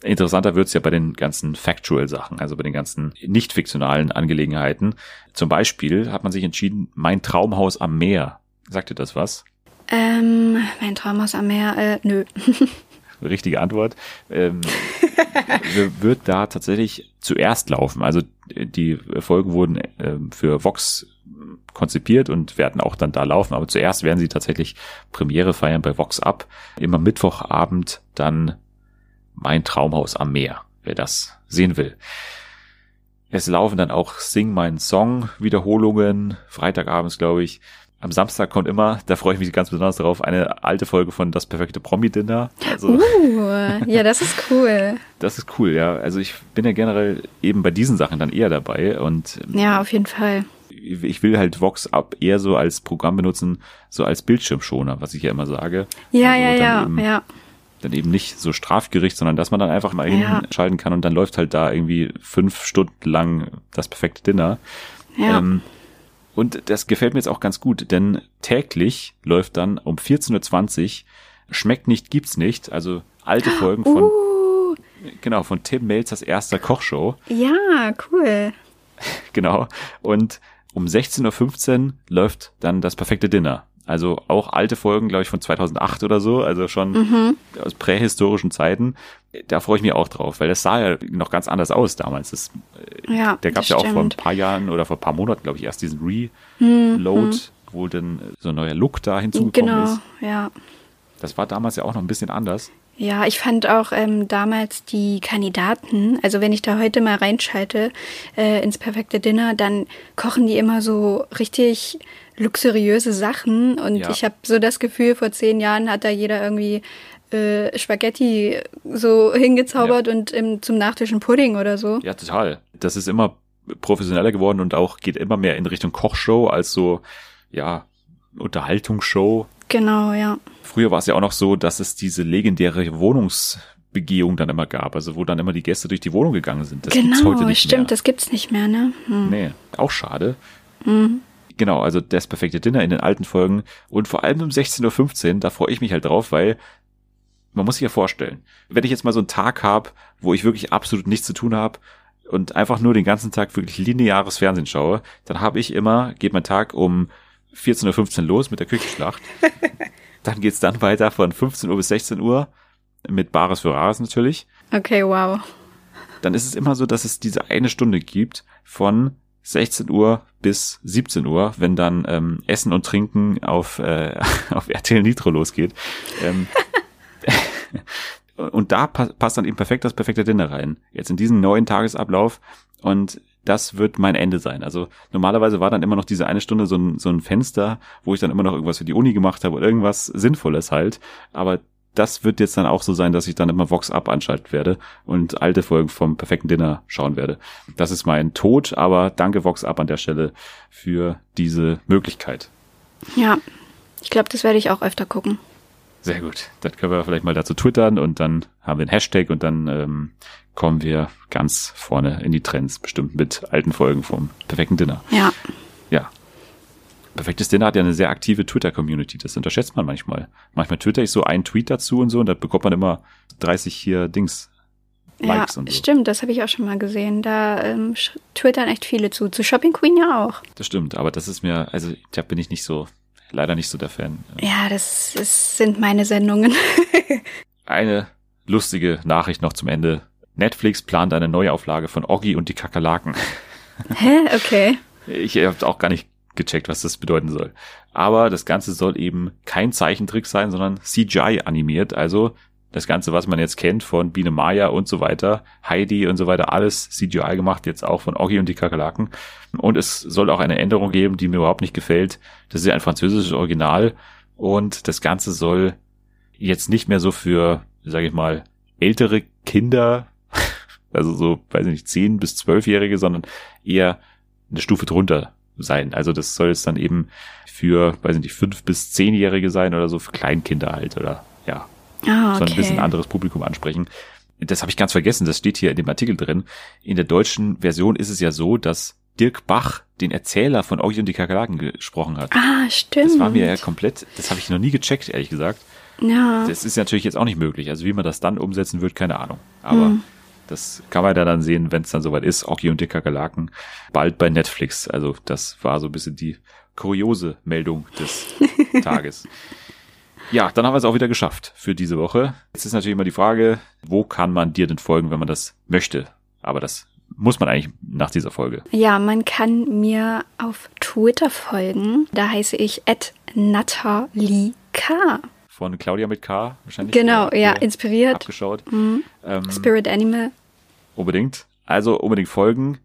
interessanter wird's ja bei den ganzen Factual-Sachen, also bei den ganzen nicht fiktionalen Angelegenheiten. Zum Beispiel hat man sich entschieden, mein Traumhaus am Meer. Sagt ihr das was? Ähm, mein Traumhaus am Meer, äh, nö. [LAUGHS] richtige Antwort, ähm, [LAUGHS] wird da tatsächlich zuerst laufen. Also die Folgen wurden ähm, für Vox konzipiert und werden auch dann da laufen, aber zuerst werden sie tatsächlich Premiere feiern bei Vox Up. Immer Mittwochabend dann mein Traumhaus am Meer, wer das sehen will. Es laufen dann auch Sing meinen Song Wiederholungen, Freitagabends, glaube ich. Am Samstag kommt immer, da freue ich mich ganz besonders drauf, eine alte Folge von Das perfekte Promi-Dinner. Also, Uh, ja, das ist cool. [LAUGHS] das ist cool, ja. Also ich bin ja generell eben bei diesen Sachen dann eher dabei und Ja, auf jeden Fall. ich will halt Vox Up eher so als Programm benutzen, so als Bildschirmschoner, was ich ja immer sage. Ja, Also ja, ja, eben- ja. Dann eben nicht so Strafgericht, sondern dass man dann einfach mal Ja. hinschalten kann und dann läuft halt da irgendwie fünf Stunden lang das perfekte Dinner. Ja. Ähm, und das gefällt mir jetzt auch ganz gut, denn täglich läuft dann um 14.20 Uhr Schmeckt nicht, gibt's nicht. Also alte Folgen von, Uh, genau, von Tim Melzers erster Kochshow. ja, cool. [LAUGHS] Genau. Und um 16.15 Uhr läuft dann das perfekte Dinner. Also auch alte Folgen, glaube ich, von 2008 oder so, also schon Mhm. aus prähistorischen Zeiten. Da freue ich mich auch drauf, weil das sah ja noch ganz anders aus damals. Das, Ja, da gab ja auch vor ein paar Jahren oder vor ein paar Monaten, glaube ich, erst diesen Reload, Mhm. wo dann so ein neuer Look da hinzugekommen Genau, ist. ja. Das war damals ja auch noch ein bisschen anders. Ja, ich fand auch ähm, damals die Kandidaten, also wenn ich da heute mal reinschalte äh, ins perfekte Dinner, dann kochen die immer so richtig luxuriöse Sachen und Ja. ich habe so das Gefühl, vor zehn Jahren hat da jeder irgendwie äh, Spaghetti so hingezaubert und im, zum Nachtisch ein Pudding oder so. Ja, total. Das ist immer professioneller geworden und auch geht immer mehr in Richtung Kochshow als so, ja, Unterhaltungsshow. Genau, ja. Früher war es ja auch noch so, dass es diese legendäre Wohnungsbegehung dann immer gab, also wo dann immer die Gäste durch die Wohnung gegangen sind. Das gibt's genau, heute nicht stimmt, mehr. das gibt's nicht mehr, ne? Hm. Nee, auch schade. Mhm. Genau, also das perfekte Dinner in den alten Folgen und vor allem um 16.15 Uhr, da freue ich mich halt drauf, weil man muss sich ja vorstellen, wenn ich jetzt mal so einen Tag habe, wo ich wirklich absolut nichts zu tun habe und einfach nur den ganzen Tag wirklich lineares Fernsehen schaue, dann habe ich immer, geht mein Tag um 14.15 Uhr los mit der Küchenschlacht. [LAUGHS] dann geht's dann weiter von 15 Uhr bis 16 Uhr mit Bares für Rares natürlich Okay, wow. dann ist es immer so, dass es diese eine Stunde gibt von 16 Uhr bis 17 Uhr, wenn dann ähm, Essen und Trinken auf, äh, [LAUGHS] auf RTL Nitro losgeht. Ähm, [LAUGHS] und da pa passt dann eben perfekt das perfekte Dinner rein. Jetzt in diesen neuen Tagesablauf und das wird mein Ende sein. Also normalerweise war dann immer noch diese eine Stunde so ein, so ein Fenster, wo ich dann immer noch irgendwas für die Uni gemacht habe oder irgendwas Sinnvolles halt. Aber das wird jetzt dann auch so sein, dass ich dann immer Vox Up anschalten werde und alte Folgen vom perfekten Dinner schauen werde. Das ist mein Tod, aber danke Vox Up an der Stelle für diese Möglichkeit. Ja, ich glaube, das werde ich auch öfter gucken. Sehr gut. Dann können wir vielleicht mal dazu twittern und dann haben wir einen Hashtag und dann ähm, kommen wir ganz vorne in die Trends, bestimmt mit alten Folgen vom perfekten Dinner. Ja. Perfektes Dinner hat ja eine sehr aktive Twitter-Community. Das unterschätzt man manchmal. Manchmal twitter ich so einen Tweet dazu und so und da bekommt man immer 30 hier Dings. Likes ja, und so. stimmt, das habe ich auch schon mal gesehen. Da ähm, twittern echt viele zu. Zu Shopping Queen ja auch. Das stimmt, aber das ist mir, also da bin ich nicht so, leider nicht so der Fan. Ja, das ist, sind meine Sendungen. [LAUGHS] Eine lustige Nachricht noch zum Ende. Netflix plant eine Neuauflage von Oggi und die Kakerlaken. Hä? Okay. Ich habe auch gar nicht gecheckt, was das bedeuten soll. Aber das Ganze soll eben kein Zeichentrick sein, sondern CGI animiert. Also das Ganze, was man jetzt kennt von Biene Maya und so weiter, Heidi und so weiter, alles CGI gemacht, jetzt auch von Oggi und die Kakerlaken. Und es soll auch eine Änderung geben, die mir überhaupt nicht gefällt. Das ist ja ein französisches Original und das Ganze soll jetzt nicht mehr so für, sage ich mal, ältere Kinder, [LAUGHS] also so, weiß ich nicht, 10 bis 12-Jährige, sondern eher eine Stufe drunter sein. Also das soll jetzt dann eben für, weiß ich nicht, 5 bis 10-Jährige sein oder so, für Kleinkinder halt oder ja. Ah, Soll ein bisschen okay. anderes Publikum ansprechen. Das habe ich ganz vergessen, das steht hier in dem Artikel drin. In der deutschen Version ist es ja so, dass Dirk Bach den Erzähler von Oggi und die Kakerlaken gesprochen hat. Ah, stimmt. Das war mir ja komplett, das habe ich noch nie gecheckt, ehrlich gesagt. Ja. Das ist natürlich jetzt auch nicht möglich. Also wie man das dann umsetzen wird, keine Ahnung. Aber Hm. Das kann man ja dann sehen, wenn es dann soweit ist. Oggi und die Kakerlaken bald bei Netflix. Also das war so ein bisschen die kuriose Meldung des [LAUGHS] Tages. Ja, dann haben wir es auch wieder geschafft für diese Woche. Jetzt ist natürlich immer die Frage, wo kann man dir denn folgen, wenn man das möchte? Aber das muss man eigentlich nach dieser Folge. Ja, man kann mir auf Twitter folgen. Da heiße ich @natalika. Von Claudia mit K wahrscheinlich. Genau, ja, inspiriert. Abgeschaut. Mhm. Ähm, Spirit Animal. Unbedingt. Also unbedingt folgen.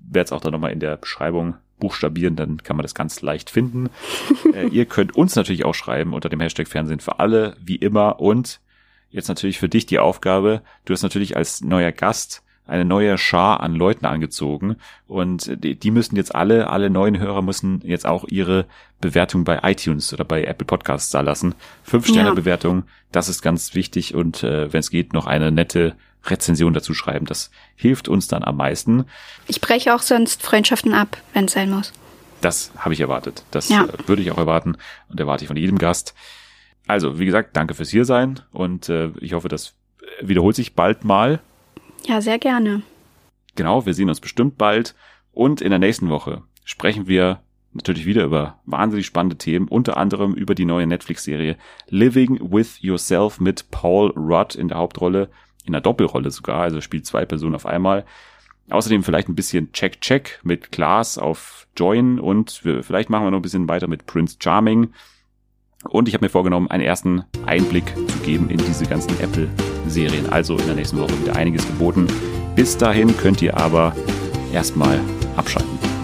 Werde es auch dann nochmal in der Beschreibung buchstabieren, dann kann man das ganz leicht finden. [LAUGHS] äh, ihr könnt uns natürlich auch schreiben unter dem Hashtag Fernsehen für alle, wie immer. Und jetzt natürlich für dich die Aufgabe, du hast natürlich als neuer Gast eine neue Schar an Leuten angezogen und die, die müssen jetzt alle, alle neuen Hörer müssen jetzt auch ihre Bewertung bei iTunes oder bei Apple Podcasts da lassen. Fünf Sterne Ja. Bewertung, das ist ganz wichtig und äh, wenn es geht, noch eine nette Rezension dazu schreiben. Das hilft uns dann am meisten. Ich breche auch sonst Freundschaften ab, wenn es sein muss. Das habe ich erwartet. Das Ja. äh, würde ich auch erwarten und erwarte ich von jedem Gast. Also, wie gesagt, danke fürs Hiersein und äh, ich hoffe, das wiederholt sich bald mal. Ja, sehr gerne. Genau, wir sehen uns bestimmt bald. Und in der nächsten Woche sprechen wir natürlich wieder über wahnsinnig spannende Themen, unter anderem über die neue Netflix-Serie Living with Yourself mit Paul Rudd in der Hauptrolle, in der Doppelrolle sogar, also spielt zwei Personen auf einmal. Außerdem vielleicht ein bisschen Check-Check mit Klaas auf Join und wir, vielleicht machen wir noch ein bisschen weiter mit Prince Charming. Und ich habe mir vorgenommen, einen ersten Einblick zu geben in diese ganzen Apple-Serien. Also in der nächsten Woche wieder einiges geboten. Bis dahin könnt ihr aber erstmal abschalten.